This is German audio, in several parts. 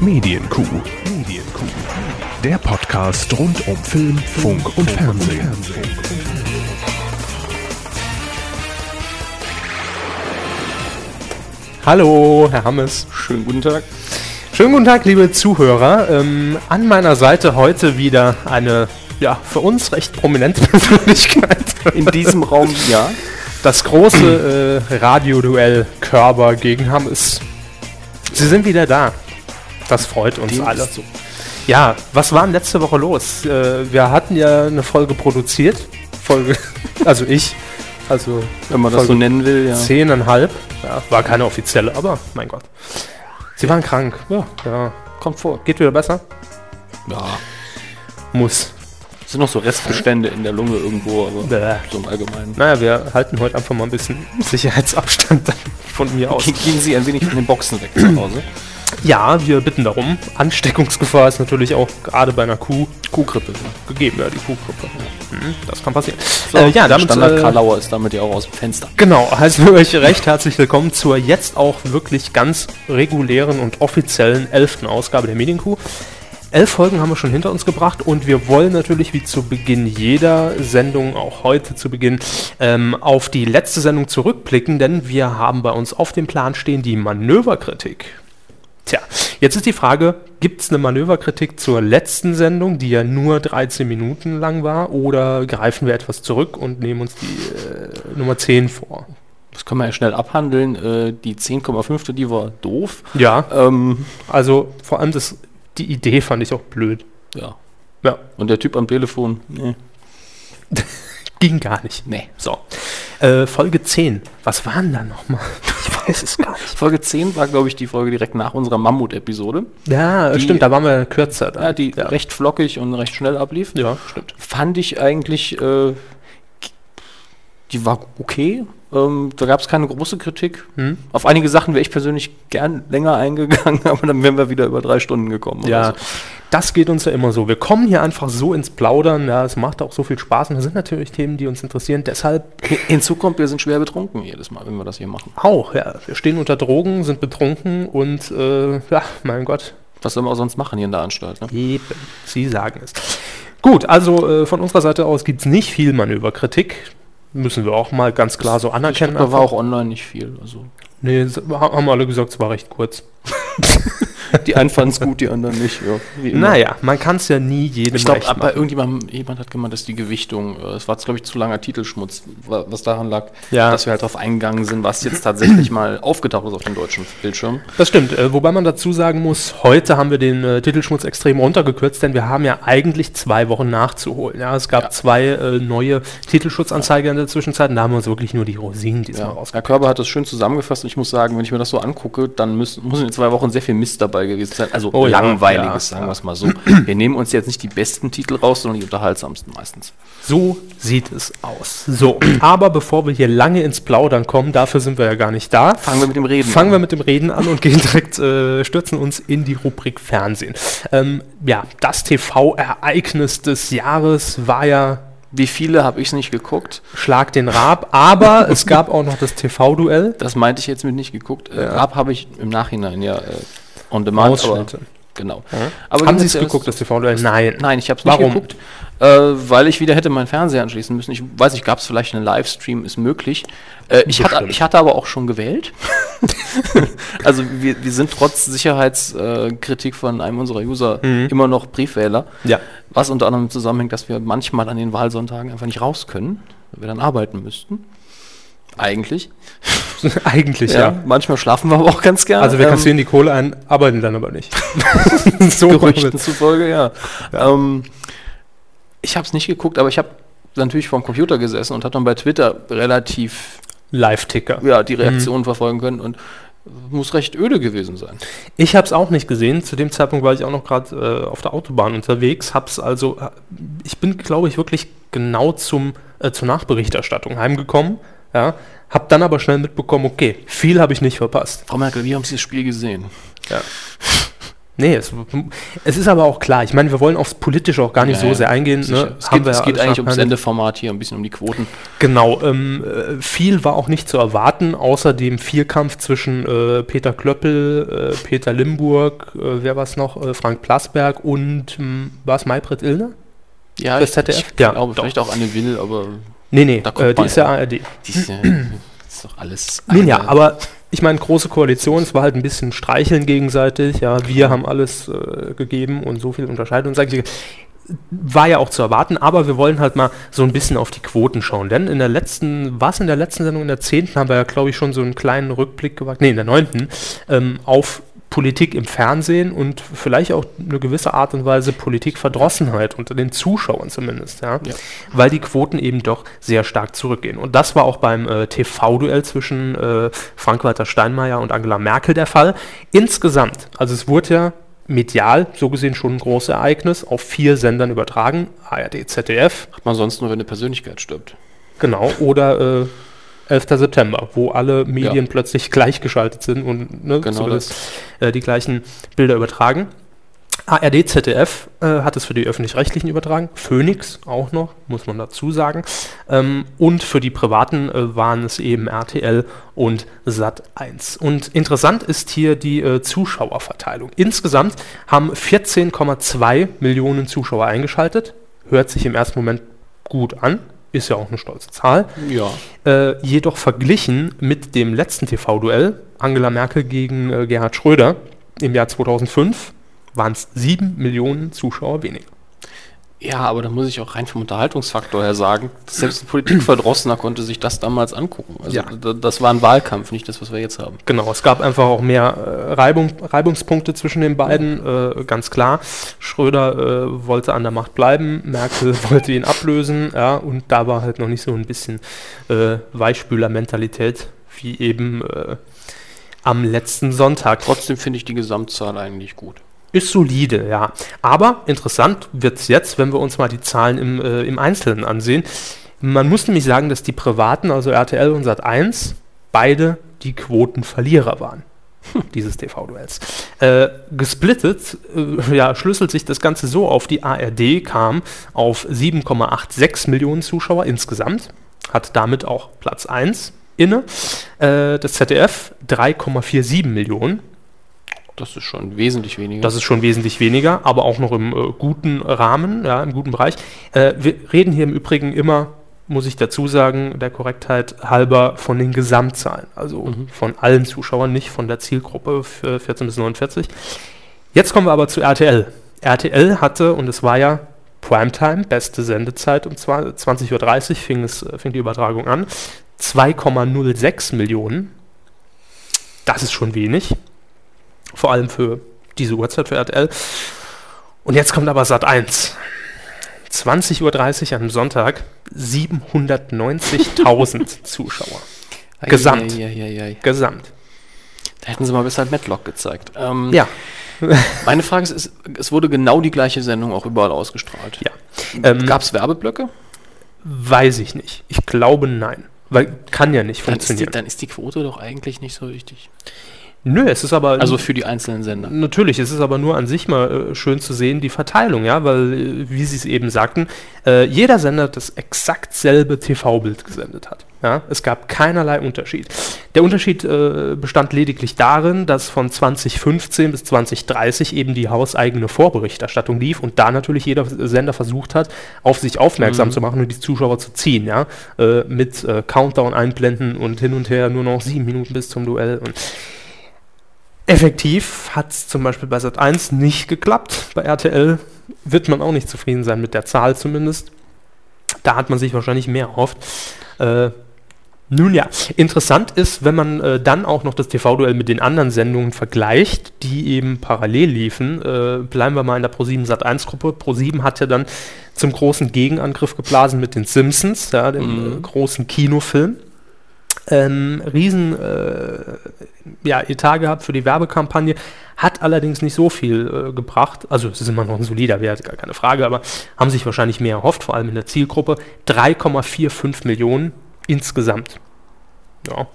Medienkuh. Medienkuh. Der Podcast rund um Film, Funk und Fernsehen. Hallo, Herr Hammes. Schönen guten Tag. Schönen guten Tag, liebe Zuhörer. Ähm, an meiner Seite heute wieder eine, ja, für uns recht prominente Persönlichkeit. In diesem Raum, ja. Das große äh, Radioduell Körber gegen Hammes. Sie sind wieder da. Das freut uns Dem alle. so. Ja, was war denn letzte Woche los? Äh, wir hatten ja eine Folge produziert. Folge, also ich. Also Wenn man das so Folge nennen will, ja. zehneinhalb. Ja, war keine offizielle, aber mein Gott. Sie waren krank. Ja, ja. Kommt vor. Geht wieder besser? Ja. Muss. Es sind noch so Restbestände in der Lunge irgendwo, aber Bäh. so im Allgemeinen. Naja, wir halten heute einfach mal ein bisschen Sicherheitsabstand von mir aus. Ge- Gehen Sie ein wenig von den Boxen weg zu Hause. Ja, wir bitten darum. Ansteckungsgefahr ist natürlich auch gerade bei einer Kuh Kuhgrippe. gegeben, ja, die Kuhgrippe. Mhm, das kann passieren. äh, ja, damit, Standard äh, Karl Lauer ist damit ja auch aus dem Fenster. Genau, heißen wir euch recht herzlich willkommen zur jetzt auch wirklich ganz regulären und offiziellen elften Ausgabe der Medienkuh. Elf Folgen haben wir schon hinter uns gebracht und wir wollen natürlich wie zu Beginn jeder Sendung, auch heute zu Beginn, ähm, auf die letzte Sendung zurückblicken, denn wir haben bei uns auf dem Plan stehen die Manöverkritik. Tja, jetzt ist die Frage, gibt es eine Manöverkritik zur letzten Sendung, die ja nur 13 Minuten lang war, oder greifen wir etwas zurück und nehmen uns die äh, Nummer 10 vor? Das können wir ja schnell abhandeln. Äh, die 10,5, die war doof. Ja, Ähm, also vor allem das, die Idee fand ich auch blöd. ja. Ja, Und der Typ am Telefon, nee. ging gar nicht. nee. So, äh, Folge 10, was waren da nochmal? Ich weiß es gar nicht. Folge 10 war, glaube ich, die Folge direkt nach unserer Mammut-Episode. Ja, Die- stimmt, da waren wir kürzer. dann. Ja, die ja. recht flockig und recht schnell ablief. ja, stimmt. fand ich eigentlich, äh, die war okay. Ähm, da gab es keine große Kritik. Hm? Auf einige Sachen wäre ich persönlich gern länger eingegangen, aber dann wären wir wieder über drei Stunden gekommen. Ja, so. Das geht uns ja immer so. Wir kommen hier einfach so ins Plaudern. Ja, es macht auch so viel Spaß und das sind natürlich Themen, die uns interessieren. Deshalb Hin- Hinzu kommt, wir sind schwer betrunken jedes Mal, wenn wir das hier machen. auch, ja. Wir stehen unter Drogen, sind betrunken und äh, ja, mein Gott, Was sollen wir auch sonst machen hier in der Anstalt? Ne? Eben, Sie sagen es. Gut, also äh, von unserer Seite aus gibt es nicht viel Manöverkritik. Müssen wir auch mal ganz klar so anerkennen. Da war auch online nicht viel. Also nee, haben alle gesagt, es war recht kurz. Die einen fanden es gut, die anderen nicht. Ja. Naja, man kann es ja nie jedem Ich glaube, bei machen. irgendjemandem, jemand hat gemeint, dass die Gewichtung, äh, es war, glaube ich, zu langer Titelschmutz, wa- was daran lag, Ja. dass wir halt darauf eingegangen sind, was jetzt tatsächlich mal aufgetaucht ist auf dem deutschen Bildschirm. Das stimmt, äh, wobei man dazu sagen muss, heute haben wir den äh, Titelschmutz extrem runtergekürzt, denn wir haben ja eigentlich zwei Wochen nachzuholen. Ja, es gab Ja. zwei äh, neue Titelschutzanzeiger in der Zwischenzeit und da haben wir uns wirklich nur die Rosinen diesmal Ja, rausgeholt. Herr Körber hat das schön zusammengefasst und ich muss sagen, wenn ich mir das so angucke, dann müssen, muss in den zwei Wochen sehr viel Mist dabei gewesen sein. Also Oh langweiliges, ja, sagen ja. wir es mal so. Wir nehmen uns jetzt nicht die besten Titel raus, sondern die unterhaltsamsten meistens. So sieht es aus. So, aber bevor wir hier lange ins Plaudern kommen, dafür sind wir ja gar nicht da. Fangen wir mit dem Reden Fangen wir an. mit dem Reden an und gehen direkt, äh, stürzen uns in die Rubrik Fernsehen. Ähm, ja, das TV-Ereignis des Jahres war ja Wie viele habe ich es nicht geguckt? Schlag den Raab, aber es gab auch noch das TV-Duell. Das meinte ich jetzt mit nicht geguckt. Äh, Raab habe ich im Nachhinein ja äh, on demand. Ausschnitte. Genau. Aber Haben Sie es geguckt, das TV-Duell? Nein. Nein, ich habe es nicht Warum? geguckt, äh, weil ich wieder hätte meinen Fernseher anschließen müssen. Ich weiß nicht, gab es vielleicht einen Livestream, ist möglich. Äh, ich, hatte, ich hatte aber auch schon gewählt. also wir, wir sind trotz Sicherheitskritik von einem unserer User Mhm. immer noch Briefwähler. Ja. Was unter anderem zusammenhängt, dass wir manchmal an den Wahlsonntagen einfach nicht raus können, weil wir dann arbeiten müssten. Eigentlich. Eigentlich, ja. Manchmal schlafen wir aber auch ganz gerne. Also wir Ähm, kassieren die Kohle ein, arbeiten dann aber nicht. so Gerüchten zufolge, ja. Ähm, ich habe es nicht geguckt, aber ich habe natürlich vorm Computer gesessen und habe dann bei Twitter relativ Live-Ticker. ja, die Reaktionen verfolgen können und muss recht öde gewesen sein. Ich habe es auch nicht gesehen. Zu dem Zeitpunkt war ich auch noch gerade äh, auf der Autobahn unterwegs. Hab's also, äh, ich bin, glaube ich, wirklich genau zum, äh, zur Nachberichterstattung heimgekommen. Ja, hab dann aber schnell mitbekommen, okay, viel habe ich nicht verpasst. Frau Merkel, wie haben Sie das Spiel gesehen? Ja. Nee, es, es ist aber auch klar. Ich meine, wir wollen aufs Politische auch gar nicht Ja, so sehr eingehen. Ne? Es geht, es geht eigentlich ums. Sendeformat hier, ein bisschen um die Quoten. Genau, ähm, äh, viel war auch nicht zu erwarten, außer dem Vierkampf zwischen äh, Peter Klöppel, äh, Peter Limburg, äh, wer war es noch, äh, Frank Plasberg und ähm, war es Maybrit Illner? Ja, ich, ZDF? ich Ja, glaube, vielleicht auch Anne Will, aber Nee, nee, äh, die ist ja. ARD. die ist, ja, ist doch alles. Nun ja, aber ich meine, große Koalition, es war halt ein bisschen streicheln gegenseitig, ja, wir haben alles äh, gegeben und so viel Unterscheidung, sag ich, war ja auch zu erwarten, aber wir wollen halt mal so ein bisschen auf die Quoten schauen, denn in der letzten, was in der letzten Sendung, in der zehnten, haben wir ja, glaube ich, schon so einen kleinen Rückblick gewagt, nee, in der neunten, ähm, auf Politik im Fernsehen und vielleicht auch eine gewisse Art und Weise Politikverdrossenheit unter den Zuschauern zumindest, ja, Ja. weil die Quoten eben doch sehr stark zurückgehen. Und das war auch beim äh, TV-Duell zwischen äh, Frank-Walter Steinmeier und Angela Merkel der Fall. Insgesamt, also es wurde ja medial, so gesehen schon ein großes Ereignis, auf vier Sendern übertragen, ARD, ZDF, Macht man sonst nur, wenn eine Persönlichkeit stirbt. genau, oder äh, 11. September, wo alle Medien Ja. plötzlich gleichgeschaltet sind und ne, Genau zumindest, äh, die gleichen Bilder übertragen. ARD, ZDF äh, hat es für die öffentlich-rechtlichen übertragen, Phoenix auch noch, muss man dazu sagen. Ähm, und für die privaten äh, waren es eben RTL und Sat1. Und interessant ist hier die äh, Zuschauerverteilung. Insgesamt haben 14,2 Millionen Zuschauer eingeschaltet. Hört sich im ersten Moment gut an, ist ja auch eine stolze Zahl. Ja. Äh, jedoch verglichen mit dem letzten TV-Duell, Angela Merkel gegen äh, Gerhard Schröder im Jahr 2005, waren es 7 Millionen Zuschauer weniger. Ja, aber da muss ich auch rein vom Unterhaltungsfaktor her sagen, selbst ein Politikverdrossener konnte sich das damals angucken. Also Ja. das war ein Wahlkampf, nicht das, was wir jetzt haben. Genau, es gab einfach auch mehr äh, Reibung, Reibungspunkte zwischen den beiden, äh, ganz klar. Schröder äh, wollte an der Macht bleiben, Merkel wollte ihn ablösen, ja, und da war halt noch nicht so ein bisschen äh, Weichspüler-Mentalität, wie eben äh, am letzten Sonntag. Trotzdem finde ich die Gesamtzahl eigentlich gut. Ist solide, ja. Aber interessant wird es jetzt, wenn wir uns mal die Zahlen im, äh, im Einzelnen ansehen. Man muss nämlich sagen, dass die Privaten, also RTL und Sat1, beide die Quotenverlierer waren. Dieses TV-Duells. Äh, gesplittet, äh, ja, schlüsselt sich das Ganze so auf. Die ARD kam auf 7,86 Millionen Zuschauer insgesamt, hat damit auch Platz 1 inne. Äh, das ZDF 3,47 Millionen, Das ist schon wesentlich weniger. das ist schon wesentlich weniger, aber auch noch im äh, guten Rahmen, ja, im guten Bereich. Äh, wir reden hier im Übrigen immer, muss ich dazu sagen, der Korrektheit halber von den Gesamtzahlen, also Mhm. von allen Zuschauern, nicht von der Zielgruppe für 14 bis 49. Jetzt kommen wir aber zu RTL. RTL hatte, und es war ja Primetime, beste Sendezeit, um zwa- 20.30 Uhr fing, es, äh, fing die Übertragung an, 2,06 Millionen. Das ist schon wenig. Vor allem für diese Uhrzeit für RTL. Und jetzt kommt aber Sat 1. 20.30 Uhr am Sonntag, 790.000 Zuschauer. Gesamt. ei, ei, ei. Gesamt. Da hätten sie mal besser Matlock gezeigt. Ähm, Ja. Meine Frage ist, es wurde genau die gleiche Sendung auch überall ausgestrahlt. Ja. Ähm, Gab es Werbeblöcke? Weiß ich nicht. Ich glaube nein. Weil kann ja nicht Dann ist, die, funktionieren. dann ist die Quote doch eigentlich nicht so wichtig. Nö, es ist aber. Also für die einzelnen Sender. Natürlich, es ist aber nur an sich mal äh, schön zu sehen, die Verteilung, ja, weil, äh, wie Sie es eben sagten, äh, jeder Sender das exakt selbe TV-Bild gesendet hat. Ja? Es gab keinerlei Unterschied. Der Unterschied äh, bestand lediglich darin, dass von 2015 bis 2030 eben die hauseigene Vorberichterstattung lief und da natürlich jeder Sender versucht hat, auf sich aufmerksam Mhm. zu machen und die Zuschauer zu ziehen, ja, äh, mit äh, Countdown einblenden und hin und her nur noch sieben Minuten bis zum Duell und Effektiv hat es zum Beispiel bei Sat 1 nicht geklappt. Bei RTL wird man auch nicht zufrieden sein mit der Zahl zumindest. Da hat man sich wahrscheinlich mehr erhofft. Äh, nun ja, interessant ist, wenn man äh, dann auch noch das TV-Duell mit den anderen Sendungen vergleicht, die eben parallel liefen. Äh, bleiben wir mal in der Pro7 Sat1-Gruppe. Pro7 hat ja dann zum großen Gegenangriff geblasen mit den Simpsons, ja, dem Mhm. äh, großen Kinofilm. Ähm, riesen äh, ja, Etat gehabt für die Werbekampagne, hat allerdings nicht so viel äh, gebracht. Also es ist immer noch ein solider Wert, gar keine Frage, aber haben sich wahrscheinlich mehr erhofft, vor allem in der Zielgruppe. 3,45 Millionen insgesamt. Ja,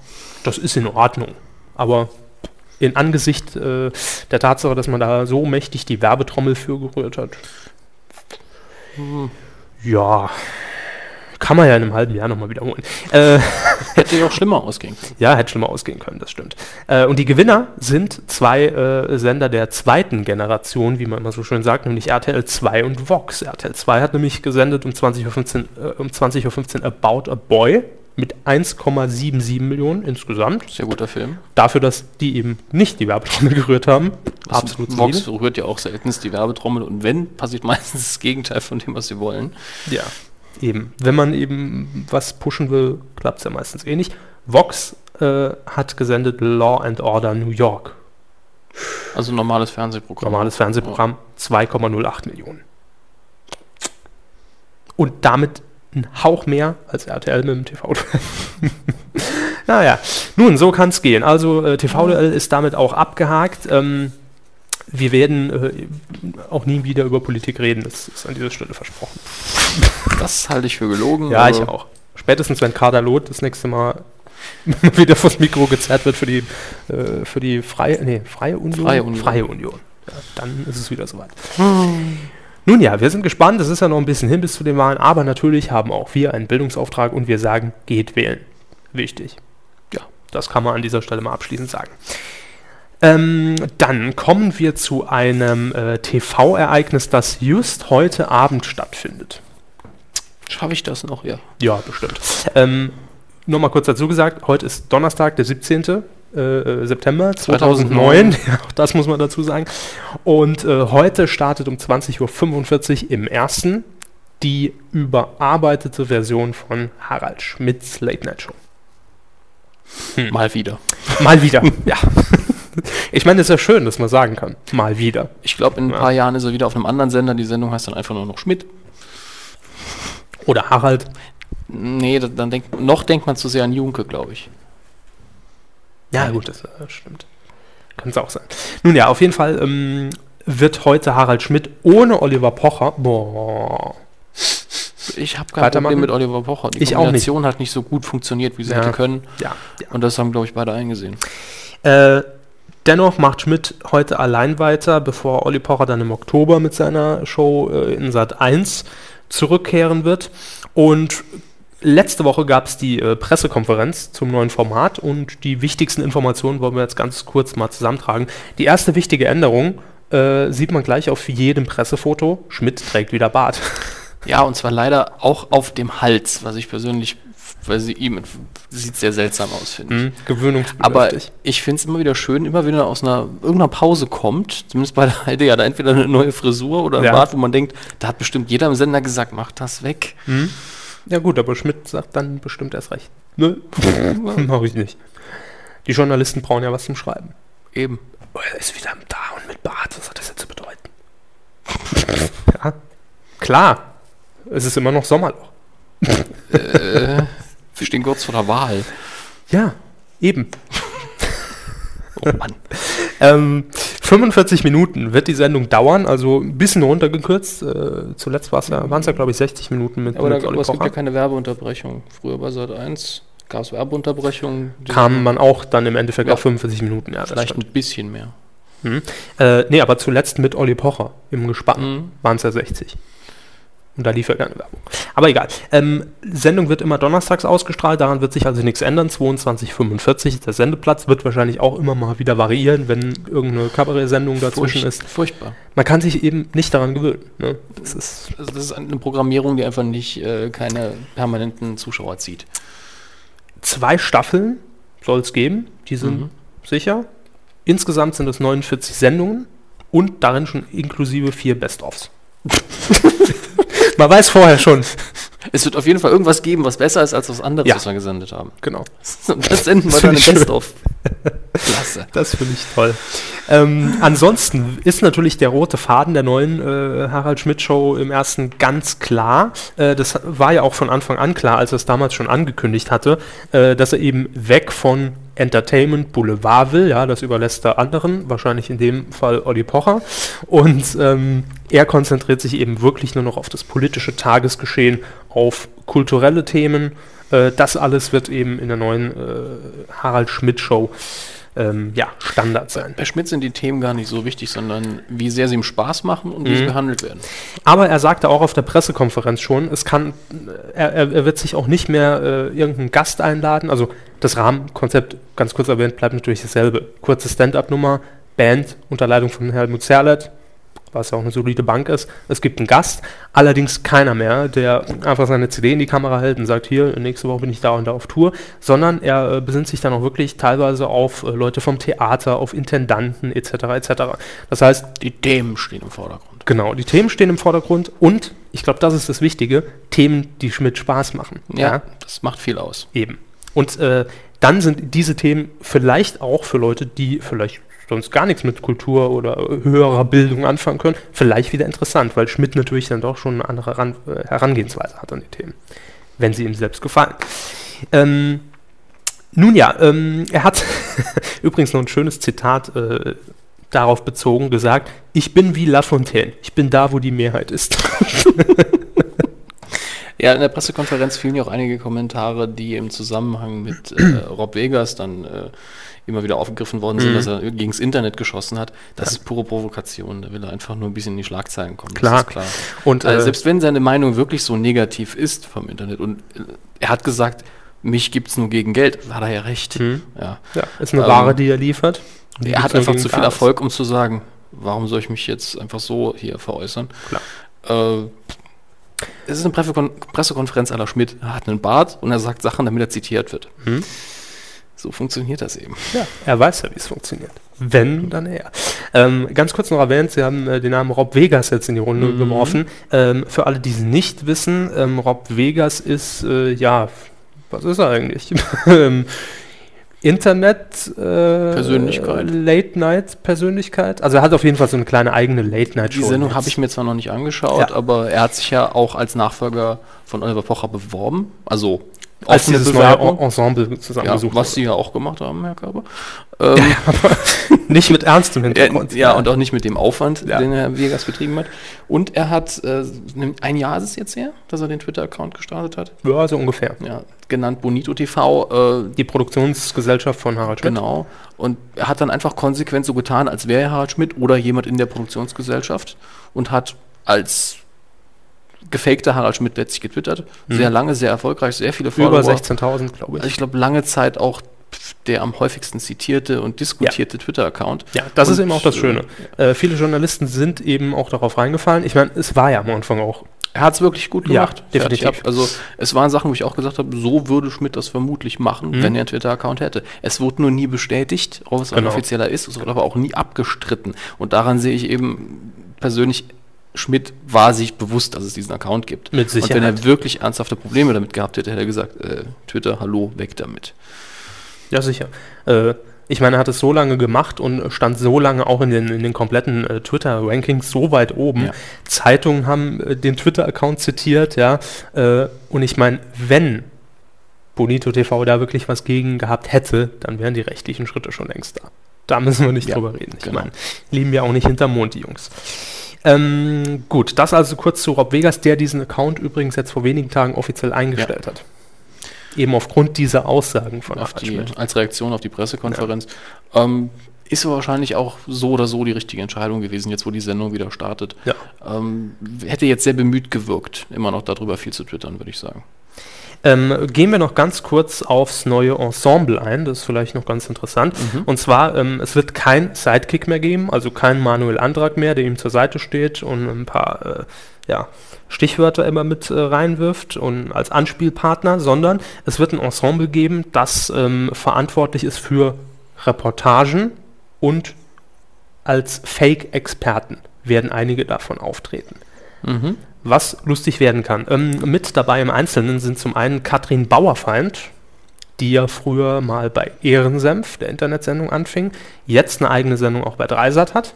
das ist in Ordnung. Aber in Angesicht äh, der Tatsache, dass man da so mächtig die Werbetrommel für gerührt hat. Ja, kann man ja in einem halben Jahr nochmal wiederholen. Äh, Hätte ja auch schlimmer ausgehen können. ja, hätte schlimmer ausgehen können, das stimmt. Äh, und die Gewinner sind zwei äh, Sender der zweiten Generation, wie man immer so schön sagt, nämlich RTL 2 und Vox. RTL 2 hat nämlich gesendet um 20.15 Uhr, äh, um 20.15 Uhr About a Boy mit 1,77 Millionen insgesamt. Sehr guter Film. Dafür, dass die eben nicht die Werbetrommel gerührt haben. Absolut Vox rührt ja auch seltenst die Werbetrommel und wenn, passiert meistens das Gegenteil von dem, was sie wollen. Ja, eben. Wenn man eben was pushen will, klappt es ja meistens eh nicht. Vox äh, hat gesendet Law and Order New York. Also normales Fernsehprogramm. Normales Fernsehprogramm, 2,08 Millionen. Und damit ein Hauch mehr als RTL mit dem TV. naja, nun, so kann es gehen. Also äh, TV-Duell ist damit auch abgehakt. Ähm, wir werden äh, auch nie wieder über Politik reden, das ist an dieser Stelle versprochen. Das halte ich für gelogen. Ja, also ich auch. Spätestens, wenn Kader Loth das nächste Mal wieder vors Mikro gezerrt wird für die, äh, für die Freie, nee, Freie Union? Freie Union. Freie Union. Ja, dann ist es wieder soweit. Nun ja, wir sind gespannt. Es ist ja noch ein bisschen hin bis zu den Wahlen, aber natürlich haben auch wir einen Bildungsauftrag und wir sagen, geht wählen. Wichtig. Ja, das kann man an dieser Stelle mal abschließend sagen. Ähm, dann kommen wir zu einem äh, TV-Ereignis, das just heute Abend stattfindet. Schaffe ich das noch? Ja. Ja, bestimmt. Ähm, nur mal kurz dazu gesagt, heute ist Donnerstag, der 17. Äh, September 2009. 2009. Ja, auch das muss man dazu sagen. Und äh, heute startet um 20.45 Uhr im ersten die überarbeitete Version von Harald Schmidts Late Night Show. Mal wieder. Mal wieder, ja. Ich meine, es ist ja schön, dass man sagen kann. Mal wieder. Ich glaube, in ein Ja. paar Jahren ist er wieder auf einem anderen Sender. Die Sendung heißt dann einfach nur noch Schmidt. Oder Harald. Nee, da- dann denkt, noch denkt man zu sehr an Junke, glaube ich. Ja, gut, das äh, stimmt. Kann es auch sein. Nun ja, auf jeden Fall ähm, wird heute Harald Schmidt ohne Oliver Pocher. Boah. Ich habe kein? Problem mit Oliver Pocher. Die Ich auch nicht. Kombination hat nicht so gut funktioniert, wie sie Ja. hätte können. Ja, ja. Und das haben, glaube ich, beide eingesehen. Äh, dennoch macht Schmidt heute allein weiter, bevor Olli Pocher dann im Oktober mit seiner Show äh, in Sat 1 zurückkehren wird. Und letzte Woche gab es die äh, Pressekonferenz zum neuen Format und die wichtigsten Informationen wollen wir jetzt ganz kurz mal zusammentragen. Die erste wichtige Änderung äh, sieht man gleich auf jedem Pressefoto. Schmidt trägt wieder Bart. Ja, und zwar leider auch auf dem Hals, was ich persönlich, weil sie ihm sieht sehr seltsam aus, finde ich. Hm, gewöhnungsbedürftig. Aber ich finde es immer wieder schön, immer wenn er aus einer irgendeiner Pause kommt, zumindest bei der Heide, ja, da entweder eine neue Frisur oder ein Ja. Bart, wo man denkt, da hat bestimmt jeder im Sender gesagt, mach das weg. Hm? Ja gut, aber Schmidt sagt dann bestimmt erst recht. Nö, mach ich nicht. Die Journalisten brauchen ja was zum Schreiben. Eben. Oh, er ist wieder da und mit Bart, was hat das jetzt zu bedeuten? ja, klar. Es ist immer noch Sommerloch. äh, wir stehen kurz vor der Wahl. Ja, eben. Oh Mann. Ähm, 45 Minuten wird die Sendung dauern, also ein bisschen runtergekürzt. Äh, zuletzt ja, waren es ja, glaube ich, 60 Minuten mit, Aber, da, mit aber Olli es gibt ja keine Werbeunterbrechung. Früher bei Sat 1 gab es Werbeunterbrechungen. Kam man auch dann im Endeffekt Ja. auf 45 Minuten. Ja, vielleicht ein bisschen mehr. Mhm. Äh, nee, aber zuletzt mit Olli Pocher im Gespann Mhm. waren es ja 60. Und da lief ja keine Werbung. Aber egal. Ähm, Sendung wird immer donnerstags ausgestrahlt, daran wird sich also nichts ändern. 22.45 ist der Sendeplatz, wird wahrscheinlich auch immer mal wieder variieren, wenn irgendeine Kabarett-Sendung dazwischen Furcht- ist. Furchtbar. Man kann sich eben nicht daran gewöhnen. Ne? Das ist Also das ist eine Programmierung, die einfach nicht äh, keine permanenten Zuschauer zieht. zwei Staffeln soll es geben, die sind Mhm. sicher. Insgesamt sind es 49 Sendungen und darin schon inklusive vier Best-ofs. Man weiß vorher schon. Es wird auf jeden Fall irgendwas geben, was besser ist als das andere, Ja. was wir gesendet haben. Genau. Das senden wir dann im. Best-of. Klasse. Das finde ich toll. Ähm, ansonsten ist natürlich der rote Faden der neuen äh, Harald Schmidt Show im ersten ganz klar. Äh, das war ja auch von Anfang an klar, als er es damals schon angekündigt hatte, äh, dass er eben weg von Entertainment Boulevard will. Ja, das überlässt er anderen, wahrscheinlich in dem Fall Olli Pocher. Und ähm, er konzentriert sich eben wirklich nur noch auf das politische Tagesgeschehen, auf kulturelle Themen. Äh, das alles wird eben in der neuen äh, Harald Schmidt Show ähm, ja, Standard sein. Bei Schmidt sind die Themen gar nicht so wichtig, sondern wie sehr sie ihm Spaß machen und wie sie Mhm. behandelt werden. Aber er sagte auch auf der Pressekonferenz schon, es kann, er, er er wird sich auch nicht mehr äh, irgendeinen Gast einladen. Also das Rahmenkonzept, ganz kurz erwähnt, bleibt natürlich dasselbe. Kurze Stand-up-Nummer, Band unter Leitung von Helmut Zerlett, was ja auch eine solide Bank ist. Es gibt einen Gast, allerdings keiner mehr, der einfach seine CD in die Kamera hält und sagt, hier, nächste Woche bin ich da und da auf Tour, sondern er äh, besinnt sich dann auch wirklich teilweise auf äh, Leute vom Theater, auf Intendanten etc. etc. Das heißt, Die Themen stehen im Vordergrund. Genau, die Themen stehen im Vordergrund und ich glaube, das ist das Wichtige, Themen, die Schmidt Spaß machen. Ja, das macht viel aus. eben. Und äh, dann sind diese Themen vielleicht auch für Leute, die vielleicht sonst gar nichts mit Kultur oder höherer Bildung anfangen können, vielleicht wieder interessant, weil Schmidt natürlich dann doch schon eine andere Ran äh, Herangehensweise hat an die Themen, wenn sie ihm selbst gefallen. Ähm, nun ja, ähm, er hat übrigens noch ein schönes Zitat äh, darauf bezogen gesagt, ich bin wie Lafontaine, ich bin da, wo die Mehrheit ist. Ja, in der Pressekonferenz fielen ja auch einige Kommentare, die im Zusammenhang mit äh, Rob Vegas dann äh, immer wieder aufgegriffen worden sind, Mhm. dass er gegens Internet geschossen hat. Das ist pure Provokation. Da will er einfach nur ein bisschen in die Schlagzeilen kommen. Klar. Das ist klar. Und Also äh, selbst wenn seine Meinung wirklich so negativ ist vom Internet und äh, er hat gesagt, mich gibt's nur gegen Geld, hat er ja recht. Mhm. Ja. ja, ist eine ähm, Ware, die er liefert. Die Er hat einfach gegen zu viel. Erfolg, um zu sagen, warum soll ich mich jetzt einfach so hier veräußern? Klar. Äh, es ist eine Pressekon Pressekonferenz aller Schmidt. Er hat einen Bart und er sagt Sachen, damit er zitiert wird. Mhm. So funktioniert das eben. Ja, er weiß ja, wie es funktioniert. Wenn, dann er. Ähm, ganz kurz noch erwähnt, Sie haben äh, den Namen Rob Vegas jetzt in die Runde Mhm. geworfen. Ähm, für alle, die es nicht wissen, ähm, Rob Vegas ist, äh, ja, was ist er eigentlich? Ähm, Internet äh, Persönlichkeit. Late-Night-Persönlichkeit. Also er hat auf jeden Fall so eine kleine eigene Late-Night-Show. Die Sendung habe ich mir zwar noch nicht angeschaut, Ja. aber er hat sich ja auch als Nachfolger von Oliver Pocher beworben. Also als dieses neue Bewerbung. En- Ensemble Ja, zusammengesucht was wurde. sie ja auch gemacht haben, Herr Körber. Ähm, Nicht mit Ernst im er, Hintergrund. ja, und auch nicht mit dem Aufwand, Ja. den Herr Vegas betrieben hat. Und er hat, äh, ein Jahr ist es jetzt her, dass er den Twitter-Account gestartet hat. ja, so ungefähr. Ja, genannt Bonito TV. Äh, Die Produktionsgesellschaft von Harald Schmidt. Genau. Und er hat dann einfach konsequent so getan, als wäre er Harald Schmidt oder jemand in der Produktionsgesellschaft und hat als gefakter Harald Schmidt letztlich getwittert. Mhm. Sehr lange, sehr erfolgreich, sehr viele Über Follower. 16.000, glaube ich. Also ich glaube, lange Zeit auch der am häufigsten zitierte und diskutierte Twitter-Account. Ja, das ist Und, eben auch das Schöne. Äh, viele Journalisten sind eben auch darauf reingefallen. Ich meine, es war ja am Anfang auch. Er hat es wirklich gut Ja, gemacht. definitiv. Fertig ab. Also es waren Sachen, wo ich auch gesagt habe, so würde Schmidt das vermutlich machen, Mhm. wenn er einen Twitter-Account hätte. Es wurde nur nie bestätigt, ob es ein Genau. offizieller ist, es wurde aber auch nie abgestritten. Und daran sehe ich eben persönlich, Schmidt war sich bewusst, dass es diesen Account gibt. Mit Und wenn Sicherheit. er wirklich ernsthafte Probleme damit gehabt hätte, hätte er gesagt, äh, Twitter, hallo, weg damit. Ja, sicher. Äh, ich meine, er hat es so lange gemacht und stand so lange auch in den, in den kompletten äh, Twitter-Rankings so weit oben. Ja. Zeitungen haben äh, den Twitter-Account zitiert, ja. Äh, und ich meine, wenn Bonito TV da wirklich was gegen gehabt hätte, dann wären die rechtlichen Schritte schon längst da. Da müssen wir nicht Ja, drüber reden. Ich genau. meine, lieben wir auch nicht hinterm Mond, die Jungs. Ähm, gut, das also kurz zu Rob Vegas, der diesen Account übrigens jetzt vor wenigen Tagen offiziell eingestellt hat. Eben aufgrund dieser Aussagen von auf die, als Reaktion auf die Pressekonferenz. Ähm, ist wahrscheinlich auch so oder so die richtige Entscheidung gewesen, jetzt wo die Sendung wieder startet. Ja. Ähm, hätte jetzt sehr bemüht gewirkt, immer noch darüber viel zu twittern, würde ich sagen. Ähm, gehen wir noch ganz kurz aufs neue Ensemble ein, das ist vielleicht noch ganz interessant. Mhm. Und zwar, ähm, es wird kein Sidekick mehr geben, also kein Manuel Antrag mehr, der ihm zur Seite steht und ein paar äh, ja, Stichwörter immer mit äh, reinwirft und als Anspielpartner, sondern es wird ein Ensemble geben, das ähm, verantwortlich ist für Reportagen und als Fake-Experten werden einige davon auftreten Mhm. Was lustig werden kann. Ähm, mit dabei im Einzelnen sind zum einen Katrin Bauerfeind, die ja früher mal bei Ehrensenf, der Internetsendung, anfing, jetzt eine eigene Sendung auch bei Dreisat hat.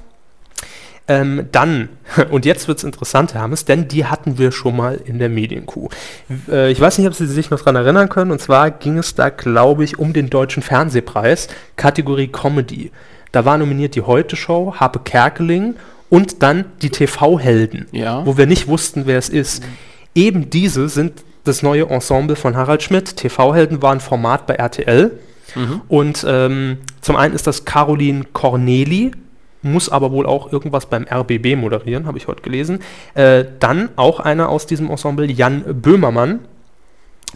Ähm, dann, und jetzt wird es interessant, Hermes, denn die hatten wir schon mal in der Medienkuh. Äh, ich weiß nicht, ob Sie sich noch daran erinnern können, und zwar ging es da, glaube ich, um den Deutschen Fernsehpreis, Kategorie Comedy. Da war nominiert die Heute-Show, Harpe Kerkeling und dann die TV-Helden Ja. wo wir nicht wussten, wer es ist. Eben diese sind das neue Ensemble von Harald Schmidt. TV-Helden war ein Format bei RTL Mhm. und ähm, Zum einen ist das Caroline Corneli, muss aber wohl auch irgendwas beim RBB moderieren, habe ich heute gelesen. Äh, dann auch einer aus diesem Ensemble, Jan Böhmermann,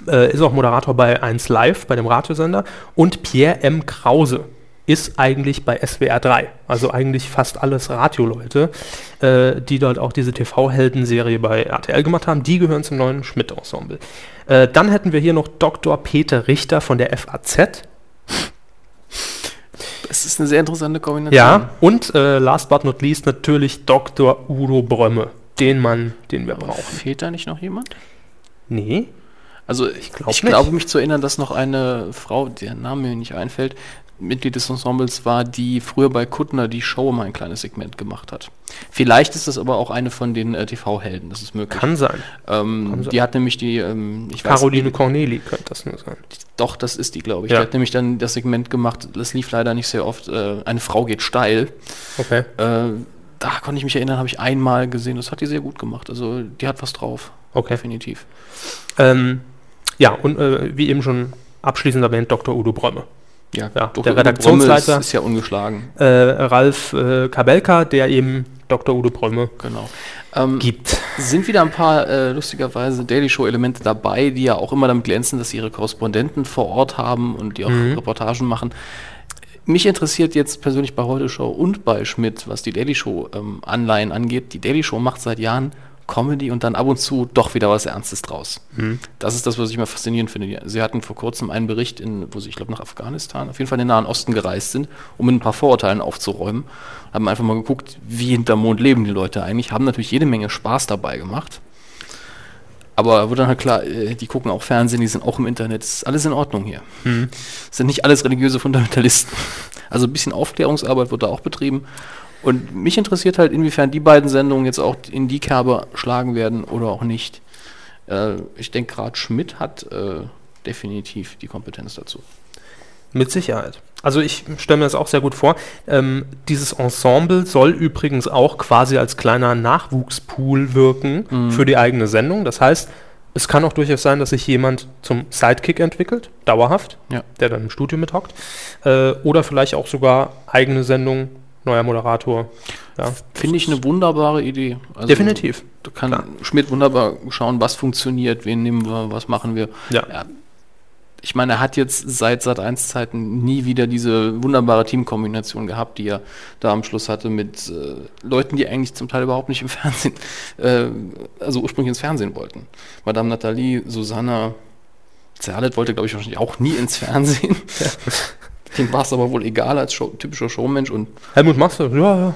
äh, ist auch Moderator bei 1 Live, bei dem Radiosender. Und Pierre M. Krause ist eigentlich bei SWR 3. Also eigentlich fast alles Radioleute, äh, die dort auch diese TV-Helden-Serie bei RTL gemacht haben. Die gehören zum neuen Schmidt-Ensemble. Äh, dann hätten wir hier noch Dr. Peter Richter von der FAZ. Das ist eine sehr interessante Kombination. Ja, und äh, last but not least natürlich Dr. Udo Brömme. Den Mann, den wir Aber brauchen. Fehlt da nicht noch jemand? Nee. Also ich, glaub ich glaube mich zu erinnern, dass noch eine Frau, deren Name mir nicht einfällt, Mitglied des Ensembles war, die früher bei Kuttner die Show mal ein kleines Segment gemacht hat. Vielleicht ist das aber auch eine von den äh, TV-Helden, das ist möglich. Kann sein. ähm, kann sein. die hat nämlich die, ähm, ich Caroline nicht, Corneli könnte das nur sein. doch, das ist die, glaube ich. Ja. Die hat nämlich dann das Segment gemacht, das lief leider nicht sehr oft, äh, eine Frau geht steil. Okay. Äh, da konnte ich mich erinnern, habe ich einmal gesehen, das hat die sehr gut gemacht. Also die hat was drauf, Okay. definitiv. Ähm, ja, und äh, wie eben schon abschließend erwähnt, Dr. Udo Brömme. Ja, Ja, Dr. der Redaktionsleiter- ist, ist ja ungeschlagen, Äh, Ralf äh, Kabelka, der eben Dr. Udo Brömme genau. Ähm, gibt. sind wieder ein paar äh, lustigerweise Daily Show Elemente dabei, die ja auch immer damit glänzen, dass sie ihre Korrespondenten vor Ort haben und die auch Mhm. Reportagen machen. Mich interessiert jetzt persönlich bei Heute Show und bei Schmidt, was die Daily Show ähm, Anleihen angeht. Die Daily Show macht seit Jahren Comedy und dann ab und zu doch wieder was Ernstes draus. Mhm. Das ist das, was ich immer faszinierend finde. Sie hatten vor kurzem einen Bericht, in, wo sie, ich glaube, nach Afghanistan, auf jeden Fall in den Nahen Osten gereist sind, um mit ein paar Vorurteilen aufzuräumen. Haben einfach mal geguckt, wie hinterm Mond leben die Leute eigentlich. Haben natürlich jede Menge Spaß dabei gemacht. Aber wurde dann halt klar, äh, die gucken auch Fernsehen, die sind auch im Internet, ist alles in Ordnung hier. Mhm. Sind nicht alles religiöse Fundamentalisten. Also ein bisschen Aufklärungsarbeit wird da auch betrieben. Und mich interessiert halt, inwiefern die beiden Sendungen jetzt auch in die Kerbe schlagen werden oder auch nicht. Äh, ich denke, gerade Schmidt hat äh, definitiv die Kompetenz dazu. Mit Sicherheit. Also ich stelle mir das auch sehr gut vor. Ähm, dieses Ensemble soll übrigens auch quasi als kleiner Nachwuchspool wirken Mhm. für die eigene Sendung. Das heißt, es kann auch durchaus sein, dass sich jemand zum Sidekick entwickelt, dauerhaft, Ja. der dann im Studio mithockt. Äh, oder vielleicht auch sogar eigene Sendung, neuer Moderator. Ja, Finde ich eine wunderbare Idee. Also, definitiv. Da kann Klar. Schmidt wunderbar schauen, was funktioniert, wen nehmen wir, was machen wir. Ja. Ja. Ich meine, er hat jetzt seit seit 1 Zeiten nie wieder diese wunderbare Teamkombination gehabt, die er da am Schluss hatte mit äh, Leuten, die eigentlich zum Teil überhaupt nicht im Fernsehen, äh, also ursprünglich ins Fernsehen wollten. Madame Nathalie, Susanna, Zerlet wollte, glaube ich, wahrscheinlich auch nie ins Fernsehen. Dem war es aber wohl egal als Show, typischer Showmensch und Helmut machst du? Ja, ja.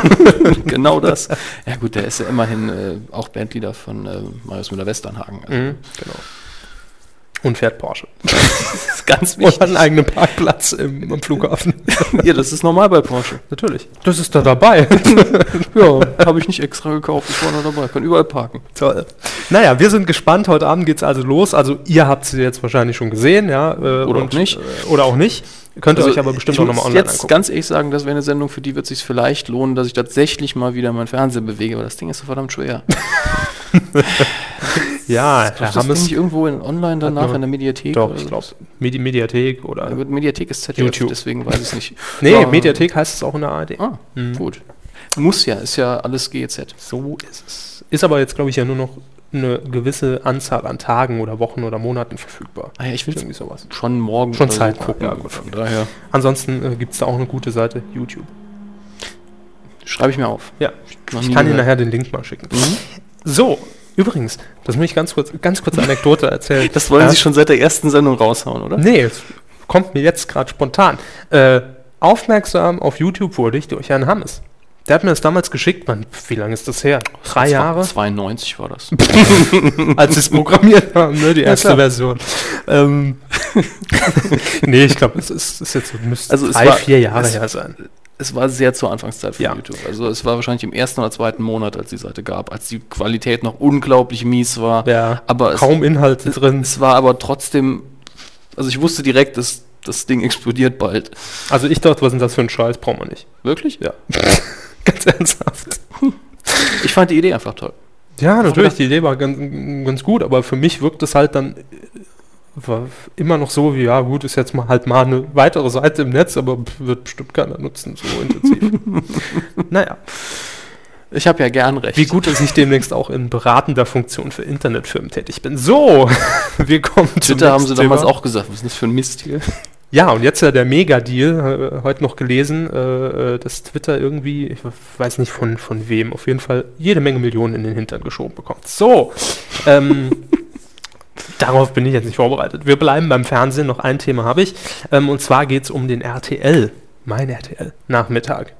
genau das. Ja gut, der ist ja immerhin äh, auch Bandleader von äh, Marius Müller-Westernhagen. Also, Mhm, genau. Und fährt Porsche. Das ist ganz Und hat einen eigenen Parkplatz im, am Flughafen. ja, das ist normal bei Porsche. Natürlich. Das ist da dabei. Ja, habe ich nicht extra gekauft, ich war noch dabei. Kann überall parken. Toll. Naja, wir sind gespannt. Heute Abend geht es also los. Also ihr habt sie jetzt wahrscheinlich schon gesehen, ja. Äh, Oder auch nicht. Äh, oder auch nicht. Könnt ihr euch aber bestimmt ich auch nochmal online jetzt angucken. ganz ehrlich sagen, das wäre eine Sendung, für die wird es sich vielleicht lohnen, dass ich tatsächlich mal wieder meinen Fernseher bewege, weil das Ding ist so verdammt schwer. Ja, Ist Herr das Hammes. nicht irgendwo in, online danach in der Mediathek? Doch, ich glaube. Medi Mediathek oder. Ja, Mediathek ist ZDF, YouTube. deswegen weiß ich es nicht. nee, Ja. Mediathek heißt es auch in der ARD. Ah, Mhm. gut. Muss ja, ist ja alles GEZ. So ist es. Ist aber jetzt, glaube ich, ja nur noch eine gewisse Anzahl an Tagen oder Wochen oder Monaten verfügbar. Ah ja, ich will Irgendwie sowas. schon morgen Schon so Zeit gucken. ja, gut. Von daher Ansonsten äh, gibt es da auch eine gute Seite, YouTube. schreibe ich mir auf. Ja, ich nie kann Ihnen nachher den Link mal schicken. Mhm. So, übrigens, das muss ich ganz kurz, ganz kurze Anekdote erzählen. Das wollen Ja? Sie schon seit der ersten Sendung raushauen, oder? Nee, es kommt mir jetzt gerade spontan. Äh, aufmerksam auf YouTube wurde ich durch Herrn Hammes. Der hat mir das damals geschickt, man, wie lange ist das her? Drei Zwei- Jahre, 92 war das. als sie es programmiert haben, ne, die erste klar. Version. Ähm, nee, ich glaube, es ist, ist jetzt müsste Also es drei, war- vier Jahre es- her sein. Es war sehr zur Anfangszeit von Ja. YouTube. Also es war wahrscheinlich im ersten oder zweiten Monat, als die Seite gab, als die Qualität noch unglaublich mies war. Ja, aber es, kaum Inhalte drin. es war aber trotzdem, also ich wusste direkt, dass das Ding explodiert bald. Also ich dachte, was ist das für ein Scheiß, brauchen wir nicht. Wirklich? Ja. Ganz ernsthaft. Ich fand die Idee einfach toll. Ja, natürlich, die Idee war ganz, ganz gut, aber für mich wirkt es halt dann war immer noch so wie, ja gut, ist jetzt mal halt mal eine weitere Seite im Netz, aber wird bestimmt keiner nutzen, so intensiv. naja. Ich habe ja gern recht. Wie gut, dass ich demnächst auch in beratender Funktion für Internetfirmen tätig bin. So, wir kommen zum Twitter haben sie damals auch gesagt, was ist das für ein Mist hier? Ja, und jetzt ja der Mega-Deal, äh, heute noch gelesen, äh, äh, dass Twitter irgendwie, ich weiß nicht von, von wem, auf jeden Fall jede Menge Millionen in den Hintern geschoben bekommt. So, ähm, darauf bin ich jetzt nicht vorbereitet. Wir bleiben beim Fernsehen, noch ein Thema habe ich, ähm, und zwar geht es um den RTL, mein RTL, Nachmittag.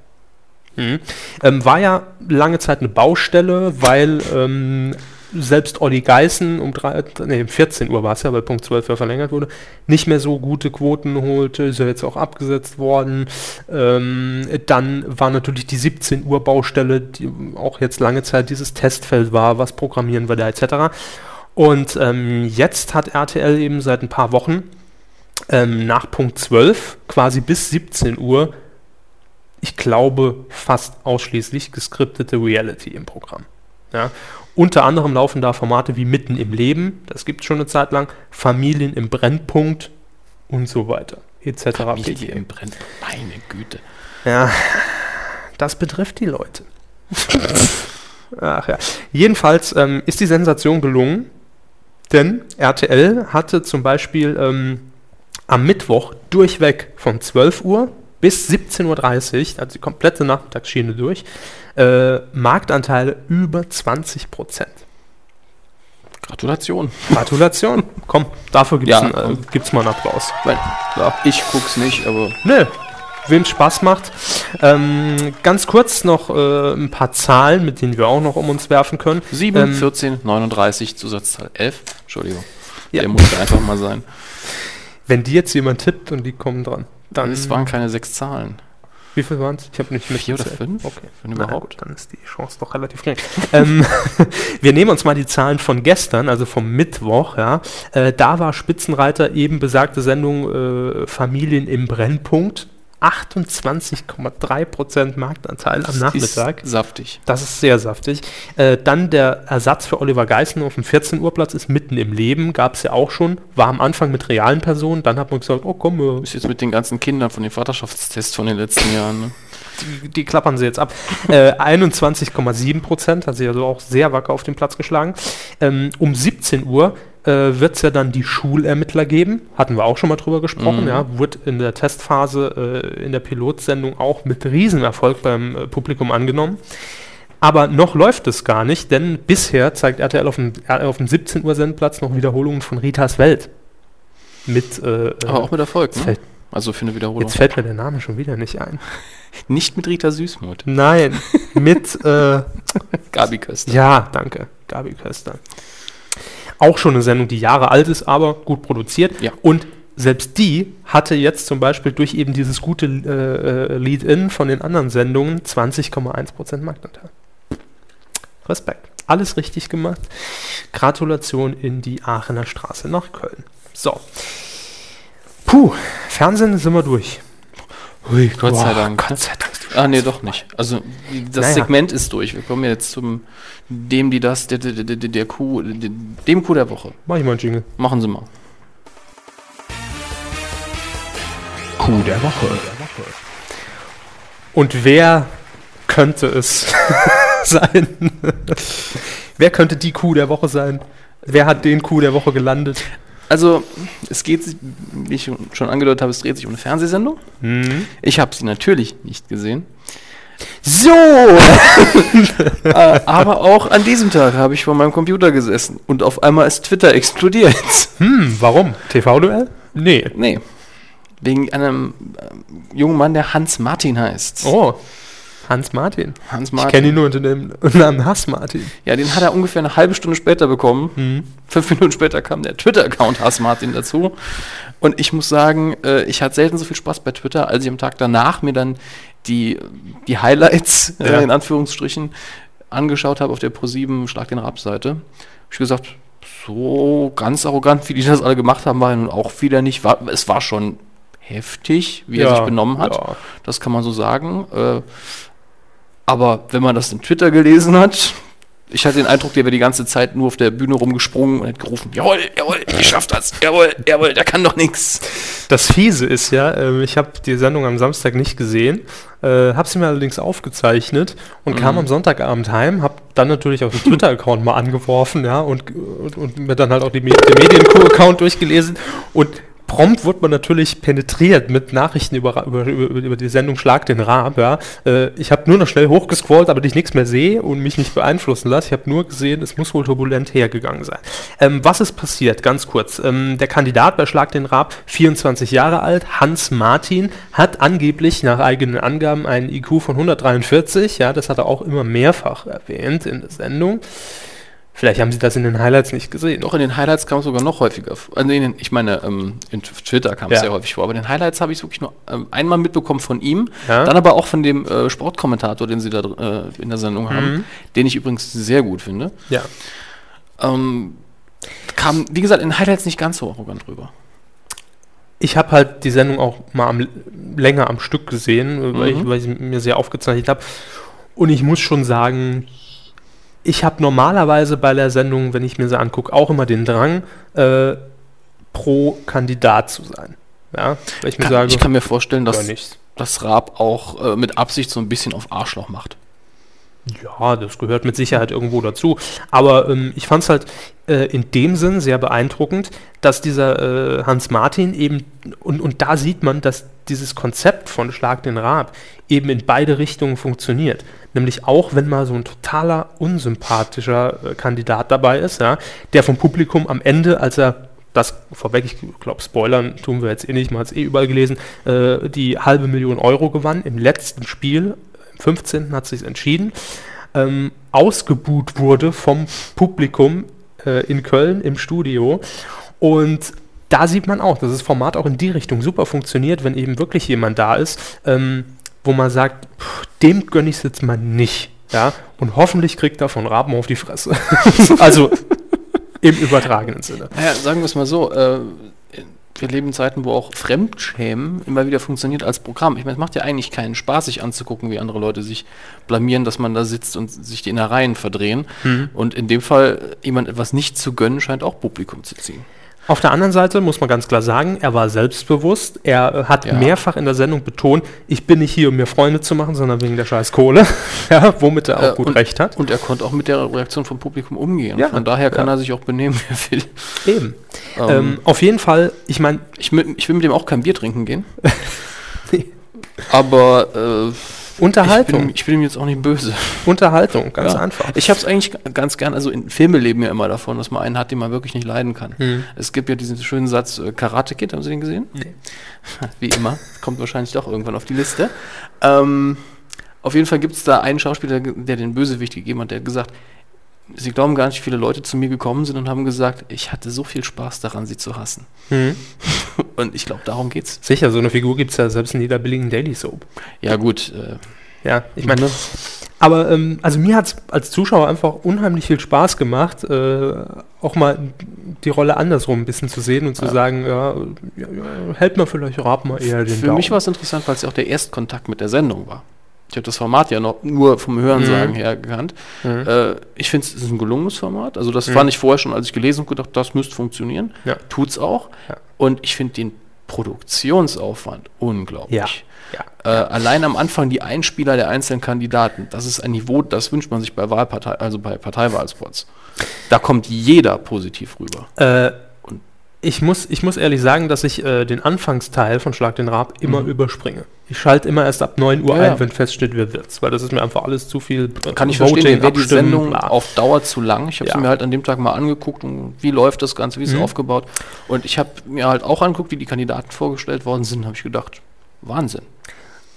Mhm. Ähm, war ja lange Zeit eine Baustelle, weil ähm, selbst Olli Geißen um drei, nee, 14 Uhr war es ja, weil Punkt 12 ja verlängert wurde, nicht mehr so gute Quoten holte, ist ja jetzt auch abgesetzt worden. Ähm, dann war natürlich die 17 Uhr Baustelle, die auch jetzt lange Zeit dieses Testfeld war, was programmieren wir da etc. Und ähm, jetzt hat RTL eben seit ein paar Wochen ähm, nach Punkt 12 quasi bis 17 Uhr ich glaube, fast ausschließlich geskriptete Reality im Programm. Ja. Unter anderem laufen da Formate wie Mitten im Leben, das gibt es schon eine Zeit lang, Familien im Brennpunkt und so weiter, etc. Familie im Brennpunkt, meine Güte. Ja, das betrifft die Leute. Ach ja. Jedenfalls ähm, ist die Sensation gelungen, denn RTL hatte zum Beispiel ähm, am Mittwoch durchweg von 12 Uhr bis 17.30 Uhr, also die komplette Nachmittagsschiene durch, äh, Marktanteile über 20 Prozent. Gratulation. Gratulation. Komm, dafür gibt es ja, äh, mal einen Applaus. Nein, klar. Ich guck's nicht, aber. Nö, wem Spaß macht. Ähm, ganz kurz noch äh, ein paar Zahlen, mit denen wir auch noch um uns werfen können. 7, ähm, 14, 39, Zusatzzahl 11. Entschuldigung. Ja. Der musste einfach mal sein. Wenn die jetzt jemand tippt und die kommen dran. Dann es waren keine sechs Zahlen. Wie viel waren es? Ich habe nicht. Vier oder fünf? Okay. Wenn überhaupt. Gut, dann ist die Chance doch relativ klein. ähm, wir nehmen uns mal die Zahlen von gestern, also vom Mittwoch. Ja. Äh, da war Spitzenreiter eben besagte Sendung äh, Familien im Brennpunkt 28,3% Marktanteil am Nachmittag. Ist saftig. Das ist sehr saftig. Äh, dann der Ersatz für Oliver Geißen auf dem 14 Uhr Platz ist mitten im Leben, gab es ja auch schon, war am Anfang mit realen Personen, dann hat man gesagt, oh komm. Äh, ist jetzt mit den ganzen Kindern von den Vaterschaftstests von den letzten Jahren. Ne? Die, die, klappern sie jetzt ab. Äh, 21,7% hat sie also auch sehr wacker auf den Platz geschlagen. Ähm, um 17 Uhr äh, wird es ja dann die Schulermittler geben. Hatten wir auch schon mal drüber gesprochen. Mhm. Ja, wurde in der Testphase äh, in der Pilotsendung auch mit Riesenerfolg beim äh, Publikum angenommen. Aber noch läuft es gar nicht, denn bisher zeigt RTL auf dem, auf dem 17 Uhr Sendplatz noch Wiederholungen von Ritas Welt. Mit, äh, Aber auch mit Erfolg, ne? Also für eine Wiederholung. Jetzt fällt mir der Name schon wieder nicht ein. nicht mit Rita Süßmuth. Nein, mit äh, Gabi Köster. Ja, danke. Gabi Köster. Auch schon eine Sendung, die Jahre alt ist, aber gut produziert. Ja. Und selbst die hatte jetzt zum Beispiel durch eben dieses gute äh, äh Lead-In von den anderen Sendungen 20,1% Marktanteil. Respekt. Alles richtig gemacht. Gratulation in die Aachener Straße nach Köln. So. Puh, Fernsehen sind wir durch. Hui, Gott Boah, sei Dank. Gott sei Dank. Ah, nee, doch nicht. Also das naja. Segment ist durch. Wir kommen jetzt zum dem, die das, der, der, der, der Kuh, dem Kuh der Woche. Mach ich mal einen Jingle. Machen Sie mal. Kuh der Woche. Und wer könnte es sein? wer könnte die Kuh der Woche sein? Wer hat den Kuh der Woche gelandet? Also, es geht, wie ich schon angedeutet habe, es dreht sich um eine Fernsehsendung. Mhm. Ich habe sie natürlich nicht gesehen. So! Äh, aber auch an diesem Tag habe ich vor meinem Computer gesessen und auf einmal ist Twitter explodiert. Hm, warum? TV-Duell? Nee. Nee. Wegen einem äh, jungen Mann, der Hans Martin heißt. Oh. Hans Martin. Hans Martin. Ich kenne ihn nur unter dem Namen Hass Martin. Ja, den hat er ungefähr eine halbe Stunde später bekommen. Mhm. Fünf Minuten später kam der Twitter-Account Hass Martin dazu. Und ich muss sagen, äh, ich hatte selten so viel Spaß bei Twitter, als ich am Tag danach mir dann die, die Highlights, äh, ja. in Anführungsstrichen, angeschaut habe auf der Pro7 Schlag den Rab-Seite. Habe ich gesagt, so ganz arrogant, wie die das alle gemacht haben, war er nun auch wieder nicht. War, es war schon heftig, wie ja, er sich benommen hat. Ja. Das kann man so sagen. Äh, aber wenn man das in Twitter gelesen hat, Ich hatte den Eindruck, der wäre die ganze Zeit nur auf der Bühne rumgesprungen und hat gerufen, jawohl, jawohl, ich schaff das, jawohl, jawohl, der kann doch nichts. Das Fiese ist ja, äh, ich habe die Sendung am Samstag nicht gesehen, äh, habe sie mir allerdings aufgezeichnet und kam am Sonntagabend heim, habe dann natürlich auf den Twitter-Account mal angeworfen, ja, und, und, und mir dann halt auch die, den Medien-Account durchgelesen und prompt wird man natürlich penetriert mit Nachrichten über, über, über, die Sendung Schlag den Raab. Ja. Äh, ich habe nur noch schnell hochgescrollt, damit ich nichts mehr sehe und mich nicht beeinflussen lasse. Ich habe nur gesehen, es muss wohl turbulent hergegangen sein. Ähm, was ist passiert? Ganz kurz. Ähm, der Kandidat bei Schlag den Raab, 24 Jahre alt, Hans Martin, hat angeblich nach eigenen Angaben einen IQ von 143. Ja, das hat er auch immer mehrfach erwähnt in der Sendung. Vielleicht haben Sie das in den Highlights nicht gesehen. Doch in den Highlights kam es sogar noch häufiger vor. Also den, ich meine, ähm, in Twitter kam es Ja. sehr häufig vor, aber in den Highlights habe ich es wirklich nur ähm, einmal mitbekommen von ihm, Ja. dann aber auch von dem äh, Sportkommentator, den sie da äh, in der Sendung haben, Mhm. den ich übrigens sehr gut finde. Ja. Ähm, kam, wie gesagt, in den Highlights nicht ganz so arrogant rüber. Ich habe halt die Sendung auch mal am, länger am Stück gesehen, weil, ich, Mhm. weil ich mir sehr aufgezeichnet habe. Und ich muss schon sagen, ich habe normalerweise bei der Sendung, wenn ich mir sie angucke, auch immer den Drang, äh, pro Kandidat zu sein. Ja, weil ich mir Kann, sage, ich kann mir vorstellen, dass nichts. das Raab auch äh, mit Absicht so ein bisschen auf Arschloch macht. Ja, das gehört mit Sicherheit irgendwo dazu. Aber ähm, ich fand es halt äh, in dem Sinn sehr beeindruckend, dass dieser äh, Hans Martin eben, und, und da sieht man, dass dieses Konzept von Schlag den Raab eben in beide Richtungen funktioniert. Nämlich auch, wenn mal so ein totaler unsympathischer äh, Kandidat dabei ist, ja, der vom Publikum am Ende, als er das vorweg, ich glaube, Spoilern tun wir jetzt eh nicht, man hat es eh überall gelesen, äh, die halbe Million Euro gewann im letzten Spiel, im 15. hat sich entschieden, ähm, ausgebuht wurde vom Publikum äh, in Köln im Studio. Und da sieht man auch, dass das Format auch in die Richtung super funktioniert, wenn eben wirklich jemand da ist, ähm, wo man sagt, pff, dem gönne ich es jetzt mal nicht. Ja? Und hoffentlich kriegt er von Raben auf die Fresse. also im übertragenen Sinne. Naja, sagen wir es mal so, äh, wir leben in Zeiten, wo auch Fremdschämen immer wieder funktioniert als Programm. Ich meine, es macht ja eigentlich keinen Spaß, sich anzugucken, wie andere Leute sich blamieren, dass man da sitzt und sich die Innereien verdrehen. Und in dem Fall, jemand etwas nicht zu gönnen, scheint auch Publikum zu ziehen. Auf der anderen Seite muss man ganz klar sagen, er war selbstbewusst. Er hat Ja. mehrfach in der Sendung betont, ich bin nicht hier, um mir Freunde zu machen, sondern wegen der scheiß Kohle. ja, womit er auch Äh, gut und, recht hat. Und er konnte auch mit der Reaktion vom Publikum umgehen. Ja, Von daher kann er sich auch benehmen, wie er will. Eben. Ähm, Ähm, auf jeden Fall, ich meine, ich, will- ich will mit dem auch kein Bier trinken gehen. Aber äh, ich, Unterhaltung. bin, ich bin ihm jetzt auch nicht böse. Unterhaltung, ganz Ja. einfach. Ich habe es eigentlich ganz gern, also in Filme leben ja immer davon, dass man einen hat, den man wirklich nicht leiden kann. Mhm. Es gibt ja diesen schönen Satz, äh, Karate Kid, haben Sie den gesehen? Nee. Wie immer, kommt wahrscheinlich doch irgendwann auf die Liste. Ähm, auf jeden Fall gibt es da einen Schauspieler, der den Bösewicht gegeben hat, der hat gesagt, Sie glauben gar nicht, wie viele Leute zu mir gekommen sind und haben gesagt, ich hatte so viel Spaß daran, sie zu hassen. Mhm. Und ich glaube, darum geht's. Sicher, so eine Figur gibt es ja selbst in jeder billigen Daily Soap. Ja gut, äh, Ja, ich meine, ne? aber ähm, also mir hat es als Zuschauer einfach unheimlich viel Spaß gemacht, äh, auch mal die Rolle andersrum ein bisschen zu sehen und zu Ja. sagen, ja, ja, hält man vielleicht Raab mal eher den Für Daumen. mich war es interessant, weil es ja auch der Erstkontakt mit der Sendung war. Ich habe das Format ja noch nur vom Hörensagen Mhm. her gekannt. Mhm. Äh, ich finde, es ist ein gelungenes Format. Also das Mhm. fand ich vorher schon, als ich gelesen und gedacht, das müsste funktionieren. Ja. Tut's auch. Ja. Und ich finde den Produktionsaufwand unglaublich. Ja. Ja. Äh, allein am Anfang die Einspieler der einzelnen Kandidaten, das ist ein Niveau, das wünscht man sich bei Wahlpartei, also bei Parteiwahlspots. Da kommt jeder positiv rüber. Äh, ich, muss, ich muss ehrlich sagen, dass ich äh, den Anfangsteil von Schlag den Raab immer Mhm. überspringe. Ich schalte immer erst ab 9 Uhr Ja, ein, ja. wenn feststeht, wer wird's, weil das ist mir einfach alles zu viel. äh, Kann ich Voting, verstehen, wäre die Sendung bla. auf Dauer zu lang. Ich habe Ja. sie mir halt an dem Tag mal angeguckt und wie läuft das Ganze, wie ist es Mhm. aufgebaut. Und ich habe mir halt auch angeguckt, wie die Kandidaten vorgestellt worden sind, habe ich gedacht, Wahnsinn,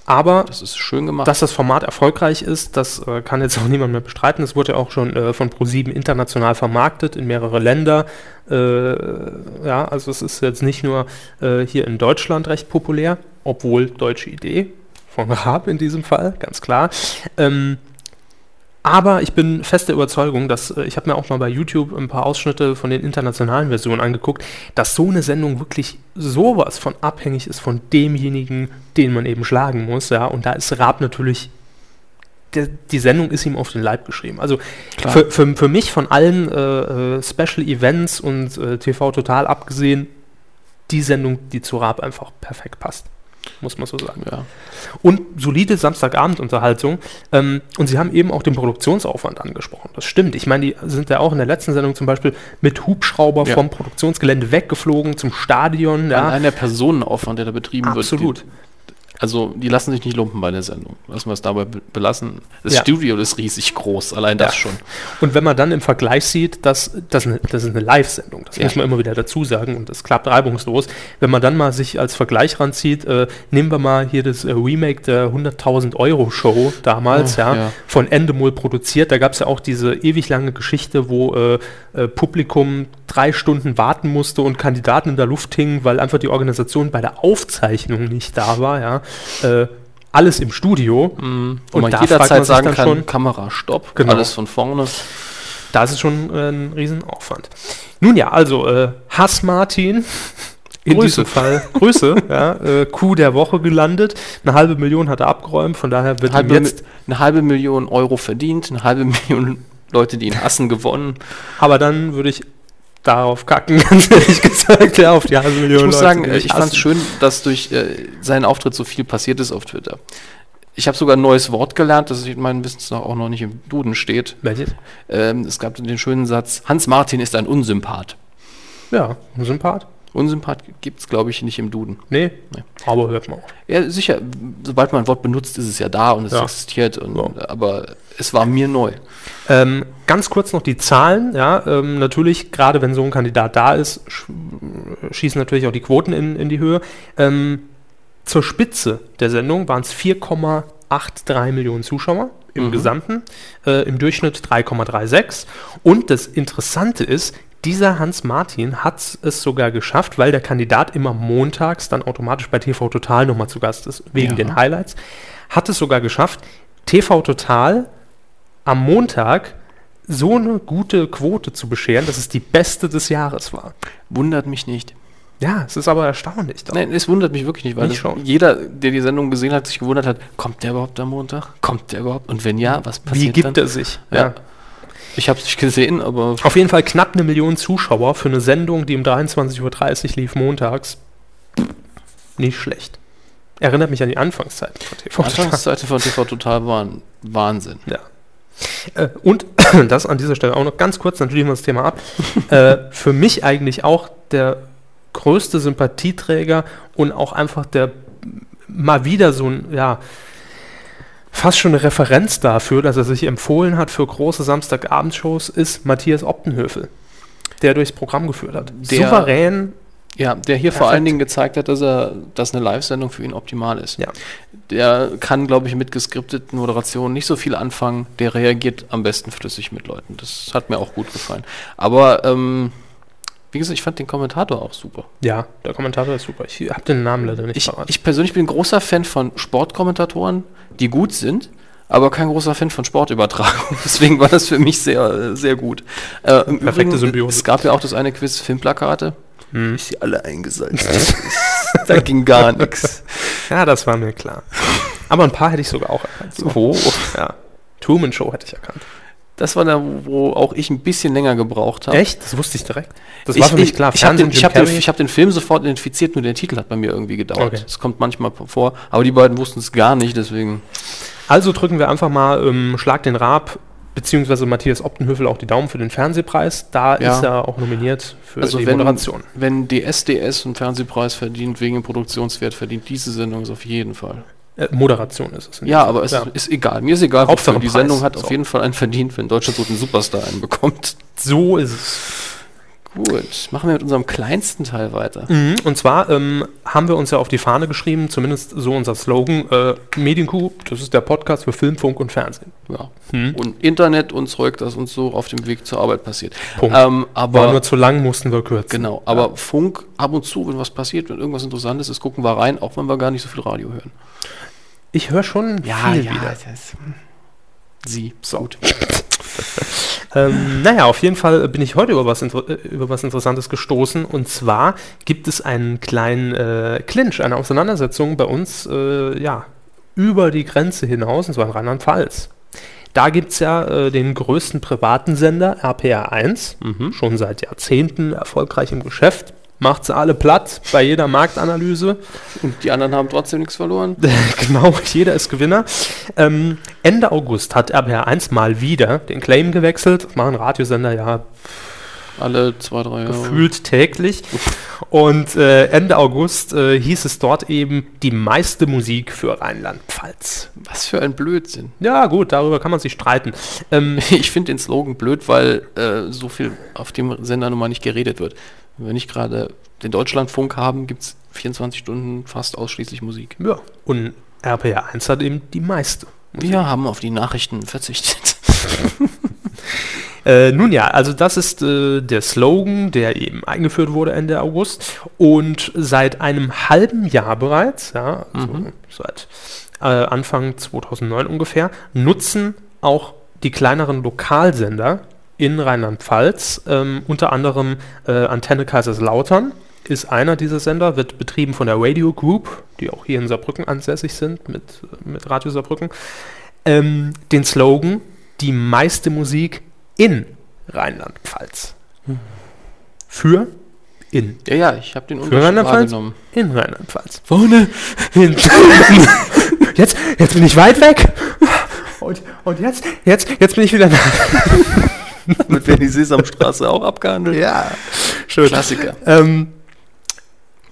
Aber das ist schön gemacht. Dass das Format erfolgreich ist, das äh, kann jetzt auch niemand mehr bestreiten. Es wurde ja auch schon äh, von ProSieben international vermarktet in mehrere Länder. Äh, ja, also es ist jetzt nicht nur äh, hier in Deutschland recht populär, obwohl deutsche Idee von Raab in diesem Fall, ganz klar. Ähm, aber ich bin fest der Überzeugung, dass äh, ich habe mir auch mal bei YouTube ein paar Ausschnitte von den internationalen Versionen angeguckt, dass so eine Sendung wirklich sowas von abhängig ist von demjenigen, den man eben schlagen muss, ja. Und da ist Raab natürlich die Sendung ist ihm auf den Leib geschrieben. Also für, für, für mich von allen äh, äh, Special Events und äh, TV Total abgesehen, die Sendung, die zu Raab einfach perfekt passt. Muss man so sagen. Ja. Und solide Samstagabendunterhaltung. Ähm, und Sie haben eben auch den Produktionsaufwand angesprochen. Das stimmt. Ich meine, die sind ja auch in der letzten Sendung zum Beispiel mit Hubschrauber Ja. vom Produktionsgelände weggeflogen zum Stadion. Ja, Allein der Personenaufwand, der da betrieben absolut. wird. Also, die lassen sich nicht lumpen bei der Sendung. Lassen wir es dabei be- belassen. Das Ja. Studio ist riesig groß, allein das Ja. schon. Und wenn man dann im Vergleich sieht, dass das, eine, das ist eine Live-Sendung, das Ja. muss man immer wieder dazu sagen und das klappt reibungslos. Wenn man dann mal sich als Vergleich ranzieht, äh, nehmen wir mal hier das äh, Remake der 100.000 Euro Show damals, Oh, ja, ja. von Endemol produziert. Da gab es ja auch diese ewig lange Geschichte, wo äh, äh, Publikum drei Stunden warten musste und Kandidaten in der Luft hingen, weil einfach die Organisation bei der Aufzeichnung nicht da war, ja. Äh, alles im Studio. Wo Und fragt man jederzeit sagen kann, schon- Kamera, stopp, Genau. alles von vorne. Da ist es schon äh, ein Riesenaufwand. Nun ja, also äh, Hass Martin. In Grüße. diesem Fall Grüße, ja, äh, Coup der Woche gelandet. Eine halbe Million hat er abgeräumt, von daher wird Halbe, jetzt, eine halbe Million Euro verdient, eine halbe Million Leute, die ihn hassen, gewonnen. aber dann würde ich darauf kacken, ganz ehrlich gesagt, ja, auf die halbe Million Ich muss Leute, sagen, äh, ich fand es schön, dass durch äh, seinen Auftritt so viel passiert ist auf Twitter. Ich habe sogar ein neues Wort gelernt, das in meinem Wissens nach auch noch nicht im Duden steht. Welches? Ähm, es gab den schönen Satz, Hans Martin ist ein Unsympath. Ja, ein Sympath. Unsympath gibt es, glaube ich, nicht im Duden. Nee, Nee. aber hört mal auf. Ja, sicher, sobald man ein Wort benutzt, ist es ja da und es Ja. existiert. Und, Ja. Aber es war mir neu. Ähm, ganz kurz noch die Zahlen. Ja, ähm, natürlich, gerade wenn so ein Kandidat da ist, sch schießen natürlich auch die Quoten in, in die Höhe. Ähm, zur Spitze der Sendung waren es 4,83 Millionen Zuschauer im Mhm. Gesamten, äh, im Durchschnitt 3,36. Und das Interessante ist, dieser Hans Martin hat es sogar geschafft, weil der Kandidat immer montags dann automatisch bei TV Total nochmal zu Gast ist, wegen Ja. den Highlights, hat es sogar geschafft, TV Total am Montag so eine gute Quote zu bescheren, dass es die beste des Jahres war. Wundert mich nicht. Ja, es ist aber erstaunlich. doch. Nein, es wundert mich wirklich nicht, weil Nicht jeder, der die Sendung gesehen hat, sich gewundert hat, kommt der überhaupt am Montag? Kommt der überhaupt? Und wenn ja, was Wie passiert gibt dann? er sich? Ja. Ich habe es nicht gesehen, aber Auf jeden Fall knapp eine Million Zuschauer für eine Sendung, die um 23.30 Uhr lief montags. Nicht schlecht. Erinnert mich an die Anfangszeiten von TV. die Anfangsseite von TV Total war ein Wahnsinn. Ja. Äh, und das an dieser Stelle auch noch ganz kurz, dann schließen wir das Thema ab. äh, für mich eigentlich auch der größte Sympathieträger und auch einfach der mal wieder so ein, ja, fast schon eine Referenz dafür, dass er sich empfohlen hat für große Samstagabendshows, ist Matthias Optenhöfel, der durchs Programm geführt hat. Der- Souverän, Ja, der hier vor allen Dingen gezeigt hat, dass er, dass eine Live-Sendung für ihn optimal ist. Ja. Der kann, glaube ich, mit geskripteten Moderationen nicht so viel anfangen. Der reagiert am besten flüssig mit Leuten. Das hat mir auch gut gefallen. Aber ähm, wie gesagt, ich fand den Kommentator auch super. ja, der Kommentator ist super. Ich habe den Namen leider nicht Ich, ich persönlich bin ein großer Fan von Sportkommentatoren, die gut sind, aber kein großer Fan von Sportübertragung. Deswegen war das für mich sehr, sehr gut. Äh, Im Perfekte Übrigen, Symbiose. es gab ja auch das eine Quiz Filmplakate. Hm. Ich sie alle eingesalzt. da ging gar nichts. Ja, das war mir klar. Aber ein paar hätte ich sogar auch erkannt. So. Oh. Ja. Truman Show hätte ich erkannt. Das war da, wo auch ich ein bisschen länger gebraucht habe. Echt? Das wusste ich direkt. Das ich, war für mich ich, klar. Ich habe den, ich hab den, ich hab den Film sofort identifiziert, nur der Titel hat bei mir irgendwie gedauert. Okay. Das kommt manchmal vor, aber die beiden wussten es gar nicht, deswegen. Also drücken wir einfach mal ähm, Schlag den Raab, beziehungsweise Matthias Optenhöfel auch die Daumen für den Fernsehpreis. Da Ja. ist er auch nominiert für Also die wenn, Moderation. wenn DSDS einen Fernsehpreis verdient wegen dem Produktionswert, verdient diese Sendung es auf jeden Fall. Äh, Moderation ist es. Ja, aber es Fall. ist egal. Mir ist egal, Hauptsache die Preis. Sendung hat So. auf jeden Fall einen verdient, wenn Deutschland so einen Superstar einen bekommt. so ist es. Gut, machen wir mit unserem kleinsten Teil weiter. Mhm. Und zwar ähm, haben wir uns ja auf die Fahne geschrieben, zumindest so unser Slogan, äh, Medienkuh, das ist der Podcast für Film, Funk und Fernsehen. Ja. Mhm. Und Internet und Zeug, das uns so auf dem Weg zur Arbeit passiert. Punkt. Ähm, War aber nur zu lang, mussten wir kürzen. Genau, aber Funk ab und zu, wenn was passiert, wenn irgendwas Interessantes ist, gucken wir rein, auch wenn wir gar nicht so viel Radio hören. Ich höre schon viel wieder. Das, Sie. So. Gut. ähm, naja, auf jeden Fall bin ich heute über was, äh, über was Interessantes gestoßen. Und zwar gibt es einen kleinen äh, Clinch, eine Auseinandersetzung bei uns, äh, ja, über die Grenze hinaus, und zwar in Rheinland-Pfalz. da gibt es ja äh, den größten privaten Sender, RPR 1, schon seit Jahrzehnten erfolgreich im Geschäft. Macht sie alle platt bei jeder Marktanalyse. Und die anderen haben trotzdem nichts verloren. genau, jeder ist Gewinner. Ähm, Ende August hat RPR 1 mal wieder den Claim gewechselt. Das machen Radiosender ja Alle zwei, drei Jahre. gefühlt täglich. Und äh, Ende August äh, hieß es dort eben die meiste Musik für Rheinland-Pfalz. Was für ein Blödsinn. Ja, gut, darüber kann man sich streiten. Ähm, Ich finde den Slogan blöd, weil äh, so viel auf dem Sender nun mal nicht geredet wird. Wenn wir nicht gerade den Deutschlandfunk haben, gibt es 24 Stunden fast ausschließlich Musik. ja, und RPR 1 hat eben die meiste. Wir haben auf die Nachrichten verzichtet. Äh, nun ja, also das ist äh, der Slogan, der eben eingeführt wurde Ende August und seit einem halben Jahr bereits, ja, also seit äh, Anfang 2009 ungefähr, nutzen auch die kleineren Lokalsender in Rheinland-Pfalz, ähm, unter anderem äh, Antenne Kaiserslautern ist einer dieser Sender, wird betrieben von der Radio Group, die auch hier in Saarbrücken ansässig sind mit, mit Radio Saarbrücken, ähm, den Slogan, die meiste Musik in Rheinland-Pfalz. Für in. Ja, ja, ich habe den Unterschied Rheinland-Pfalz? wahrgenommen. In Rheinland-Pfalz. Vorne. Hin. jetzt, jetzt bin ich weit weg. Und, und jetzt, jetzt, jetzt bin ich wieder da. Damit wäre die Sesamstraße auch abgehandelt. Ja, schön. Klassiker. Ähm,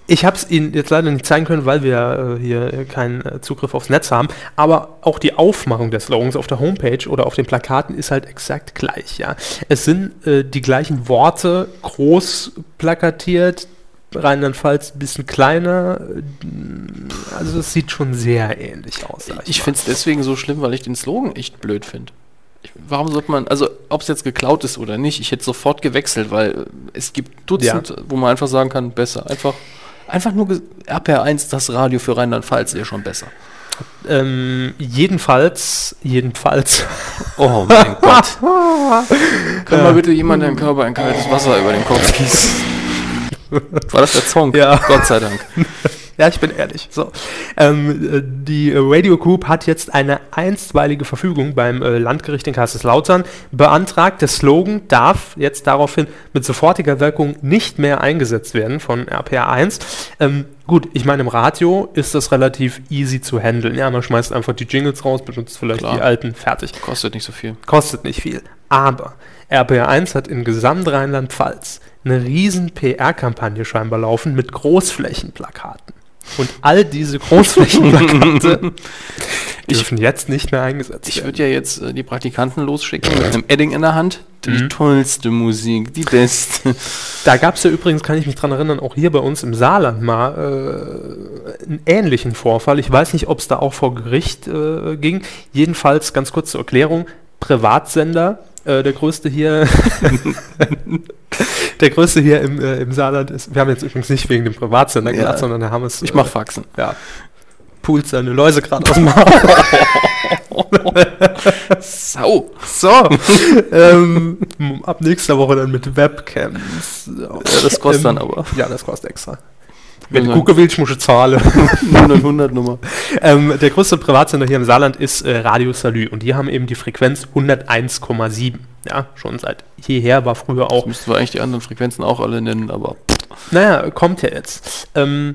ich habe es Ihnen jetzt leider nicht zeigen können, weil wir äh, hier keinen äh, Zugriff aufs Netz haben. Aber auch die Aufmachung der Slogans auf der Homepage oder auf den Plakaten ist halt exakt gleich. Ja, es sind äh, die gleichen Worte groß plakatiert. Rheinland-Pfalz ein bisschen kleiner. Also es sieht schon sehr ähnlich aus. Ich mal. finde es deswegen so schlimm, weil ich den Slogan echt blöd finde. Warum sollte man, also ob es jetzt geklaut ist oder nicht, ich hätte sofort gewechselt, weil es gibt Dutzend, wo man einfach sagen kann, besser. Einfach, einfach nur ge- RPR1, das Radio für Rheinland-Pfalz wäre schon besser. ähm, jedenfalls, jedenfalls. Oh mein Gott. Kann mal bitte jemand deinen Körper in kaltes Wasser über den Kopf gießen? War das der Song? Ja. Gott sei Dank. Ja, ich bin ehrlich. So. Ähm, äh, die Radio Group hat jetzt eine einstweilige Verfügung beim äh, Landgericht in Kaiserslautern beantragt. Der Slogan darf jetzt daraufhin mit sofortiger Wirkung nicht mehr eingesetzt werden von RPR 1. Ähm, gut, ich meine, im Radio ist das relativ easy zu handeln. Ja, man schmeißt einfach die Jingles raus, benutzt vielleicht Klar. die alten, fertig. Kostet nicht so viel. Kostet nicht viel. Aber RPR 1 hat in gesamt Rheinland-Pfalz eine riesen PR-Kampagne scheinbar laufen mit Großflächenplakaten. Und all diese Großflächenplakate dürfen jetzt nicht mehr eingesetzt Ich werden. würde ja jetzt äh, die Praktikanten losschicken mit einem Edding in der Hand. Die tollste Musik, die beste. Da gab es ja übrigens, kann ich mich dran erinnern, auch hier bei uns im Saarland mal äh, einen ähnlichen Vorfall. Ich weiß nicht, ob es da auch vor Gericht äh, ging. Jedenfalls, ganz kurz zur Erklärung, Privatsender, äh, der größte hier, der größte hier im, äh, im Saarland ist, wir haben jetzt übrigens nicht wegen dem Privatsender Ja. gelacht, sondern da haben es, Ich mach Faxen. ja, poolt seine Läuse gerade aus dem. Sau. So, ähm, ab nächster Woche dann mit Webcams. Ja, das kostet dann Ähm, aber. Ja, das kostet extra. Wenn du gucken willst, musst du zahlen. Nur eine 100 Nummer. ähm, der größte Privatsender hier im Saarland ist äh, Radio Salü und die haben eben die Frequenz 101,7. Ja, schon seit jeher war früher auch. Müssten wir eigentlich die anderen Frequenzen auch alle nennen, aber Naja, kommt ja jetzt. Ähm,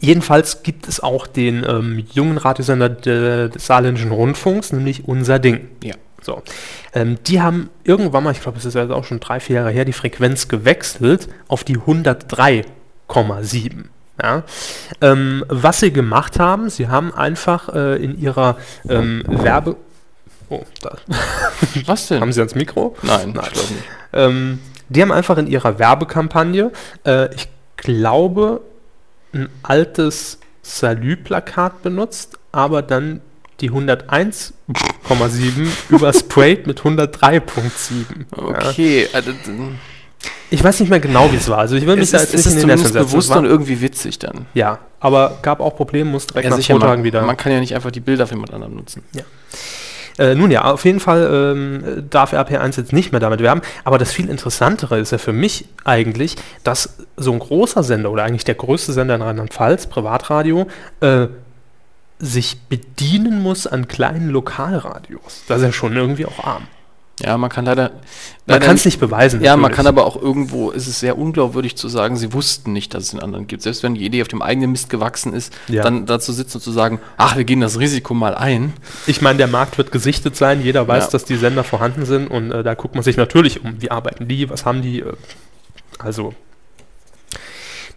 jedenfalls gibt es auch den ähm, jungen Radiosender de, des Saarländischen Rundfunks, nämlich Unser Ding. Ja. So. Ähm, die haben irgendwann mal, ich glaube, es ist jetzt auch schon drei, vier Jahre her, die Frequenz gewechselt auf die 103,7. Ja. Ähm, was sie gemacht haben, sie haben einfach äh, in ihrer ähm, Werbe... Oh, da was denn? haben sie ans Mikro? Nein, Nein. ich glaube nicht. Ähm, die haben einfach in ihrer Werbekampagne, äh, ich glaube, ein altes Salü-Plakat benutzt, aber dann die 101,7 übersprayt mit 103,7. Ja. Okay, also, d- Ich weiß nicht mehr genau, wie es war. Also ich will mich es da ist, jetzt es nicht ist in den bewusst und irgendwie witzig dann. Ja, aber gab auch Probleme, musste direkt Ja, nach sicher, man, wieder. man kann ja nicht einfach die Bilder für jemand anderen nutzen. Äh, nun ja, auf jeden Fall ähm, darf RP1 jetzt nicht mehr damit werben. Aber das viel Interessantere ist ja für mich eigentlich, dass so ein großer Sender oder eigentlich der größte Sender in Rheinland-Pfalz, Privatradio, äh, sich bedienen muss an kleinen Lokalradios. Das ist ja schon irgendwie auch arm. Ja, man kann leider. Man leider kann es nicht beweisen. Ja, man kann aber auch irgendwo, ist es sehr unglaubwürdig zu sagen, sie wussten nicht, dass es den anderen gibt. Selbst wenn die Idee auf dem eigenen Mist gewachsen ist, Ja. dann dazu sitzen und zu sagen, ach, wir gehen das Risiko mal ein. Ich meine, der Markt wird gesichtet sein, jeder weiß, Ja. dass die Sender vorhanden sind und äh, da guckt man sich natürlich um, wie arbeiten die, was haben die, äh, also.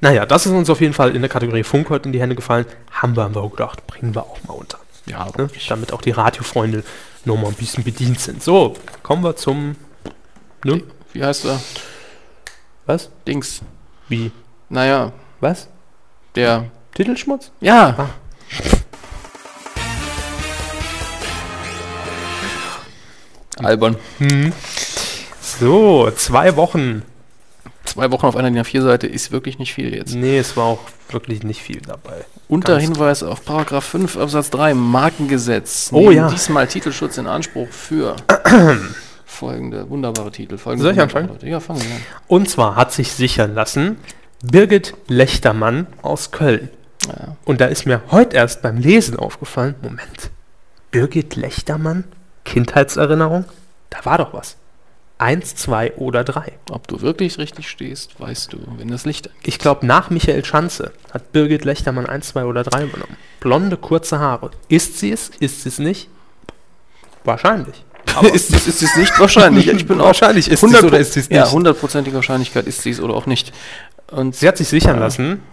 Naja, das ist uns auf jeden Fall in der Kategorie Funk heute in die Hände gefallen. Haben wir aber auch gedacht, bringen wir auch mal unter. Ja, Ne? Damit auch die Radiofreunde noch mal ein bisschen bedient sind. So, kommen wir zum. Ne? Wie heißt er? Was? Dings. Wie? Naja, Was? der. Titelschmutz? Ja. Ah. Albern. So, zwei Wochen. Zwei Wochen auf einer DIN A4-Seite ist wirklich nicht viel jetzt. Nee, es war auch wirklich nicht viel dabei. Unter Ganz Hinweis auf Paragraph 5 Absatz 3 Markengesetz. Oh ja. Diesmal Titelschutz in Anspruch für folgende wunderbare Titel. Folgende Soll ich anfangen? Leute. Ja, fangen wir an. Und zwar hat sich sichern lassen Birgit Lechtermann aus Köln. Ja. Und da ist mir heute erst beim Lesen aufgefallen, Moment, Birgit Lechtermann, Kindheitserinnerung, da war doch was. Eins, zwei oder drei. Ob du wirklich richtig stehst, weißt du, wenn das Licht angeht. Ich glaube, nach Michael Schanze hat Birgit Lechtermann eins, zwei oder drei übernommen. Blonde, kurze Haare. Ist sie es? Ist sie es nicht? Wahrscheinlich. ist, ist, ist es nicht wahrscheinlich? Ich bin auch Wahrscheinlich ist sie's oder ist sie's Ja, nicht. hundertprozentige Wahrscheinlichkeit ist sie es oder auch nicht. Und Sie hat sich sichern lassen.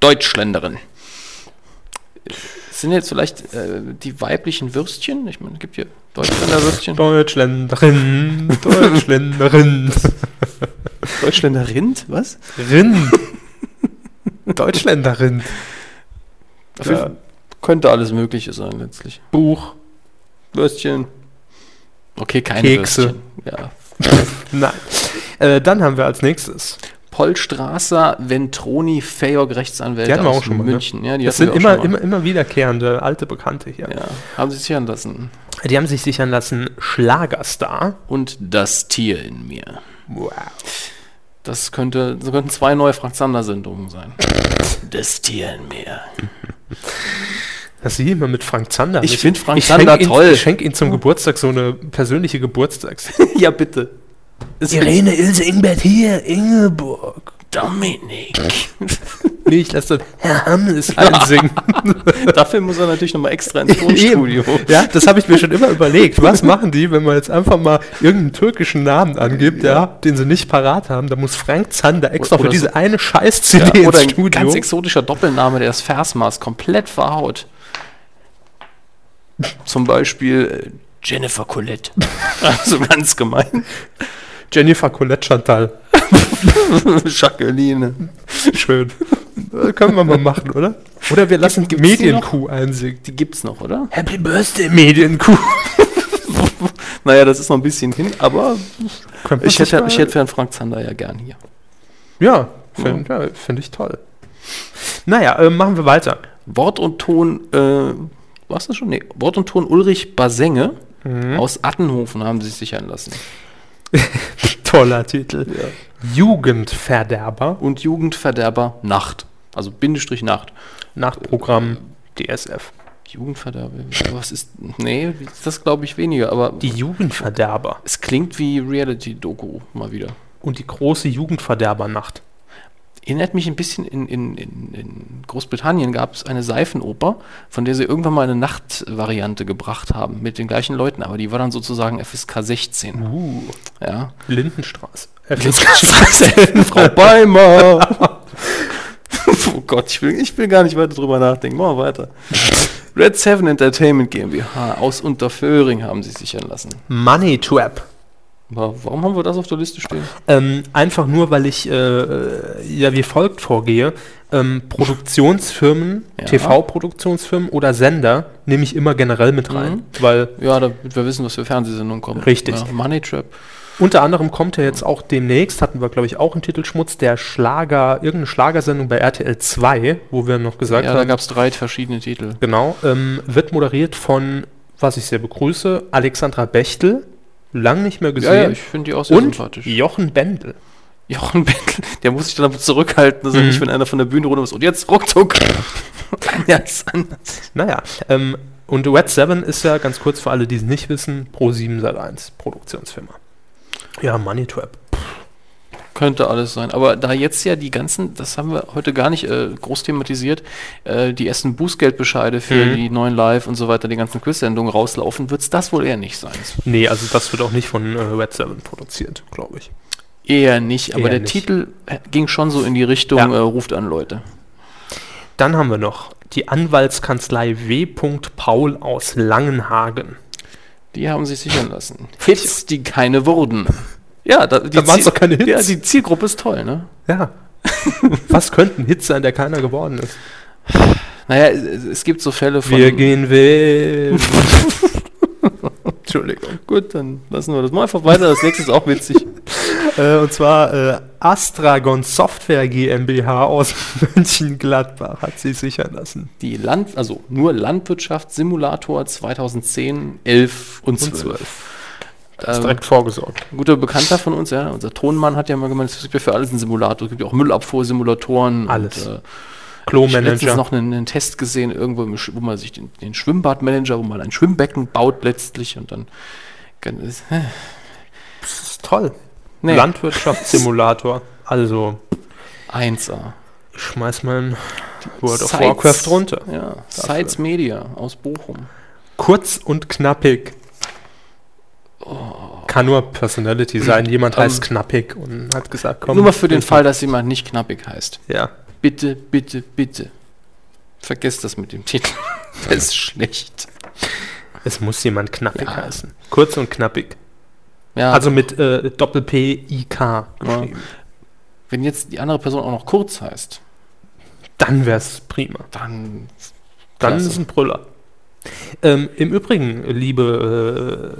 Deutschländerin. Sind jetzt vielleicht äh, die weiblichen Würstchen? Ich meine, es gibt hier Deutschländer Würstchen. Deutschländerin, Deutschländerin, Deutschländer Rind? Was? Rind. Deutschländerin. Ja. Könnte alles Mögliche sein letztlich. Buch. Würstchen. Okay, keine Kekse. Würstchen. Ja. Nein. Äh, dann haben wir als nächstes. Paul Strasser, Ventroni, Fayog, Rechtsanwälte Die hatten wir aus auch schon mal, ne? München. Ja, Das sind immer, immer, immer wiederkehrende alte Bekannte hier. Ja, haben sie sich hören lassen. Die haben sich sichern lassen Schlagerstar. Und das Tier in mir. Wow. Das könnte, das könnten zwei neue Frank Zander-Sendungen sein. Das Tier in mir. Das sie immer mit Frank Zander. Ich find Frank ich Zander schenk ihn, toll. Ich schenke ihm zum Geburtstag so eine persönliche Geburtstags. ja, bitte. Irene, Ilse, Ingbert hier, Ingeborg. Dominik. Nee, ich lasse Herr Hammes einsingen. Dafür muss er natürlich nochmal extra ins Tonstudio. Ja, das habe ich mir schon immer überlegt. Was machen die, wenn man jetzt einfach mal irgendeinen türkischen Namen angibt, ja, den sie nicht parat haben? Da muss Frank Zander extra Oder für diese so- eine Scheiß-CD Ja, oder ins ein ganz Studio. exotischer Doppelname, der das Versmaß komplett verhaut. Zum Beispiel äh, Jennifer Colette. Also ganz gemein. Jennifer Colette Chantal. Jacqueline. Schön. Das können wir mal machen, oder? Oder wir lassen Gibt's die Medienkuh einsingen. Die gibt's noch, oder? Happy Birthday, Medienkuh. Naja, das ist noch ein bisschen hin, aber ich hätte, ich hätte Herrn Frank Zander ja gern hier. Ja, finde ja, find ich toll. Naja, äh, machen wir weiter. Wort und Ton, äh, was das schon? Nee, Wort und Ton Ulrich Basenge aus Attenhofen haben sie sich sichern lassen. Toller Titel. Jugendverderber. Und Jugendverderber Nacht. Also Bindestrich Nacht. Nachtprogramm DSF. Jugendverderber, was ist. Nee, das glaube ich weniger, aber Die Jugendverderber. es klingt wie Reality-Doku mal wieder. Und die große Jugendverderbernacht. Erinnert mich ein bisschen, in, in, in, Großbritannien gab es eine Seifenoper, von der sie irgendwann mal eine Nachtvariante gebracht haben mit den gleichen Leuten, aber die war dann sozusagen FSK 16. Uh, Ja. Lindenstraße. Frau Beimer! oh Gott, ich will, ich will gar nicht weiter drüber nachdenken. Machen wir weiter. Red Seven Entertainment GmbH aus Unterföhring haben sie sichern lassen. Money Trap. Warum haben wir das auf der Liste stehen? Ähm, einfach nur, weil ich äh, ja wie folgt vorgehe. Ähm, Produktionsfirmen, Ja. TV-Produktionsfirmen oder Sender nehme ich immer generell mit rein. Mhm. Weil Ja, damit wir wissen, was für Fernsehsendungen kommen. Richtig. Ja, Money Trap. unter anderem kommt ja jetzt auch demnächst, hatten wir glaube ich auch einen Titelschmutz, der Schlager, irgendeine Schlagersendung bei RTL 2, wo wir noch gesagt Ja, da haben, gab es drei verschiedene Titel. genau, ähm, wird moderiert von, was ich sehr begrüße, Alexandra Bechtel, lang nicht mehr Ja, gesehen, ja, ich finde die auch sehr und sympathisch. Jochen Bendel. Jochen Bendel, der muss sich dann aber zurückhalten, dass er Mhm. nicht, wenn einer von der Bühne runter ist. Und jetzt ruckzuck. Ja, ist anders. Naja, ähm, und Red 7 ist ja ganz kurz für alle, die es nicht wissen, Pro 7 Sat 1 Produktionsfirma. Ja, Money Trap. Könnte alles sein. Aber da jetzt ja die ganzen, das haben wir heute gar nicht äh, groß thematisiert, äh, die ersten Bußgeldbescheide für Mhm. die neuen Live und so weiter, die ganzen Quiz-Sendungen rauslaufen, wird es das wohl eher nicht sein. Nee, also das wird auch nicht von äh, Red 7 produziert, glaube ich. Eher nicht, aber Eher der nicht. Titel äh, ging schon so in die Richtung, Ja. äh, ruft an Leute. Dann haben wir noch die Anwaltskanzlei W. Paul aus Langenhagen. Die haben sich sichern lassen. Hits, die keine wurden. Ja, da, die Da waren's Ziel- doch keine Hits. Ja, die Zielgruppe ist toll, ne? Ja. Was könnten Hits sein, der keiner geworden ist? Naja, es, gibt so Fälle von. Wir gehen wählen. Entschuldigung. Gut, dann lassen wir das mal einfach weiter. Das nächste ist auch witzig. Äh, und zwar äh, Astragon Software GmbH aus Mönchengladbach hat sich sichern lassen. Die Land, also nur Landwirtschaftssimulator 2010, 11 und 12. Das ist Ähm, direkt vorgesorgt. Ein guter Bekannter von uns, ja, unser Tonmann hat ja mal gemeint, es gibt ja für alles einen Simulator. Es gibt ja auch Müllabfuhrsimulatoren. Alles. Und, äh, ich habe Klo-Manager. noch einen, einen Test gesehen, irgendwo, wo man sich den, den Schwimmbadmanager, wo man ein Schwimmbecken baut letztlich und dann. kann es- hä? Das ist toll. Nee, Landwirtschaftssimulator. Also, 1A. ich schmeiß mein World of Warcraft runter. Ja, Sites Media aus Bochum. Kurz und knappig. Kann nur Personality sein. Jemand Ähm, heißt knappig und hat gesagt, komm. Nur mal für den Fall, dass jemand nicht knappig heißt. Ja. Bitte, bitte, bitte. Vergesst das mit dem Titel. Das ist schlecht. Es muss jemand knappig Ja. heißen. Kurz und knappig. Ja, Also mit äh, Doppel-P-I-K geschrieben. wenn jetzt die andere Person auch noch kurz heißt, Dann wär's prima. dann. Dann Klasse. ist ein Brüller. Ähm, Im Übrigen, liebe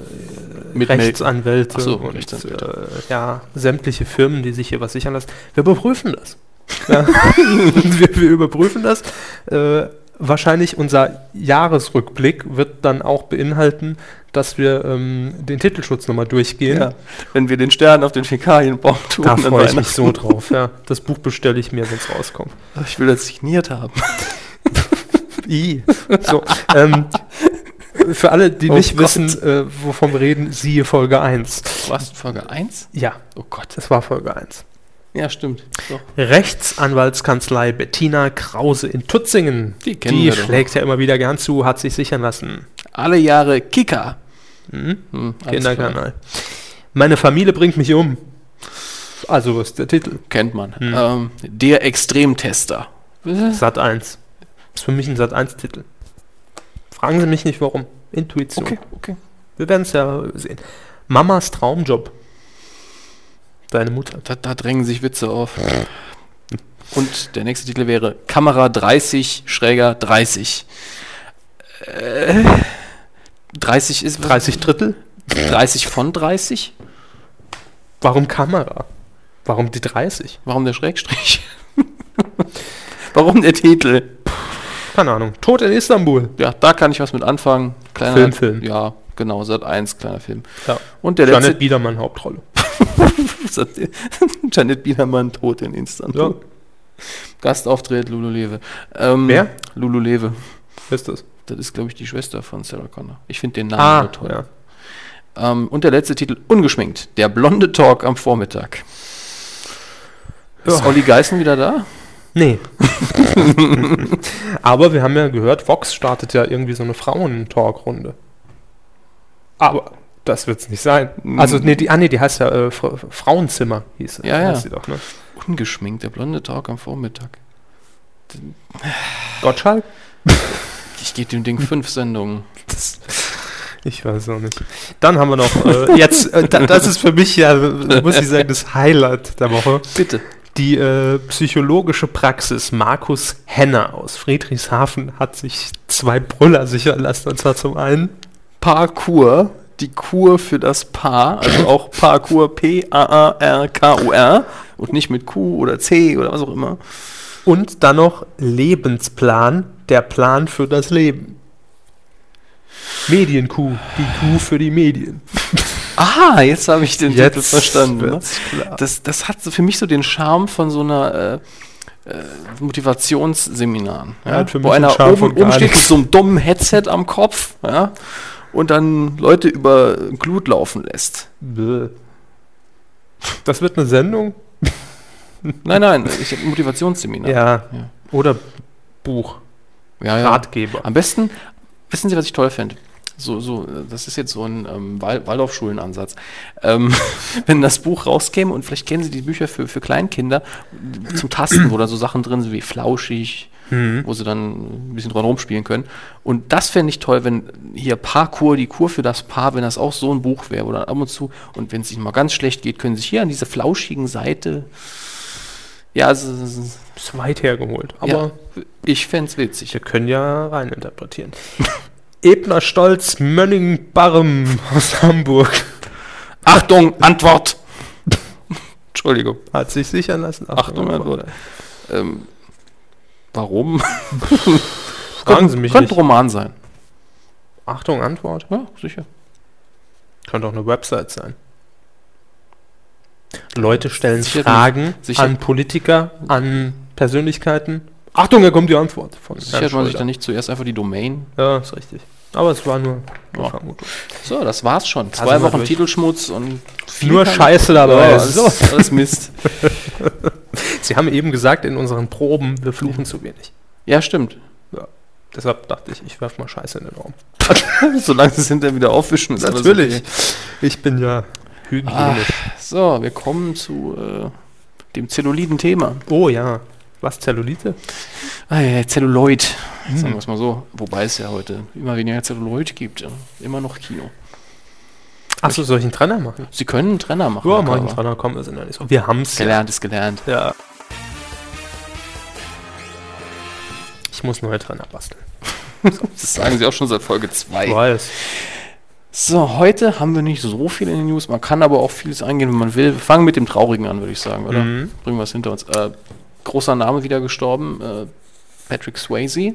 äh, Rechtsanwälte so, und Rechtsanwälte. äh, ja, sämtliche Firmen, die sich hier was sichern lassen, wir überprüfen das. Ja. wir, wir überprüfen das. Äh, wahrscheinlich unser Jahresrückblick wird dann auch beinhalten, dass wir ähm, den Titelschutz nochmal durchgehen. Ja, wenn wir den Stern auf den Fäkalienbaum tun, Da freue ich mich so drauf. Ja. Das Buch bestelle ich mir, wenn es rauskommt. Ich will das signiert haben. I. So, ähm, für alle, die Oh nicht Gott. wissen, äh, wovon wir reden, siehe Folge 1. Was? Folge 1? Ja, Oh Gott. das war Folge 1. Ja, stimmt. Doch. Rechtsanwaltskanzlei Bettina Krause in Tutzingen. Die kennen Die schlägt ja immer wieder gern zu, hat sich sichern lassen. Alle Jahre Kika. Hm, klar. Kinderkanal. Meine Familie bringt mich um. Also, was ist der Titel? Kennt man. Hm. Ähm, der Extremtester. Sat 1. Ist für mich ein Sat 1-Titel. Fragen Sie mich nicht warum. Intuition. Okay, okay. Wir werden es ja sehen. Mamas Traumjob. Deine Mutter. Da, da drängen sich Witze auf. Und der nächste Titel wäre Kamera 30, schräger 30. Äh, 30 ist 30 Drittel? 30 von 30? Warum Kamera? Warum die 30? Warum der Schrägstrich? Warum der Titel? Keine Ahnung. Tod in Istanbul. Ja, da kann ich was mit anfangen. Kleiner Film, Film. Ja, genau, Sat 1, kleiner Film. Ja. Und der Janet letzte Biedermann Hauptrolle. Janet Biedermann tot in Istanbul. Ja. Gastauftritt Lulu Lewe. Ähm, Wer? Lulu Lewe. Wer ist das? Das ist, glaube ich, die Schwester von Sarah Connor. Ich finde den Namen nur toll. ja. Ähm, und der letzte Titel, ungeschminkt. Der blonde Talk am Vormittag. Ist. Olli Geißen wieder da? Nee. Aber wir haben ja gehört, Vox startet ja irgendwie so eine Frauen-Talk-Runde. Aber das wird es nicht sein. Also, nee, die, ah, nee, die heißt ja äh, Fra Frauenzimmer, hieß sie. Ja, ja. Sie doch, ne? Ungeschminkt, der blonde Talk am Vormittag. Gottschalk? Ich gebe dem Ding fünf Sendungen. Das, ich weiß auch nicht. Dann haben wir noch, äh, jetzt, äh, da, das ist für mich ja, muss ich sagen, das Highlight der Woche. Bitte. Die äh, psychologische Praxis Markus Henner aus Friedrichshafen hat sich zwei Brüller sichern lassen. Und zwar zum einen Parkour, die Kur für das Paar, also auch Parkour, P-A-A-R-K-U-R und nicht mit Q oder C oder was auch immer. und dann noch Lebensplan, der Plan für das Leben. Medienkuh, die Kuh für die Medien. Ah, jetzt habe ich den Titel verstanden. Ne? Das, das hat für mich so den Charme von so einer äh, Motivationsseminaren, Ja, ja, für wo einer oben, oben steht mit so einem dummen Headset am Kopf ja, und dann Leute über Glut laufen lässt. Bäh. Das wird eine Sendung? Nein, nein, ich habe Motivationsseminar. Ja. Ja. Oder Buch. Ratgeber. Am besten, wissen Sie, was ich toll fände? So, so, das ist jetzt so ein ähm, Wal Waldorfschulenansatz. Ähm, wenn das Buch rauskäme und vielleicht kennen Sie die Bücher für, für Kleinkinder zum Tasten, wo da so Sachen drin sind wie flauschig, Mhm. wo sie dann ein bisschen dran rumspielen können. Und das fände ich toll, wenn hier Parkour, die Kur für das Paar, wenn das auch so ein Buch wäre oder ab und zu. Und wenn es ihnen mal ganz schlecht geht, können sie sich hier an diese flauschigen Seite. Ja, also, Ist weit hergeholt. Aber ja, ich fände es witzig. wir können ja reininterpretieren. Ebner Stolz Mönning-Barrem aus Hamburg Achtung, Antwort! Entschuldigung. hat sich sichern lassen. Achtung, Antwort. Ähm, warum? Fragen Sie mich Könnte nicht. Roman sein. Achtung, Antwort. Ja, sicher. Könnte auch eine Website sein. Leute stellen Sicher- Fragen sicher- an Politiker, an Persönlichkeiten. Achtung, hier kommt die Antwort von Sichert man sich dann nicht zuerst einfach die Domain? Ja, ist richtig. Aber es war nur Ja. Vermutung. So, das war's schon. Zwei wir Wochen durch. Titelschmutz und viel Nur Scheiße dabei. Ja, alles, alles Mist. Sie haben eben gesagt in unseren Proben, wir fluchen zu wenig. Ja, stimmt. Deshalb dachte ich, ich werfe mal Scheiße in den Raum. Solange sie es hinterher wieder aufwischen, ist Natürlich. okay. Ich bin ja Ah, hygienisch. so, wir kommen zu äh, dem Zelluliden-Thema. Oh ja. Was, Zellulite? Ah, ja, Zelluloid, Hm. sagen wir es mal so. Wobei es ja heute immer weniger Zelluloid gibt. Ja. Immer noch Kino. Achso, soll ich einen Trenner machen? Sie können einen Trenner machen. Ja, mach ich einen. Trenner, komm, wir sind ja nicht so. Wir haben's ja. Gelernt ist gelernt. Ja. Ich muss neue Trenner basteln. Das sagen Sie auch schon seit Folge Ich 2. weiß. So, heute haben wir nicht so viel in den News. Man kann aber auch vieles eingehen, wenn man will. Wir fangen mit dem Traurigen an, würde ich sagen, oder? Mhm. Bringen wir es hinter uns. Äh, großer Name wieder gestorben, äh, Patrick Swayze.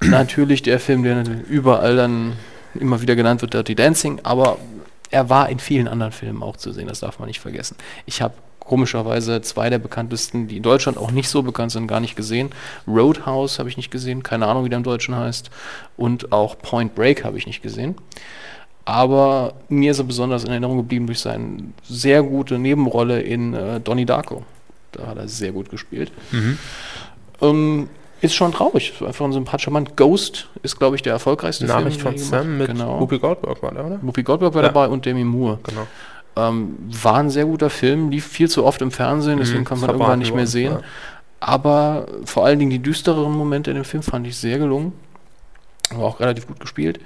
Natürlich der Film, der überall dann immer wieder genannt wird, Dirty Dancing, aber er war in vielen anderen Filmen auch zu sehen, das darf man nicht vergessen. Ich habe komischerweise zwei der bekanntesten, die in Deutschland auch nicht so bekannt sind, gar nicht gesehen. Roadhouse habe ich nicht gesehen, keine Ahnung, wie der im Deutschen heißt. Und auch Point Break habe ich nicht gesehen. Aber mir ist er besonders in Erinnerung geblieben durch seine sehr gute Nebenrolle in äh, Donnie Darko. Da hat er sehr gut gespielt. Mhm. Ähm, ist schon traurig. Einfach ein sympathischer Mann. Ghost ist, glaube ich, der erfolgreichste Nachricht Film. von er gemacht Sam mit genau. Whoopi Goldberg war der, oder? Whoopi Goldberg war Ja. dabei und Demi Moore. Genau. Ähm, war ein sehr guter Film, lief viel zu oft im Fernsehen, deswegen Mhm, kann man irgendwann nicht mehr sehen. ja. Aber vor allen Dingen die düstereren Momente in dem Film fand ich sehr gelungen. War auch relativ gut gespielt.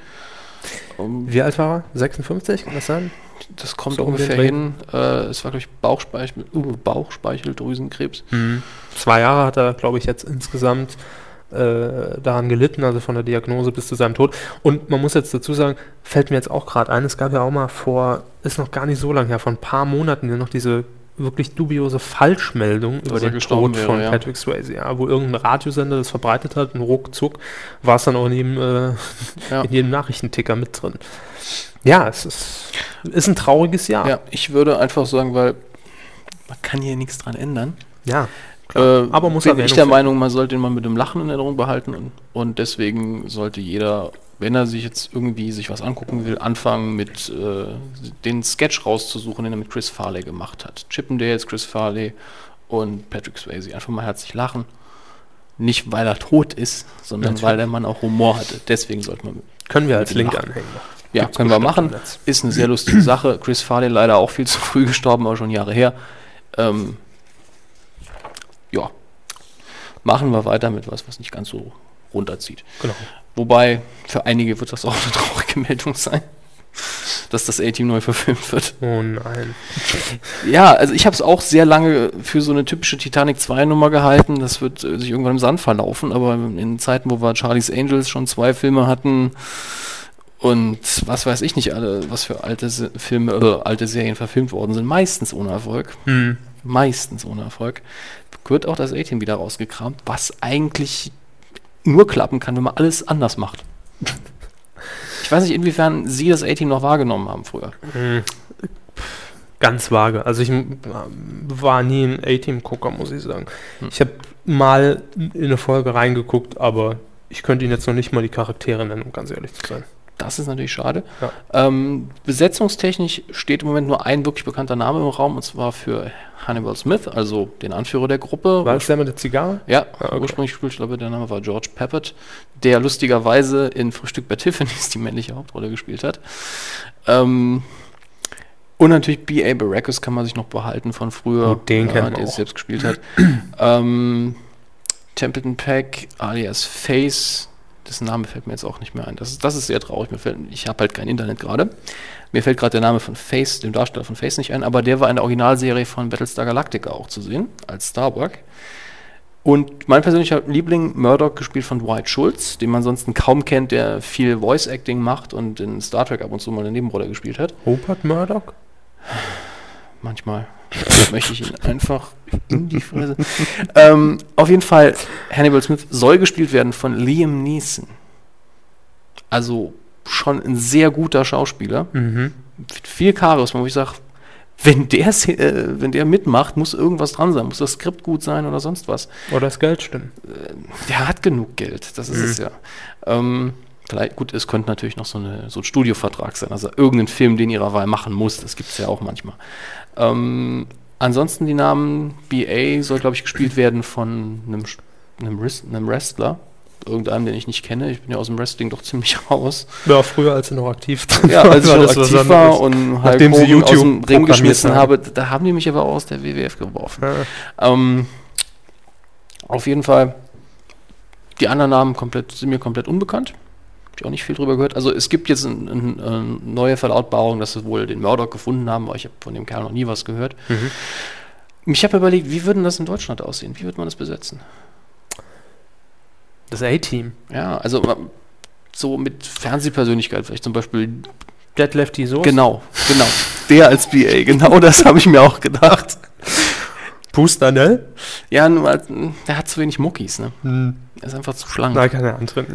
Ähm, Wie alt war er? 56, kann das sein? das kommt so um ungefähr hin. Äh, es war, glaube ich, Bauchspeichel, uh, Bauchspeicheldrüsenkrebs. Zwei Jahre hat er, glaube ich, jetzt insgesamt äh, daran gelitten, also von der Diagnose bis zu seinem Tod. Und man muss jetzt dazu sagen, fällt mir jetzt auch gerade ein, es gab ja auch mal vor, ist noch gar nicht so lange her, vor ein paar Monaten ja noch diese wirklich dubiose Falschmeldung über er den Tod wäre, von ja. Patrick Swayze, ja, wo irgendein Radiosender das verbreitet hat und ruckzuck war es dann auch in jedem, äh, Ja. in jedem Nachrichtenticker mit drin. Ja, es ist, ist ein trauriges Jahr. Ja, ich würde einfach sagen, weil man kann hier nichts dran ändern. ja. Äh, Aber muss bin ich der. Meinung, man sollte ihn mal mit dem Lachen in Erinnerung behalten und, und deswegen sollte jeder, wenn er sich jetzt irgendwie sich was angucken will, anfangen mit äh, den Sketch rauszusuchen, den er mit Chris Farley gemacht hat. Chippendales, Chris Farley und Patrick Swayze. Einfach mal herzlich lachen. Nicht, weil er tot ist, sondern Natürlich. weil der Mann auch Humor hatte. Deswegen sollte man Können wir als Link Lachen. anhängen. ja, Gibt's können wir machen. Ist eine sehr lustige Sache. Chris Farley leider auch viel zu früh gestorben, aber schon Jahre her. Ähm, ja. Machen wir weiter mit was, was nicht ganz so runterzieht. Genau. Wobei, für einige wird das auch eine traurige Meldung sein, dass das A-Team neu verfilmt wird. Oh nein. Ja, also ich habe es auch sehr lange für so eine typische Titanic 2 Nummer gehalten. Das wird äh, sich irgendwann im Sand verlaufen, aber in Zeiten, wo wir Charlie's Angels schon zwei Filme hatten und was weiß ich nicht alle, was für alte Se Filme, äh, alte Serien verfilmt worden sind, meistens ohne Erfolg. Hm. Meistens ohne Erfolg. Wird auch das A-Team wieder rausgekramt, was eigentlich nur klappen kann, wenn man alles anders macht. Ich weiß nicht, inwiefern Sie das A-Team noch wahrgenommen haben früher. Hm. ganz vage. Also ich war nie ein A-Team-Gucker, muss ich sagen. Hm. Ich habe mal in eine Folge reingeguckt, aber ich könnte Ihnen jetzt noch nicht mal die Charaktere nennen, um ganz ehrlich zu sein. Das ist natürlich schade. Ja. Ähm, besetzungstechnisch steht im Moment nur ein wirklich bekannter Name im Raum, und zwar für Hannibal Smith, also den Anführer der Gruppe. War das der mit der Zigarre? Ja, Ah, okay. ursprünglich glaube, der Name war George Peppert, der lustigerweise in Frühstück bei Tiffany's die männliche Hauptrolle gespielt hat. Ähm, und natürlich B.A. Baracus kann man sich noch behalten von früher, Gut, den man der es selbst gespielt hat. ähm, Templeton Peck alias Face, dessen Name fällt mir jetzt auch nicht mehr ein. Das ist, das ist sehr traurig. Mir fällt, ich habe halt kein Internet gerade. Mir fällt gerade der Name von Face, dem Darsteller von Face nicht ein, aber der war in der Originalserie von Battlestar Galactica auch zu sehen, als Starbuck. Und mein persönlicher Liebling, Murdoch, gespielt von Dwight Schultz, den man sonst kaum kennt, der viel Voice-Acting macht und in Star Trek ab und zu mal eine Nebenrolle gespielt hat. Rupert Murdoch? Manchmal möchte ich ihn einfach in die Fresse. ähm, auf jeden Fall, Hannibal Smith soll gespielt werden von Liam Neeson. Also schon ein sehr guter Schauspieler. Mhm. Mit viel Charisma, wo ich sage, wenn der, äh, wenn der mitmacht, muss irgendwas dran sein. Muss das Skript gut sein oder sonst was. Oder das Geld stimmen. Der hat genug Geld, das ist Mhm. es ja. Ähm, vielleicht, gut, es könnte natürlich noch so, eine, so ein Studiovertrag sein, also irgendein Film, den ihrer Wahl machen muss, das gibt es ja auch manchmal. Ähm, ansonsten die Namen BA soll, glaube ich, gespielt werden von einem, einem, einem Wrestler, irgendeinem, den ich nicht kenne. Ich bin ja aus dem Wrestling doch ziemlich raus. Ja, früher als er noch aktiv drin Ja, als ich war noch aktiv war und Hulk Nachdem sie Hogan aus YouTube dem Ring geschmissen haben. habe, da haben die mich aber auch aus der WWF geworfen. Ja. Ähm, auf jeden Fall, die anderen Namen komplett, sind mir komplett unbekannt. Ich auch nicht viel drüber gehört. Also es gibt jetzt eine ein, ein neue Verlautbarung, dass sie wohl den Murdoch gefunden haben, aber ich habe von dem Kerl noch nie was gehört. Mhm. Ich habe überlegt, wie würde das in Deutschland aussehen? Wie würde man das besetzen? Das A-Team. Ja, also so mit Fernsehpersönlichkeit, vielleicht zum Beispiel Dead Lefty Soße. Genau, genau. Der als BA, genau das habe ich mir auch gedacht. Pustanel? Ja, nur, als- der hat zu wenig Muckis, ne? Hm. Er ist einfach zu schlank. Nein, keine andere.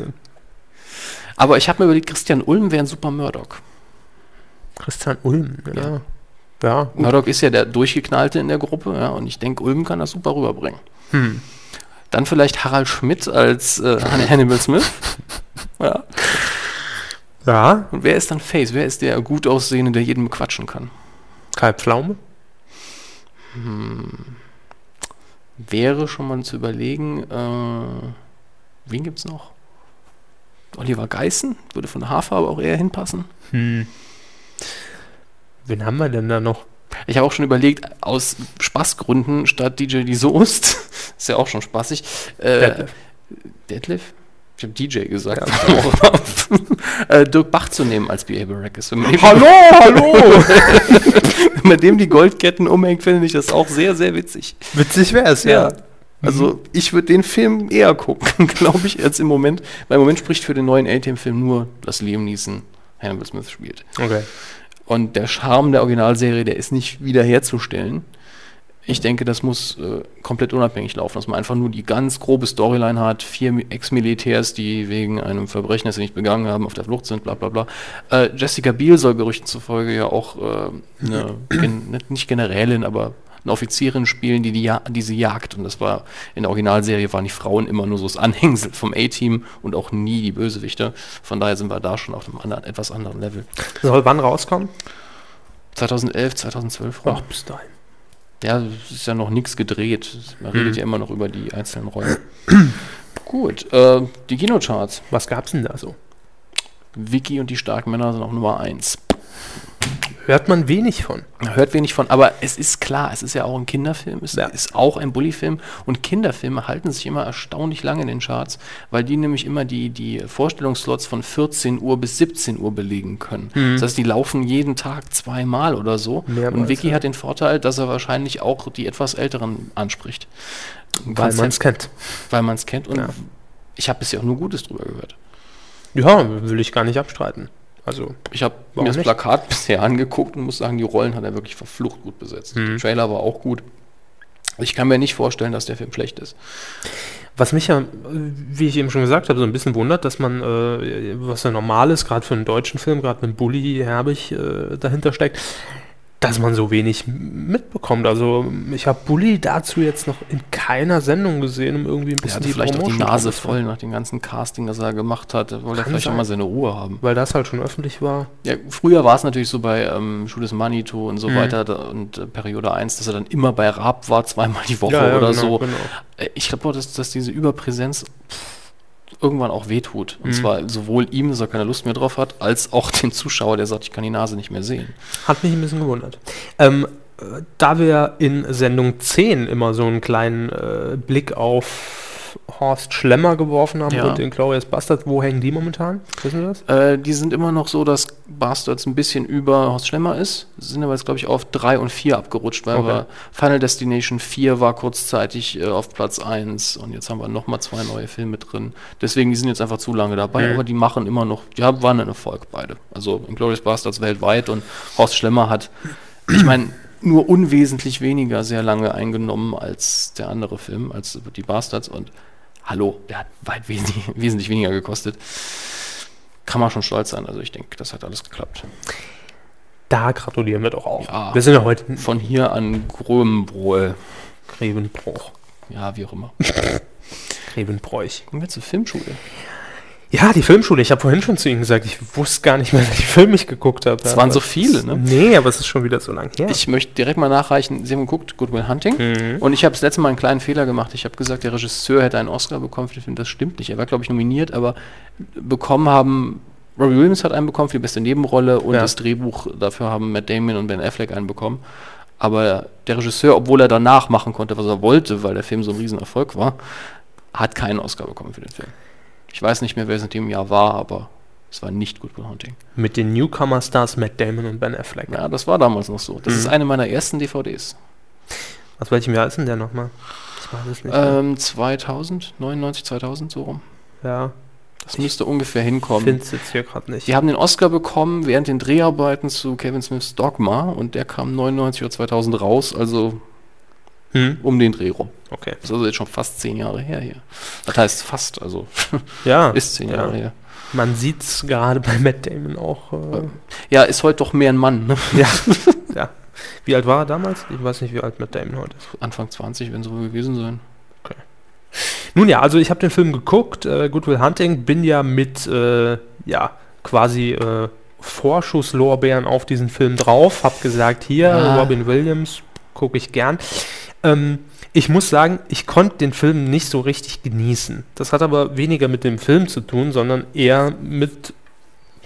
Aber ich habe mir überlegt, Christian Ulm wäre ein super Murdoch. Christian Ulm, ja. Ja. Ja, gut. Murdoch ist ja der Durchgeknallte in der Gruppe, ja, und ich denke, Ulm kann das super rüberbringen. Hm. Dann vielleicht Harald Schmidt als äh, Han- Hannibal Smith. Ja. Ja, Und wer ist dann Face? Wer ist der gut aussehende, der jeden bequatschen kann? Kai Pflaume. Wäre schon mal zu überlegen, äh, wen gibt's noch? Oliver Geißen würde von der Haarfarbe auch eher hinpassen. Hm. Wen haben wir denn da noch? Ich habe auch schon überlegt, aus Spaßgründen statt DJ die Soest, ist ja auch schon spaßig, äh, Detlef. Detlef? Ich habe DJ gesagt. Ja. Äh, Dirk Bach zu nehmen als. Wenn man dem- Hallo, hallo! Wenn man dem die Goldketten umhängt, finde ich das auch sehr, sehr witzig. Witzig wäre es, ja. Ja. Also ich würde den Film eher gucken, glaube ich, jetzt im Moment. Weil im Moment spricht für den neuen A-Team-Film nur, dass Liam Neeson Hannibal Smith spielt. Okay. Und der Charme der Originalserie, der ist nicht wiederherzustellen. Ich denke, das muss äh, komplett unabhängig laufen, dass man einfach nur die ganz grobe Storyline hat, vier Mi- Ex-Militärs, die wegen einem Verbrechen, das sie nicht begangen haben, auf der Flucht sind, bla bla bla. Äh, Jessica Biel soll Gerüchten zufolge ja auch äh, eine, gen nicht- nicht Generälin, aber eine Offizierin spielen, die, die, die sie jagt. Und das war in der Originalserie waren die Frauen immer nur so das Anhängsel vom A-Team und auch nie die Bösewichte. Von daher sind wir da schon auf einem anderen, etwas anderen Level. Soll wann rauskommen? 2011, 2012 rum. Ach, bis dahin. Ja, es ist ja noch nichts gedreht. Man redet ja immer noch über die einzelnen Rollen. Gut, äh, die Kinocharts. Was gab's denn da so? Vicky und die starken Männer sind auf Nummer 1. Hört man wenig von. Hört wenig von, aber es ist klar, es ist ja auch ein Kinderfilm, es Ja. ist auch ein Bullyfilm und Kinderfilme halten sich immer erstaunlich lange in den Charts, weil die nämlich immer die, die Vorstellungsslots von 14 Uhr bis 17 Uhr belegen können. Das heißt, die laufen jeden Tag zweimal oder so Mehrmals, und Vicky ja. hat den Vorteil, dass er wahrscheinlich auch die etwas Älteren anspricht. Weil man es kennt. weil man es kennt und Ja. ich habe bisher auch nur Gutes drüber gehört. Ja, will ich gar nicht abstreiten. Also, Ich habe mir das nicht? Plakat bisher angeguckt und muss sagen, die Rollen hat er wirklich verflucht gut besetzt. Mhm. Der Trailer war auch gut. Ich kann mir nicht vorstellen, dass der Film schlecht ist. was mich ja, äh, wie ich eben schon gesagt habe, so ein bisschen wundert, dass man, äh, was ja normal ist, gerade für einen deutschen Film, gerade wenn Bully Herbig äh, dahinter steckt, dass man so wenig mitbekommt. Also ich habe Bully dazu jetzt noch in keiner Sendung gesehen, um irgendwie ein Er bisschen hatte vielleicht auch die Promotion Nase voll nach dem ganzen Casting, das er gemacht hat. Wollte er vielleicht auch sein. mal seine Ruhe haben. Weil das halt schon öffentlich war. Ja, früher war es natürlich so bei ähm, Schuh des Manito und so Mhm. weiter da, und äh, Periode 1, dass er dann immer bei Raab war, zweimal die Woche Ja, ja, oder genau, so. genau. Äh, Ich glaube auch, dass, dass diese Überpräsenz pff, irgendwann auch wehtut. Und Mhm. zwar sowohl ihm, dass er keine Lust mehr drauf hat, als auch den Zuschauer, der sagt, ich kann die Nase nicht mehr sehen. Hat mich ein bisschen gewundert. Ähm, äh, da wir in Sendung 10 immer so einen kleinen äh, Blick auf Horst Schlemmer geworfen haben Ja. und den Glorious Bastard, wo hängen die momentan? Wissen Sie das? Äh, die sind immer noch so, dass Bastards ein bisschen über Horst Schlemmer ist. Sind aber jetzt, glaube ich, auf 3 und 4 abgerutscht, weil Okay. Final Destination 4 war kurzzeitig äh, auf Platz 1 und jetzt haben wir nochmal zwei neue Filme drin. Deswegen, die sind jetzt einfach zu lange dabei, Mhm. aber die machen immer noch, die haben, waren ein Erfolg beide. Also Inglourious Bastards weltweit und Horst Schlemmer hat, ich meine, nur unwesentlich weniger sehr lange eingenommen als der andere Film, als die Bastards und hallo, der hat weit wesentlich, wesentlich weniger gekostet kann man schon stolz sein. Also ich denke, das hat alles geklappt. Da gratulieren wir doch auch. Ja. Wir sind ja heute Von hier an Grömenbrohl. Grevenbruch. Ja, wie auch immer. Grevenbräuch. Kommen wir zur Filmschule. Ja, die Filmschule. Ich habe vorhin schon zu Ihnen gesagt, ich wusste gar nicht mehr, welche Filme ich geguckt habe. Es waren so viele, ne? Nee, aber es ist schon wieder so lang her. Ich möchte direkt mal nachreichen. Sie haben geguckt, Good Will Hunting. Mhm. Und ich habe das letzte Mal einen kleinen Fehler gemacht. Ich habe gesagt, der Regisseur hätte einen Oscar bekommen für den Film. Das stimmt nicht. Er war, glaube ich, nominiert, aber bekommen haben. Robbie Williams hat einen bekommen für die beste Nebenrolle und Ja. das Drehbuch dafür haben Matt Damon und Ben Affleck einen bekommen. Aber der Regisseur, obwohl er danach machen konnte, was er wollte, weil der Film so ein Riesenerfolg war, hat keinen Oscar bekommen für den Film. Ich weiß nicht mehr, wer es in dem Jahr war, aber es war nicht Good Will Hunting. Mit den Newcomer-Stars Matt Damon und Ben Affleck. Ja, das war damals noch so. Das Mhm. ist eine meiner ersten DVDs. Aus welchem Jahr ist denn der nochmal? Ich weiß es nicht. mehr. Ähm, 2000, 99, 2000, so rum. ja, Das müsste ungefähr hinkommen. finde es jetzt hier gerade nicht. Die haben den Oscar bekommen während den Dreharbeiten zu Kevin Smiths Dogma und der kam 99 oder 2000 raus, also Hm? um den Dreh rum. Okay. Das ist also jetzt schon fast zehn Jahre her hier. Das heißt fast, also Ja, ist zehn ja. Jahre her. man sieht es gerade bei Matt Damon auch. Äh, Ja, ist heute doch mehr ein Mann, ne? ja, ja. Wie alt war er damals? Ich weiß nicht, wie alt Matt Damon heute ist. Anfang 20, wenn so gewesen sein. Nun ja, also ich habe den Film geguckt, äh, Good Will Hunting, bin ja mit, äh, ja, quasi äh, Vorschusslorbeeren auf diesen Film drauf, habe gesagt, hier, Ja. Robin Williams, gucke ich gern. Ähm, ich muss sagen, ich konnte den Film nicht so richtig genießen. Das hat aber weniger mit dem Film zu tun, sondern eher mit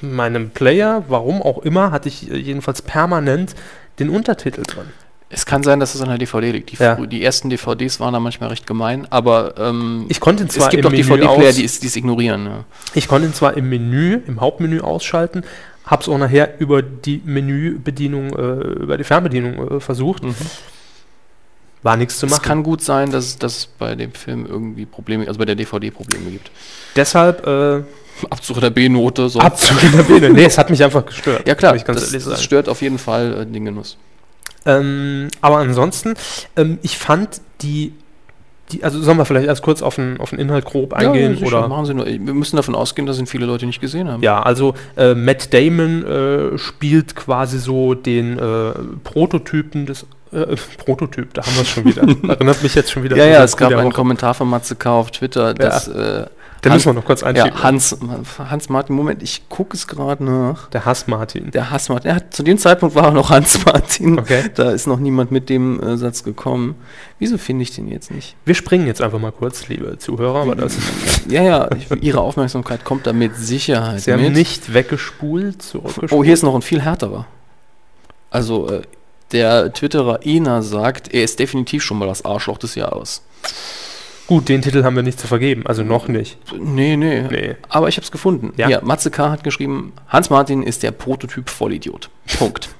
meinem Player, warum auch immer, hatte ich äh, jedenfalls permanent den Untertitel drin. Es kann sein, dass es an der DVD liegt. Die, Ja. die ersten DVDs waren da manchmal recht gemein, aber ähm, Ich konnte zwar es gibt doch Menü DVD-Player, die es ignorieren. Ja. Ich konnte ihn zwar im Menü, im Hauptmenü ausschalten, habe es auch nachher über die Menübedienung, äh, über die Fernbedienung äh, versucht. War nichts zu Es machen. kann gut sein, dass, dass es bei dem Film irgendwie Probleme, also bei der DVD Probleme gibt. Deshalb äh, Abzug der B-Note, so. Abzug in der Biene. Nee, es hat mich einfach gestört. ja klar, das, das stört auf jeden Fall äh, den Genuss. Ähm, aber ansonsten, ähm, ich fand die, die, also sollen wir vielleicht erst kurz auf den, auf den Inhalt grob eingehen? sicher, oder? machen Sie nur. Wir müssen davon ausgehen, dass ihn viele Leute nicht gesehen haben. Ja, also äh, Matt Damon äh, spielt quasi so den äh, Prototypen des äh, Prototyp, da haben wir es schon wieder. Erinnert mich jetzt schon wieder. ja, ja es gab einen Woche. Kommentar von Matze K. auf Twitter, dass äh, Den Hans- müssen wir noch kurz einschieben. ja, Hans, Hans Martin, Moment, ich gucke es gerade nach. der Hass Martin. Der Hass Martin, hat, zu dem Zeitpunkt war er noch Hans Martin. Okay. Da ist noch niemand mit dem äh, Satz gekommen. Wieso finde ich den jetzt nicht? Wir springen jetzt einfach mal kurz, liebe Zuhörer, aber das, Ja, ja, ich, Ihre Aufmerksamkeit kommt da mit Sicherheit Sie haben mit. nicht weggespult, zurückgespult. Oh, hier ist noch ein viel härterer. Also, äh, der Twitterer Ena sagt, er ist definitiv schon mal das Arschloch des Jahres. Gut, den Titel haben wir nicht zu vergeben, also noch nicht. Nee, nee. Nee. Aber ich habe es gefunden. Ja. Ja. Matze K. hat geschrieben, Hans Martin ist der Prototyp Vollidiot. Punkt.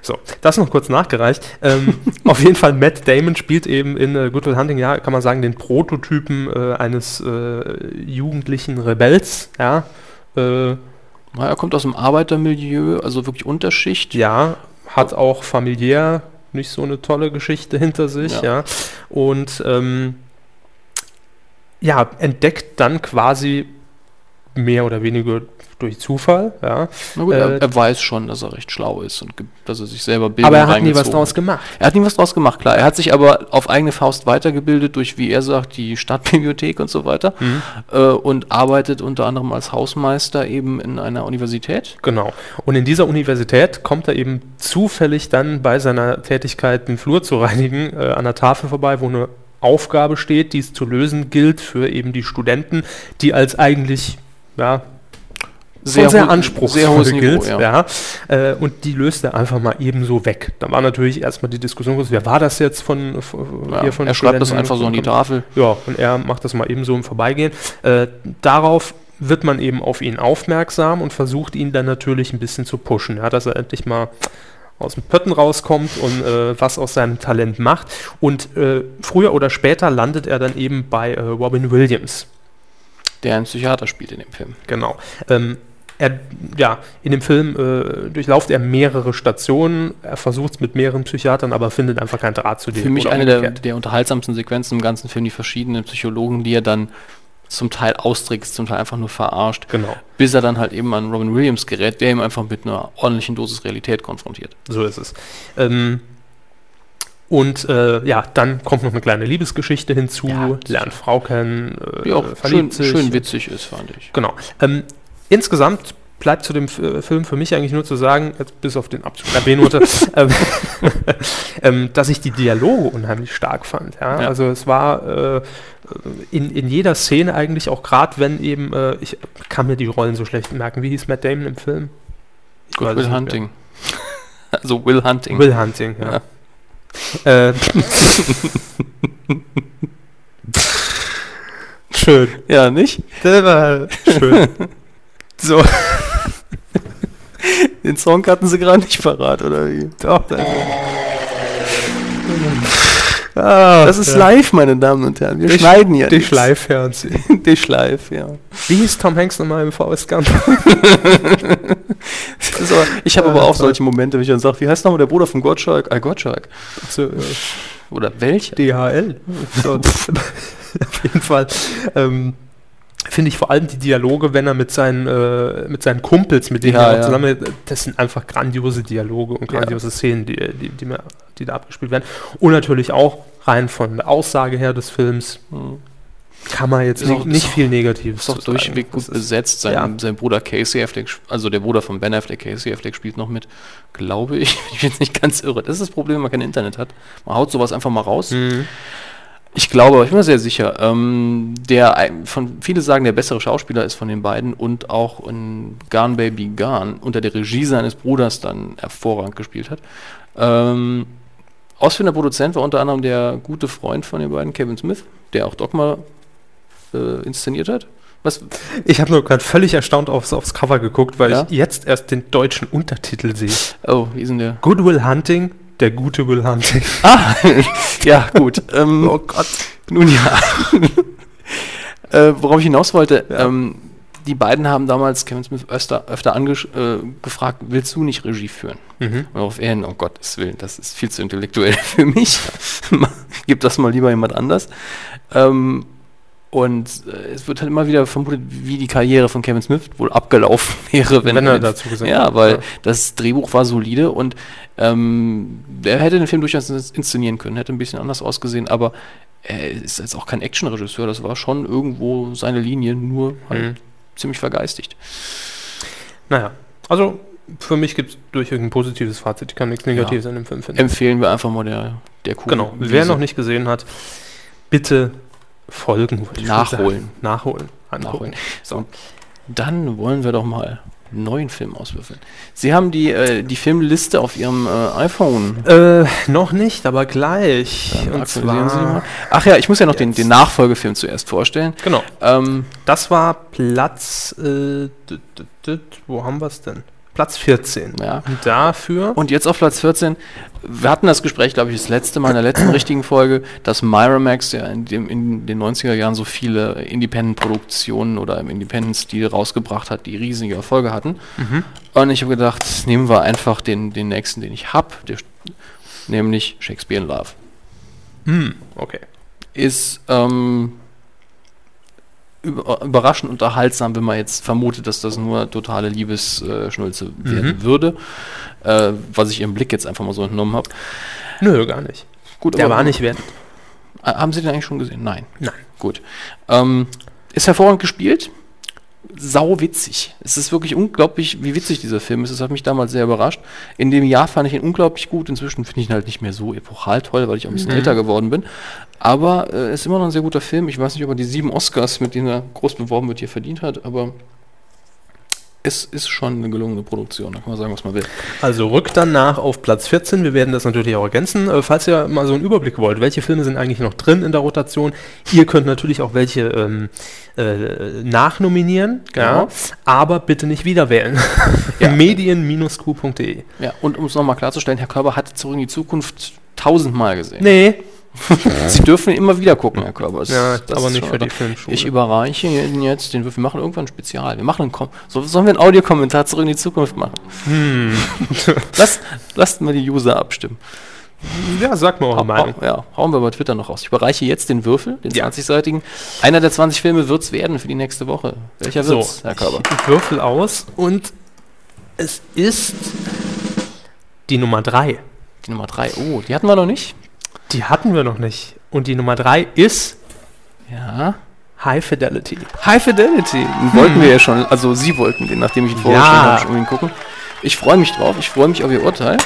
So, das noch kurz nachgereicht. Ähm, auf jeden Fall, Matt Damon spielt eben in äh, Good Will Hunting, ja, kann man sagen, den Prototypen äh, eines äh, jugendlichen Rebells, ja. Äh, Na, er kommt aus dem Arbeitermilieu, also wirklich Unterschicht. ja, hat auch familiär nicht so eine tolle Geschichte hinter sich, ja. Ja. Und ähm, ja, entdeckt dann quasi mehr oder weniger durch Zufall. Ja. Na gut, Äh, er, er weiß schon, dass er recht schlau ist und dass er sich selber Bildung aber er hat nie was draus gemacht. Er hat nie was draus gemacht, klar. Er hat sich aber auf eigene Faust weitergebildet durch, wie er sagt, die Stadtbibliothek und so weiter Mhm. äh, und arbeitet unter anderem als Hausmeister eben in einer Universität. Genau. Und in dieser Universität kommt er eben zufällig dann bei seiner Tätigkeit, den Flur zu reinigen, äh, an der Tafel vorbei, wo eine Aufgabe steht, die es zu lösen gilt für eben die Studenten, die als eigentlich ja, sehr, sehr anspruchsvoll sehr hohes Niveau, gilt. ja. ja. Äh, und die löst er einfach mal ebenso weg. Da war natürlich erstmal die Diskussion, groß, wer war das jetzt von, von, Ja, er schreibt das Studenten? einfach so an die Tafel. Ja, und er macht das mal eben so im Vorbeigehen. Äh, darauf wird man eben auf ihn aufmerksam und versucht ihn dann natürlich ein bisschen zu pushen, ja, dass er endlich mal aus dem Pötten rauskommt und äh, was aus seinem Talent macht. Und äh, früher oder später landet er dann eben bei äh, Robin Williams. Der einen Psychiater spielt in dem Film. Genau. Ähm, er, ja, in dem Film äh, durchlauft er mehrere Stationen, er versucht es mit mehreren Psychiatern, aber findet einfach keinen Draht zu denen. Für mich eine der, der unterhaltsamsten Sequenzen im ganzen Film, die verschiedenen Psychologen, die er dann zum Teil austrickst, zum Teil einfach nur verarscht, Genau, bis er dann halt eben an Robin Williams gerät, der ihm einfach mit einer ordentlichen Dosis Realität konfrontiert. so ist es. Ähm, und äh, ja, dann kommt noch eine kleine Liebesgeschichte hinzu, Ja, lernt Frau kennen, äh, Die auch schön, verliebt sich. schön witzig ist, fand ich. Genau. Ähm, insgesamt bleibt zu dem F äh, Film für mich eigentlich nur zu sagen, jetzt bis auf den Abzug der B-Note, ähm, ähm, dass ich die Dialoge unheimlich stark fand. Ja? Ja. Also es war äh, in, in jeder Szene eigentlich auch gerade, wenn eben, äh, ich kann mir die Rollen so schlecht merken. Wie hieß Matt Damon im Film? Es Will. Hunting. also Will Hunting. Will Hunting, ja. Äh, schön. Ja, nicht? Das war schön. so. Den Song hatten sie gerade nicht parat, oder wie? Doch, das, ah, Das ist ja. live, meine Damen und Herren. Wir Die- schneiden ja Die nichts. Schleiffernsehen. Die Schleif, ja. Wie hieß Tom Hanks nochmal im VS Gump? Aber, ich habe aber auch solche Momente, wenn ich dann sage, wie heißt nochmal der Bruder von Gottschalk? Ah, Gottschalk. so, äh, Oder welcher? DHL. So, auf jeden Fall. Ähm, Finde ich vor allem die Dialoge, wenn er mit seinen, äh, mit seinen Kumpels, mit denen Ja, er ja. zusammen, das sind einfach grandiose Dialoge und Ja. grandiose Szenen, die, die, die, mir, die da abgespielt werden. Und natürlich auch rein von der Aussage her des Films Hm. Kann man jetzt nicht, auch- nicht viel Negatives Ist auch durchweg gut besetzt. Sein, ja. sein Bruder Casey Affleck, also der Bruder von Ben Affleck, Casey Affleck spielt noch mit, glaube ich. Ich bin jetzt nicht ganz irre. Das ist das Problem, wenn man kein Internet hat. Man haut sowas einfach mal raus. Mhm. Ich glaube, aber ich bin mir sehr sicher, ähm, der von viele sagen, der bessere Schauspieler ist von den beiden und auch in Gone Baby Gone unter der Regie seines Bruders dann hervorragend gespielt hat. Ähm, ausführender Produzent war unter anderem der gute Freund von den beiden, Kevin Smith, der auch Dogma äh, inszeniert hat. Was, Ich habe nur gerade völlig erstaunt aufs, aufs Cover geguckt, weil Ja? ich jetzt erst den deutschen Untertitel sehe. oh, wie ist denn der? Good Will Hunting, der gute Will Hunting. Ah, ja, gut. Ähm, Oh Gott. Nun ja. äh, worauf ich hinaus wollte, Ja. ähm, die beiden haben damals Kevin Smith öfter, öfter äh, gefragt, willst du nicht Regie führen? Mhm. Und auf er hin, oh Gottes Willen, das ist viel zu intellektuell für mich. Gib das mal lieber jemand anders. Ähm, und äh, es wird halt immer wieder vermutet, wie die Karriere von Kevin Smith wohl abgelaufen wäre, wenn, Wenn er wenn- dazu gesagt Ja, weil ja. das Drehbuch war solide und ähm, er hätte den Film durchaus inszenieren können, hätte ein bisschen anders ausgesehen, aber er ist jetzt auch kein Actionregisseur, das war schon irgendwo seine Linie, nur halt Mhm. ziemlich vergeistigt. Naja, also für mich gibt es durchweg ein positives Fazit. Ich kann nichts Negatives an dem Film finden. Empfehlen wir einfach mal der, der Kuh. genau. Wer noch nicht gesehen hat, bitte folgen. Nachholen. Nachholen. Angucken. nachholen. So, dann wollen wir doch mal einen neuen Film auswürfeln. Sie haben die, äh, die Filmliste auf Ihrem äh, iPhone. Äh, noch nicht, aber gleich. Dann Und aktualisieren Sie zwar, mal. Ach ja, ich muss ja noch den, den Nachfolgefilm zuerst vorstellen. genau, Ähm, das war Platz, äh, wo haben wir es denn? Platz 14. ja. Und dafür, Und jetzt auf Platz 14. Wir hatten das Gespräch, glaube ich, das letzte Mal in der letzten richtigen Folge, dass Miramax ja in, dem, in den 90er Jahren so viele Independent-Produktionen oder im Independent-Stil rausgebracht hat, die riesige Erfolge hatten. Mhm. Und ich habe gedacht, nehmen wir einfach den, den nächsten, den ich habe, nämlich Shakespeare in Love. Ah. hm, okay. Ist ähm, überraschend unterhaltsam, wenn man jetzt vermutet, dass das nur totale Liebesschnulze werden würde. Äh, was ich ihrem Blick jetzt einfach mal so entnommen habe. Nö, gar nicht. Gut, Der war nicht wert. Äh, Haben Sie den eigentlich schon gesehen? Nein. Nein. Gut. Ähm, ist hervorragend gespielt. Sau witzig. Es ist wirklich unglaublich, wie witzig dieser Film ist. Das hat mich damals sehr überrascht. In dem Jahr fand ich ihn unglaublich gut. Inzwischen finde ich ihn halt nicht mehr so epochal toll, weil ich auch ein bisschen älter geworden bin. Aber äh, ist immer noch ein sehr guter Film. Ich weiß nicht, ob er die sieben Oscars, mit denen er groß beworben wird, hier verdient hat, aber es ist schon eine gelungene Produktion. Da kann man sagen, was man will. Also rückt dann nach auf Platz 14. Wir werden das natürlich auch ergänzen. Äh, falls ihr mal so einen Überblick wollt, welche Filme sind eigentlich noch drin in der Rotation. Ihr könnt natürlich auch welche ähm, äh, nachnominieren, Genau. ja, aber bitte nicht wieder wählen. Ja. Medien-q.de. Ja, und um es nochmal klarzustellen, Herr Körber hat Zurück in die Zukunft tausendmal gesehen. Nee, Sie dürfen immer wieder gucken, Herr Körber. Das- ja, das aber nicht für die. Filmschule. Ich überreiche Ihnen jetzt den Würfel. Wir machen irgendwann ein Spezial. Wir machen einen so, Sollen wir einen Audiokommentar zurück in die Zukunft machen? Hm. Lasst, lasst mal die User abstimmen. ja, sag mal eure Meinung. ja, hauen wir bei Twitter noch raus. Ich überreiche jetzt den Würfel, den Ja. 20-seitigen. Einer der 20 Filme wird es werden für die nächste Woche. Welcher So, wird's, Herr Körber? ich würfel aus und es ist die Nummer 3. Die Nummer 3. Oh, die hatten wir noch nicht. Die hatten wir noch nicht. Und die Nummer 3 ist Ja. High Fidelity. High Fidelity. Den wollten wir ja schon. Also Sie wollten den, nachdem ich ihn vorgestellt Ja. habe, schon ihn gucken. Ich freue mich drauf. Ich freue mich auf Ihr Urteil.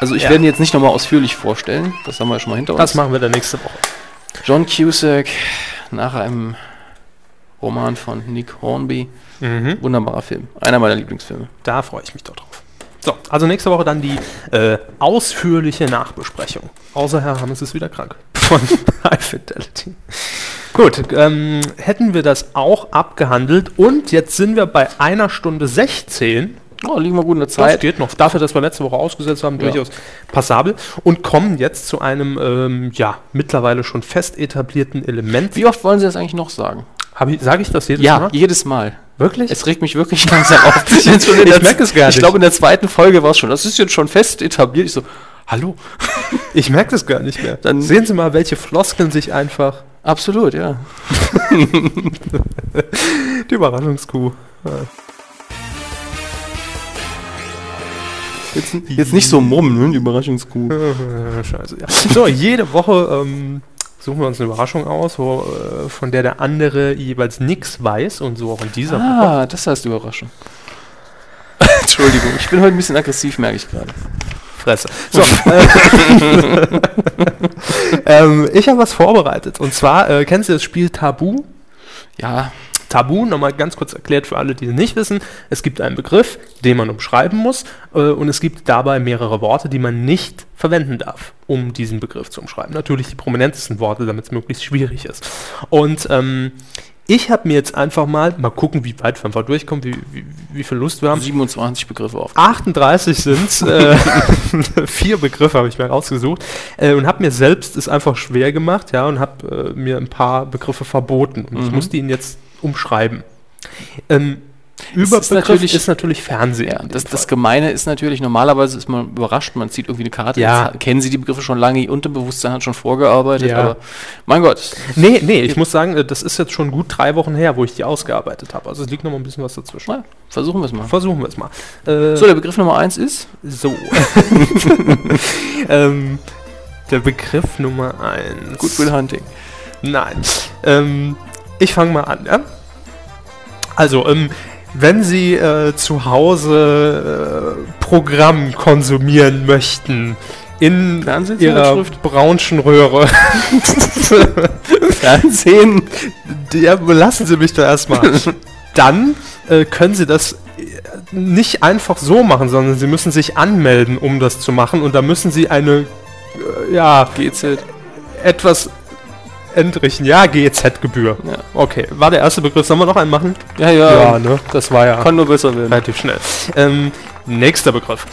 Also ich Ja. werde ihn jetzt nicht nochmal ausführlich vorstellen. Das haben wir ja schon mal hinter uns. Das machen wir dann nächste Woche. John Cusack nach einem Roman von Nick Hornby. Mhm. Wunderbarer Film. Einer meiner Lieblingsfilme. Da freue ich mich doch drauf. So, also nächste Woche dann die äh, ausführliche Nachbesprechung. Außer Herr Hammes ist wieder krank. Von High Fidelity. Gut, ähm, hätten wir das auch abgehandelt und jetzt sind wir bei einer Stunde 16. Oh, liegen wir gut in der Das Zeit. geht noch. Dafür, dass wir letzte Woche ausgesetzt haben, Ja. durchaus passabel. Und kommen jetzt zu einem, ähm, ja, mittlerweile schon fest etablierten Element. Wie oft wollen Sie das eigentlich noch sagen? Sage ich das jedes Ja, Mal? jedes Mal. Wirklich? Es regt mich wirklich langsam auf. Ich der- merk es gar Ich nicht. glaube, in der zweiten Folge war es schon. Das ist jetzt schon fest etabliert. Ich so, hallo? Ich merke das gar nicht mehr. Dann- sehen Sie mal, welche Floskeln sich einfach Absolut, ja. die Überraschungskuh. Jetzt, jetzt nicht so mummen, ne? Die Überraschungskuh. Scheiße, ja. So, jede Woche ähm, suchen wir uns eine Überraschung aus, wo, äh, von der der andere jeweils nichts weiß und so auch in dieser Woche. Ah, das heißt Überraschung. Entschuldigung, ich bin heute ein bisschen aggressiv, merke ich gerade. Fresse. So, äh, ähm, ich habe was vorbereitet. Und zwar, äh, kennst du das Spiel Tabu? Ja, Tabu, nochmal ganz kurz erklärt für alle, die es nicht wissen. Es gibt einen Begriff, den man umschreiben muss, äh, und es gibt dabei mehrere Worte, die man nicht verwenden darf, um diesen Begriff zu umschreiben. Natürlich die prominentesten Worte, damit es möglichst schwierig ist. Und ähm, ich habe mir jetzt einfach mal, mal gucken, wie weit wir einfach durchkommen, wie, wie, wie viel Lust wir haben. 27 Begriffe auf. 38 sind es. Äh, vier Begriffe habe ich mir rausgesucht äh, und habe mir selbst es einfach schwer gemacht, ja, und habe äh, mir ein paar Begriffe verboten. Und ich Mhm. muss die Ihnen jetzt umschreiben. Ähm, ist Überbegriff natürlich- ist natürlich Fernsehen. Ja, das, das. Gemeine ist natürlich, normalerweise ist man überrascht, man zieht irgendwie eine Karte, Ja. jetzt kennen Sie die Begriffe schon lange, Ihr Unterbewusstsein hat schon vorgearbeitet, Ja. aber mein Gott, Nee, nee, ich muss sagen, äh, das ist jetzt schon gut drei Wochen her, wo ich die ausgearbeitet habe. Also es liegt noch mal ein bisschen was dazwischen. na, versuchen wir es mal. Versuchen wir es mal. Äh, So, der Begriff Nummer eins ist? so. ähm, der Begriff Nummer eins. Goodwill Hunting. Nein. Ähm, ich fange mal an, ja? Also, ähm, wenn Sie äh, zu Hause äh, Programm konsumieren möchten, in Ihrer Zeitschrift? braunschen Röhre, Fernsehen. ja, lassen Sie mich da erstmal. Dann äh, können Sie das äh, nicht einfach so machen, sondern Sie müssen sich anmelden, um das zu machen. Und da müssen Sie eine, äh, ja, GZ. etwas entrichten. Ja, GEZ-Gebühr. Ja. Okay, war der erste Begriff. Sollen wir noch einen machen? Ja, ja, ne? Das war ja kann nur besser werden. relativ schnell. Ähm, nächster Begriff.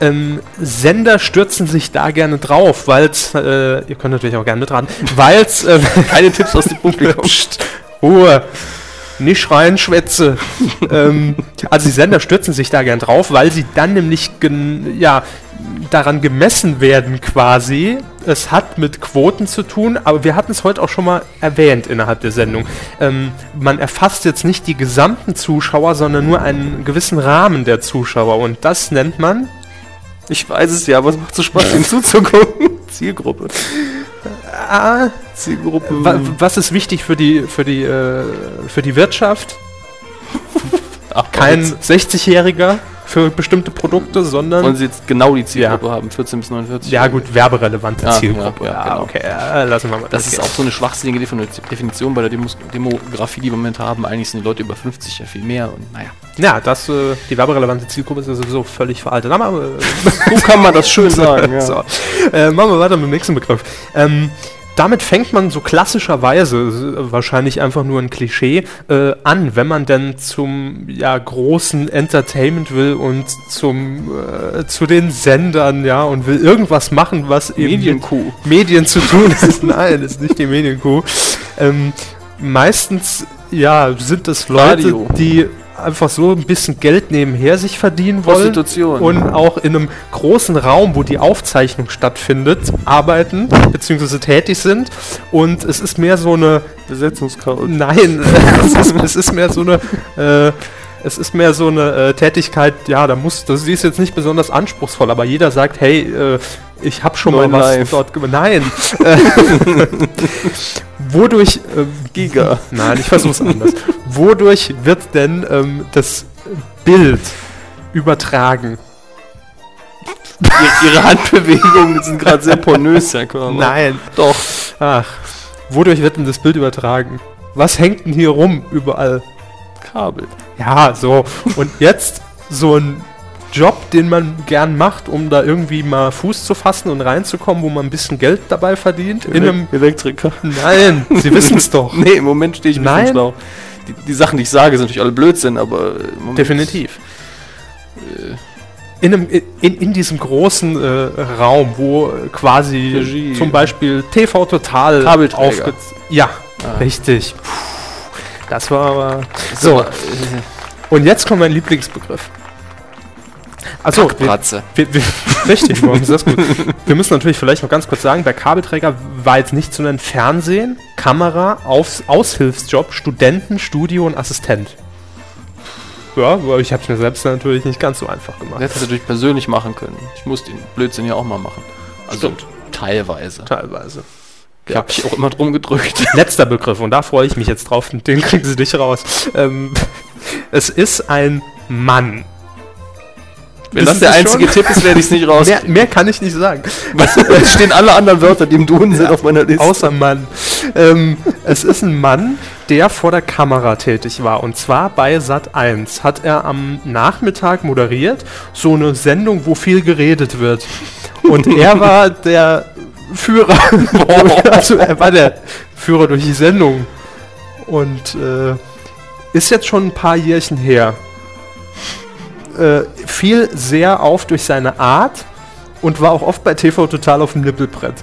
Ähm, Sender stürzen sich da gerne drauf, weil es, äh, ihr könnt natürlich auch gerne mitraten, weil es, äh, Keine Tipps aus dem Publikum. Psst, Ruhe, nicht schreien, Schwätze. ähm, also die Sender stürzen sich da gern drauf, weil sie dann nämlich, ja, daran gemessen werden quasi. Es hat mit Quoten zu tun, aber wir hatten es heute auch schon mal erwähnt innerhalb der Sendung. Ähm, man erfasst jetzt nicht die gesamten Zuschauer, sondern nur einen gewissen Rahmen der Zuschauer und das nennt man Ich weiß es ja, aber es macht so Spaß, ihm zuzugucken. Zielgruppe. ah, Zielgruppe. wa was ist wichtig für die für die äh, für die Wirtschaft? Ach, Kein jetzt 60-Jähriger für bestimmte Produkte, sondern wollen sie jetzt genau die Zielgruppe haben, 14 bis 49. ja gut werberelevante Ja, Zielgruppe. ja, ja, genau. okay, lassen wir mal. Das ist gehen. auch so eine schwachsinnige Defini- Definition bei der Demos Demografie, die wir im Moment haben. Eigentlich sind die Leute über 50 ja viel mehr und naja. Ja, das, äh, die werberelevante Zielgruppe ist ja sowieso völlig veraltet. Aber, äh, So kann man das schön sagen, so, äh, machen wir weiter mit dem nächsten Begriff. Ähm, damit fängt man so klassischerweise, äh, wahrscheinlich einfach nur ein Klischee, äh, an, wenn man denn zum ja, großen Entertainment will und zum äh, zu den Sendern, ja, und will irgendwas machen, was eben mit Medienkuh. Medien zu tun ist. Nein, ist nicht die Medienkuh. Ähm, meistens, ja, sind es Leute, Radio. die einfach so ein bisschen Geld nebenher sich verdienen wollen und auch in einem großen Raum, wo die Aufzeichnung stattfindet, arbeiten bzw. tätig sind. Und es ist mehr so eine Besetzungscode. Nein, es, ist, es ist mehr so eine. Äh, es ist mehr so eine äh, Tätigkeit, ja, da muss, das sie ist jetzt nicht besonders anspruchsvoll, aber jeder sagt, hey, äh, ich habe schon Neun mal was dort gemacht. Nein. Wodurch, äh, Giga. nein, ich versuche es anders. Wodurch wird denn ähm, das Bild übertragen? Ihre, Handbewegungen sind gerade sehr pornös, Herr Körner. Nein. Doch. Ach, wodurch wird denn das Bild übertragen? Was hängt denn hier rum überall? Kabel. Ja, so. Und jetzt so ein Job, den man gern macht, um da irgendwie mal Fuß zu fassen und reinzukommen, wo man ein bisschen Geld dabei verdient. In einem. Elektriker. Nein, Sie wissen es doch. Nee, im Moment stehe ich ein Nein. schlau. Die, die Sachen, die ich sage, sind natürlich alle Blödsinn, aber im Moment- Definitiv. In, einem, in, in diesem großen äh, Raum, wo äh, quasi Regie. zum Beispiel TV Total aufge- Ja, Ah. richtig. Puh, Das war aber. So. Äh, und jetzt kommt mein Lieblingsbegriff. Also, wir, Bratze. wir, wir, richtig, warum ist das gut? Wir müssen natürlich vielleicht noch ganz kurz sagen, bei Kabelträger war jetzt nicht zu nennen Fernsehen, Kamera, Aufs Aushilfsjob, Studenten, Studio und Assistent. Ja, aber ich habe es mir selbst natürlich nicht ganz so einfach gemacht. Das hätten sie natürlich persönlich machen können. Ich muss den Blödsinn ja auch mal machen. Also Stimmt. teilweise. Teilweise. Ich habe mich auch immer drum gedrückt. Letzter Begriff, und da freue ich mich jetzt drauf, den kriegen Sie nicht raus. Ähm, es ist ein Mann. Wenn das der einzige schon? Tipp ist, werde ich es nicht raus. Mehr, mehr kann ich nicht sagen. Es stehen alle anderen Wörter, die im Duden sind, auf meiner Liste. Außer Mann. Ähm, es ist ein Mann, der vor der Kamera tätig war. Und zwar bei Sat 1 hat er am Nachmittag moderiert, so eine Sendung, wo viel geredet wird. Und er war der Führer. also er war der Führer durch die Sendung. Und äh, ist jetzt schon ein paar Jährchen her. Äh, fiel sehr auf durch seine Art und war auch oft bei TV Total auf dem Nippelbrett.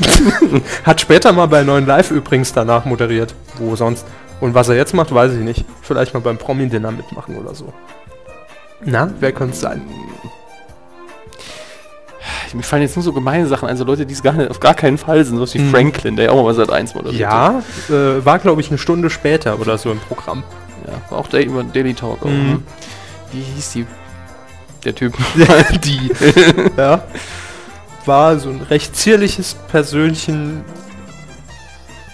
Hat später mal bei 9 Live übrigens danach moderiert. Wo sonst? Und was er jetzt macht, weiß ich nicht. Vielleicht mal beim Promi-Dinner mitmachen oder so. Na, wer könnte es sein? Mir fallen jetzt nur so gemeine Sachen ein, so Leute, die es gar nicht, auf gar keinen Fall sind, so wie Mhm. Franklin, der ja auch mal seit eins moderiert hat. Ja, äh, war glaube ich eine Stunde später oder so im Programm. Ja. Auch der Daily Talk. Auch, Mhm. ne? Wie hieß die? Der Typ. Die. ja. War so ein recht zierliches Persönchen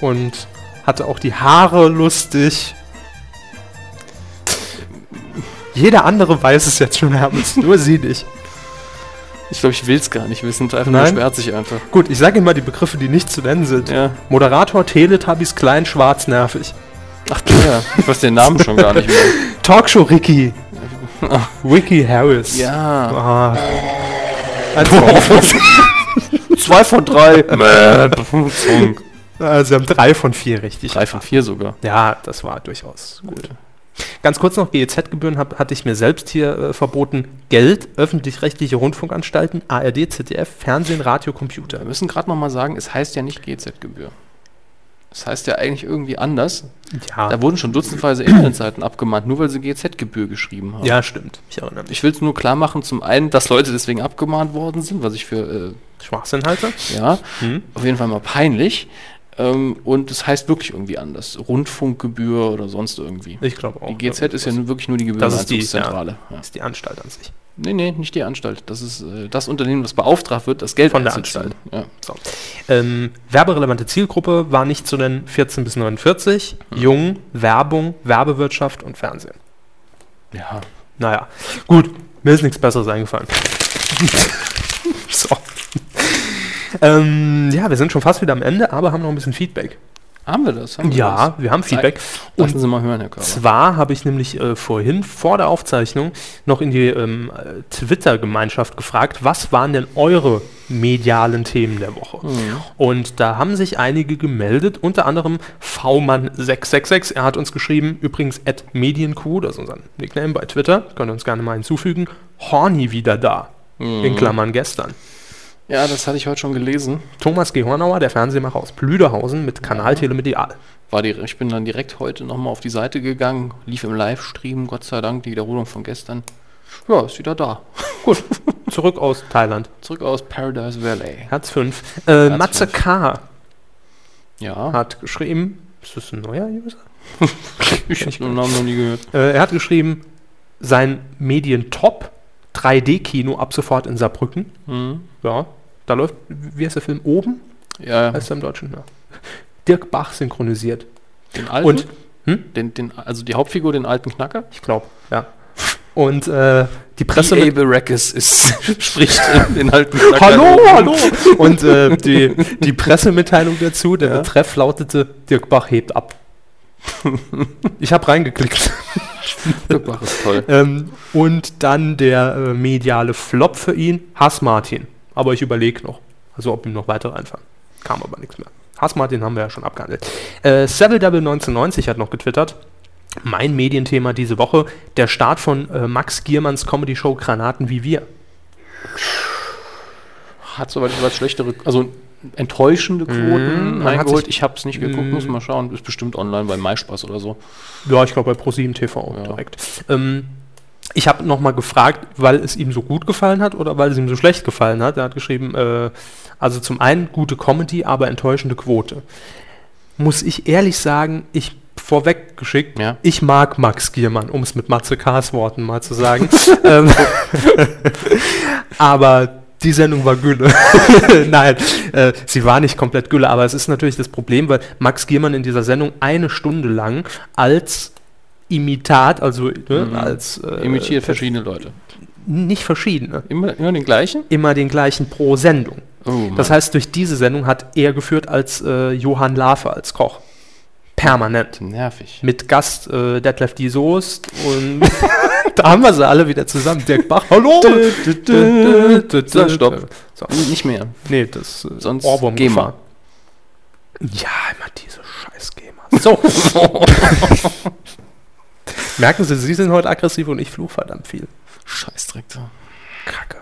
und hatte auch die Haare lustig. Jeder andere weiß es jetzt schon, Hermes, nur sie nicht. Ich glaube, ich will es gar nicht wissen. Einfach nur Nein? sperrt sich einfach. Gut, ich sage Ihnen mal die Begriffe, die nicht zu nennen sind. Ja. Moderator, Teletubbies, klein, schwarz, nervig. Ach ja, ich weiß den Namen schon gar nicht mehr. Talkshow Ricky. Ricky Harris. Ja. Ah. Also, Zwei von drei. äh, Sie haben drei von vier richtig. drei von vier sogar. Ja, das war durchaus gut. Ganz kurz noch, GEZ-Gebühren hab, hatte ich mir selbst hier äh, verboten. Geld, öffentlich-rechtliche Rundfunkanstalten, ARD, ZDF, Fernsehen, Radio, Computer. Wir müssen gerade noch mal sagen, es heißt ja nicht GZ-Gebühr. Das heißt ja eigentlich irgendwie anders. Ja, Da wurden schon dutzendweise Internetseiten abgemahnt, nur weil sie GZ-Gebühr geschrieben haben. ja stimmt. Ich. Ich will es nur klar machen, zum einen, dass Leute deswegen abgemahnt worden sind, was ich für, Schwachsinn halte. äh, ja, Hm. auf jeden Fall mal peinlich. Ähm, und es heißt wirklich irgendwie anders. Rundfunkgebühr oder sonst irgendwie. Ich glaube auch. Die GZ ist ja nun wirklich nur die Das ist die-. Ja. Das ist die Anstalt an sich. Nee, nee, nicht die Anstalt. Das ist äh, das Unternehmen, das beauftragt wird, das Geld Von der einzuziehen. Ja. So. Ähm, werberelevante Zielgruppe war nicht zu nennen 14 bis 49, Jung, Werbung, Werbewirtschaft und Fernsehen. ja. Naja, gut, mir ist nichts Besseres eingefallen. so. ähm, ja, wir sind schon fast wieder am Ende, aber haben noch ein bisschen Feedback. Haben wir das? Haben wir Ja, wir haben Feedback. das? Und Lassen Sie mal hören, Herr Körber. zwar habe ich nämlich äh, vorhin vor der Aufzeichnung noch in die ähm, äh, Twitter-Gemeinschaft gefragt, was waren denn eure medialen Themen der Woche? Und da haben sich einige gemeldet, unter anderem V-Mann666. Er hat uns geschrieben, übrigens at Medienkuh, das ist unser Nickname bei Twitter, könnt ihr uns gerne mal hinzufügen. Horny wieder da, in Klammern gestern. Ja, das hatte ich heute schon gelesen. Thomas G. Hornauer, der Fernsehmacher aus Blüderhausen mit Kanal Telemedial. War die, ich bin dann direkt heute nochmal auf die Seite gegangen, lief im Livestream, Gott sei Dank, die Wiederholung von gestern. Ja, ist wieder da. Gut, zurück aus Thailand. Zurück aus Paradise Valley. Herz 5. Äh, Matze fünf. K. Ja, hat geschrieben, ist das ein neuer User? ich habe den Namen noch nie gehört. Äh, er hat geschrieben, sein Medientop 3D-Kino ab sofort in Saarbrücken. Mhm. Ja, da läuft, wie heißt der Film? Oben? Ja, Heißt er im Deutschen? Ja. Dirk Bach synchronisiert. den alten. Und, hm? den, den, also die Hauptfigur, den alten Knacker. Ich glaube, ja. Und äh, die Presse. Die Abel Reckes ist, spricht den alten Knacker. Hallo, hallo! Und äh, die, die Pressemitteilung dazu, der Ja. Betreff lautete, Dirk Bach hebt ab. Ich habe reingeklickt. Dirk Bach ist toll. Ähm, und dann der äh, mediale Flop für ihn, Hass Martin. Aber ich überlege noch, also ob ihm noch weitere einfallen. Kam aber nichts mehr. Hass Martin haben wir ja schon abgehandelt. Äh, Seville Double 1990 hat noch getwittert. Mein Medienthema diese Woche, der Start von äh, Max Giermanns Comedy-Show Granaten wie wir. Hat soweit ich weiß schlechtere, also enttäuschende Quoten Mhm, man hat eingeholt. Ich habe es nicht geguckt, Mhm. muss mal schauen. Ist bestimmt online bei MySpaß oder so. Ja, ich glaube bei ProSieben TV Ja. direkt. Ähm, ich habe nochmal gefragt, weil es ihm so gut gefallen hat oder weil es ihm so schlecht gefallen hat. Er hat geschrieben, äh, also zum einen gute Comedy, aber enttäuschende Quote. Muss ich ehrlich sagen, ich vorweg geschickt, Ja. ich mag Max Giermann, um es mit Matze K.'s Worten mal zu sagen. ähm, aber die Sendung war Gülle. Nein, äh, sie war nicht komplett Gülle, aber es ist natürlich das Problem, weil Max Giermann in dieser Sendung eine Stunde lang als Imitat, also ne, Mhm. als äh, Imitiert verschiedene Leute. nicht verschiedene, Immer, immer den gleichen? immer den gleichen pro Sendung. Oh. Das heißt, durch diese Sendung hat er geführt als äh, Johann Lafer als Koch. Permanent. nervig. Mit Gast äh, Detlef die Soest und da haben wir sie alle wieder zusammen. Dirk Bach, hallo! So, stopp. So. Nicht mehr. Nee, das äh, Sonst Ohrwurm GEMA. Ja, immer diese scheiß GEMA. So. Merken Sie, Sie sind heute aggressiv und ich fluch verdammt viel. Scheißdreck. so. Kacke.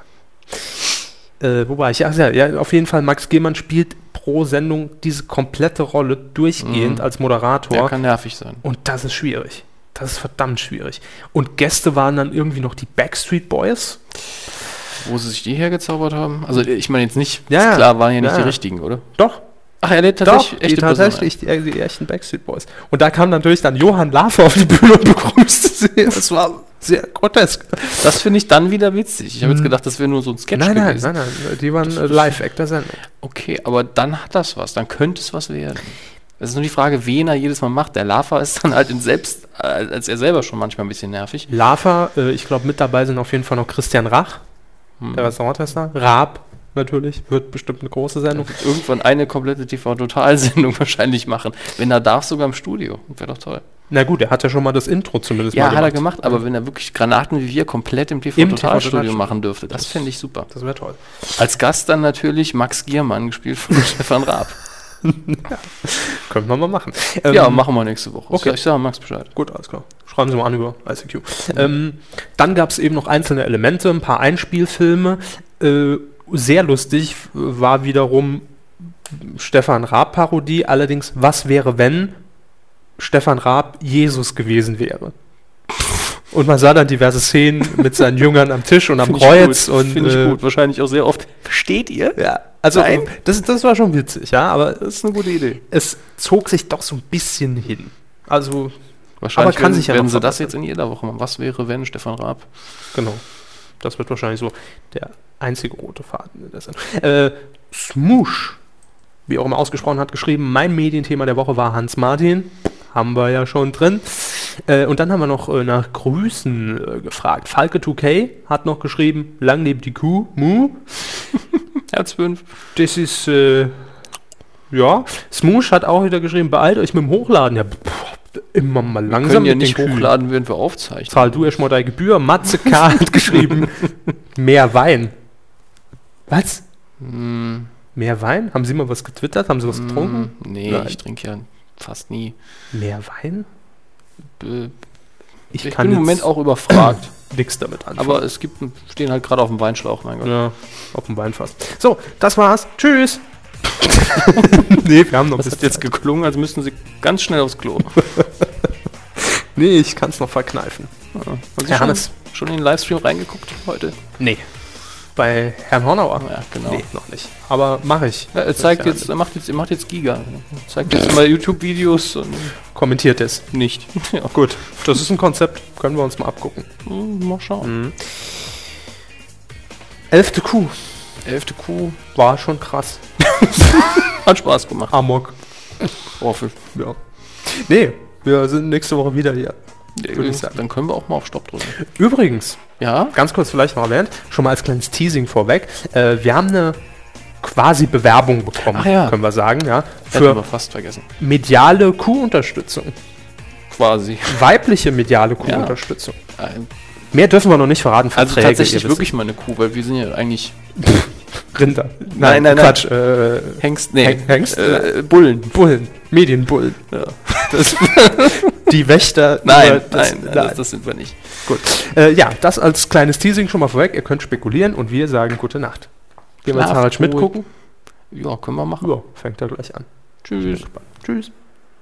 Äh, wo war ich? Ach ja, ja, auf jeden Fall, Max Gehmann spielt pro Sendung diese komplette Rolle durchgehend Mhm. als Moderator. Der kann nervig sein. und das ist schwierig. Das ist verdammt schwierig. Und Gäste waren dann irgendwie noch die Backstreet Boys. Wo sie sich die hergezaubert haben? Also ich meine jetzt nicht, Ja, klar, waren ja nicht ja. die richtigen, oder? Doch, Ach, er lädt doch, tatsächlich die echte Personen tatsächlich, die, die echten Backstreet Boys. Und da kam natürlich dann Johann Lafer auf die Bühne und begrüßte sie. Das war sehr grotesk. Das finde ich dann wieder witzig. Ich habe jetzt Mhm. gedacht, das wäre nur so ein Sketch Nein, nein, gewesen. nein, nein, die waren Das- äh, das- Live-Act der Sendung. Okay, aber dann hat das was. Dann könnte es was werden. Es ist nur die Frage, wen er jedes Mal macht. Der Lava ist dann halt in selbst, äh, als er selber schon manchmal ein bisschen nervig. Lava, äh, ich glaube, mit dabei sind auf jeden Fall noch Christian Rach, Hm. der Restauranttester. Raab, natürlich, wird bestimmt eine große Sendung. irgendwann eine komplette TV-Total-Sendung wahrscheinlich machen. Wenn er darf, sogar im Studio. Wäre doch toll. Na gut, er hat ja schon mal das Intro zumindest Ja, mal hat er gemacht, aber wenn er wirklich Granaten wie wir komplett im TV-Total-Studio machen dürfte, das Das- fände ich super. Das wäre toll. Als Gast dann natürlich Max Giermann, gespielt von Stefan Raab. Können wir mal machen. Ähm, ja, machen wir nächste Woche. okay. Ich sage Max Bescheid. Gut, alles klar. Schreiben Sie mal an über ICQ. Ähm, dann gab es eben noch einzelne Elemente, ein paar Einspielfilme. Äh, sehr lustig war wiederum Stefan Raab-Parodie, allerdings, was wäre, wenn Stefan Raab Jesus gewesen wäre? Und man sah dann diverse Szenen mit seinen Jüngern am Tisch und am Find Kreuz. gut. Und, Finde ich äh, gut. Wahrscheinlich auch sehr oft. Versteht ihr? Ja, also Nein. das, das war schon witzig, ja, aber Das ist eine gute Idee. es zog sich doch so ein bisschen hin. Also, Wahrscheinlich kann werden, sich ja noch sie das jetzt in jeder Woche machen. Was wäre, wenn Stefan Raab? genau. Das wird wahrscheinlich so der einzige rote Faden in der Sendung. Äh, Smoosh, wie auch immer ausgesprochen hat, geschrieben, mein Medienthema der Woche war Hans Martin. Haben wir ja schon drin. Äh, und dann haben wir noch äh, nach Grüßen äh, gefragt. Falke 2K hat noch geschrieben, lang lebt die Kuh, Mu. Herz 5. Das ist, äh, ja. Smoosh hat auch wieder geschrieben, beeilt euch mit dem Hochladen. Ja, pff, immer mal Wir langsam können ja nicht Kühen. hochladen, während wir aufzeichnen. Zahl du erstmal deine Gebühr. Matze K. hat geschrieben, mehr Wein. Was? Hm, Mehr Wein? Haben Sie mal was getwittert? Haben Sie was getrunken? hm, nee, Nein. ich trinke ja fast nie. Mehr Wein? Äh, Ich, Ich, bin im Moment auch überfragt. nichts damit anfangen. aber es gibt, stehen halt gerade auf dem Weinschlauch, mein Gott. ja, auf dem Weinfass. So, das war's. Tschüss. nee, wir haben noch Das bis hat jetzt geklungen, als müssten sie ganz schnell aufs Klo. Nee, ich kann es noch verkneifen. Haben Sie Herr schon, schon in den Livestream reingeguckt heute? Nee. Bei Herrn Hornauer? Ja, genau. Nee, noch nicht. Aber mache ich. Ja, er zeigt jetzt, er macht jetzt, er macht jetzt Giga. Er zeigt jetzt mal YouTube-Videos und Kommentiert es. nicht. ja, Gut, das ist ein Konzept. Können wir uns mal abgucken. hm, mal schauen. Elfte Kuh. Elfte Kuh. War schon krass. Hat Spaß gemacht. Amok. Roffel. Ja. Nee, wir sind nächste Woche wieder hier. Würde ich sagen. Dann können wir auch mal auf Stopp drücken. Übrigens, Ja? ganz kurz vielleicht noch erwähnt, schon mal als kleines Teasing vorweg. Äh, wir haben eine quasi Bewerbung bekommen, ja. können wir sagen, ja, für fast vergessen. mediale Kuhunterstützung. Quasi. Weibliche mediale Kuhunterstützung. Ein- Mehr dürfen wir noch nicht verraten. Also Verträge, tatsächlich ihr wisst. wirklich mal eine Kuh, weil wir sind ja eigentlich Rinder. Nein, nein, nein. Quatsch. Äh, Hengst, nee, Heng- Hengst? Äh, Bullen. Bullen. Medienbullen. Ja. Die Wächter. Nein, das- nein, nein, Das, das sind wir nicht. Gut. Äh, ja, das als kleines Teasing schon mal vorweg. Ihr könnt spekulieren und wir sagen gute Nacht. Gehen wir jetzt Harald Schmidt gucken? Ja, können wir machen. Ja, fängt er gleich an. Tschüss. Tschüss.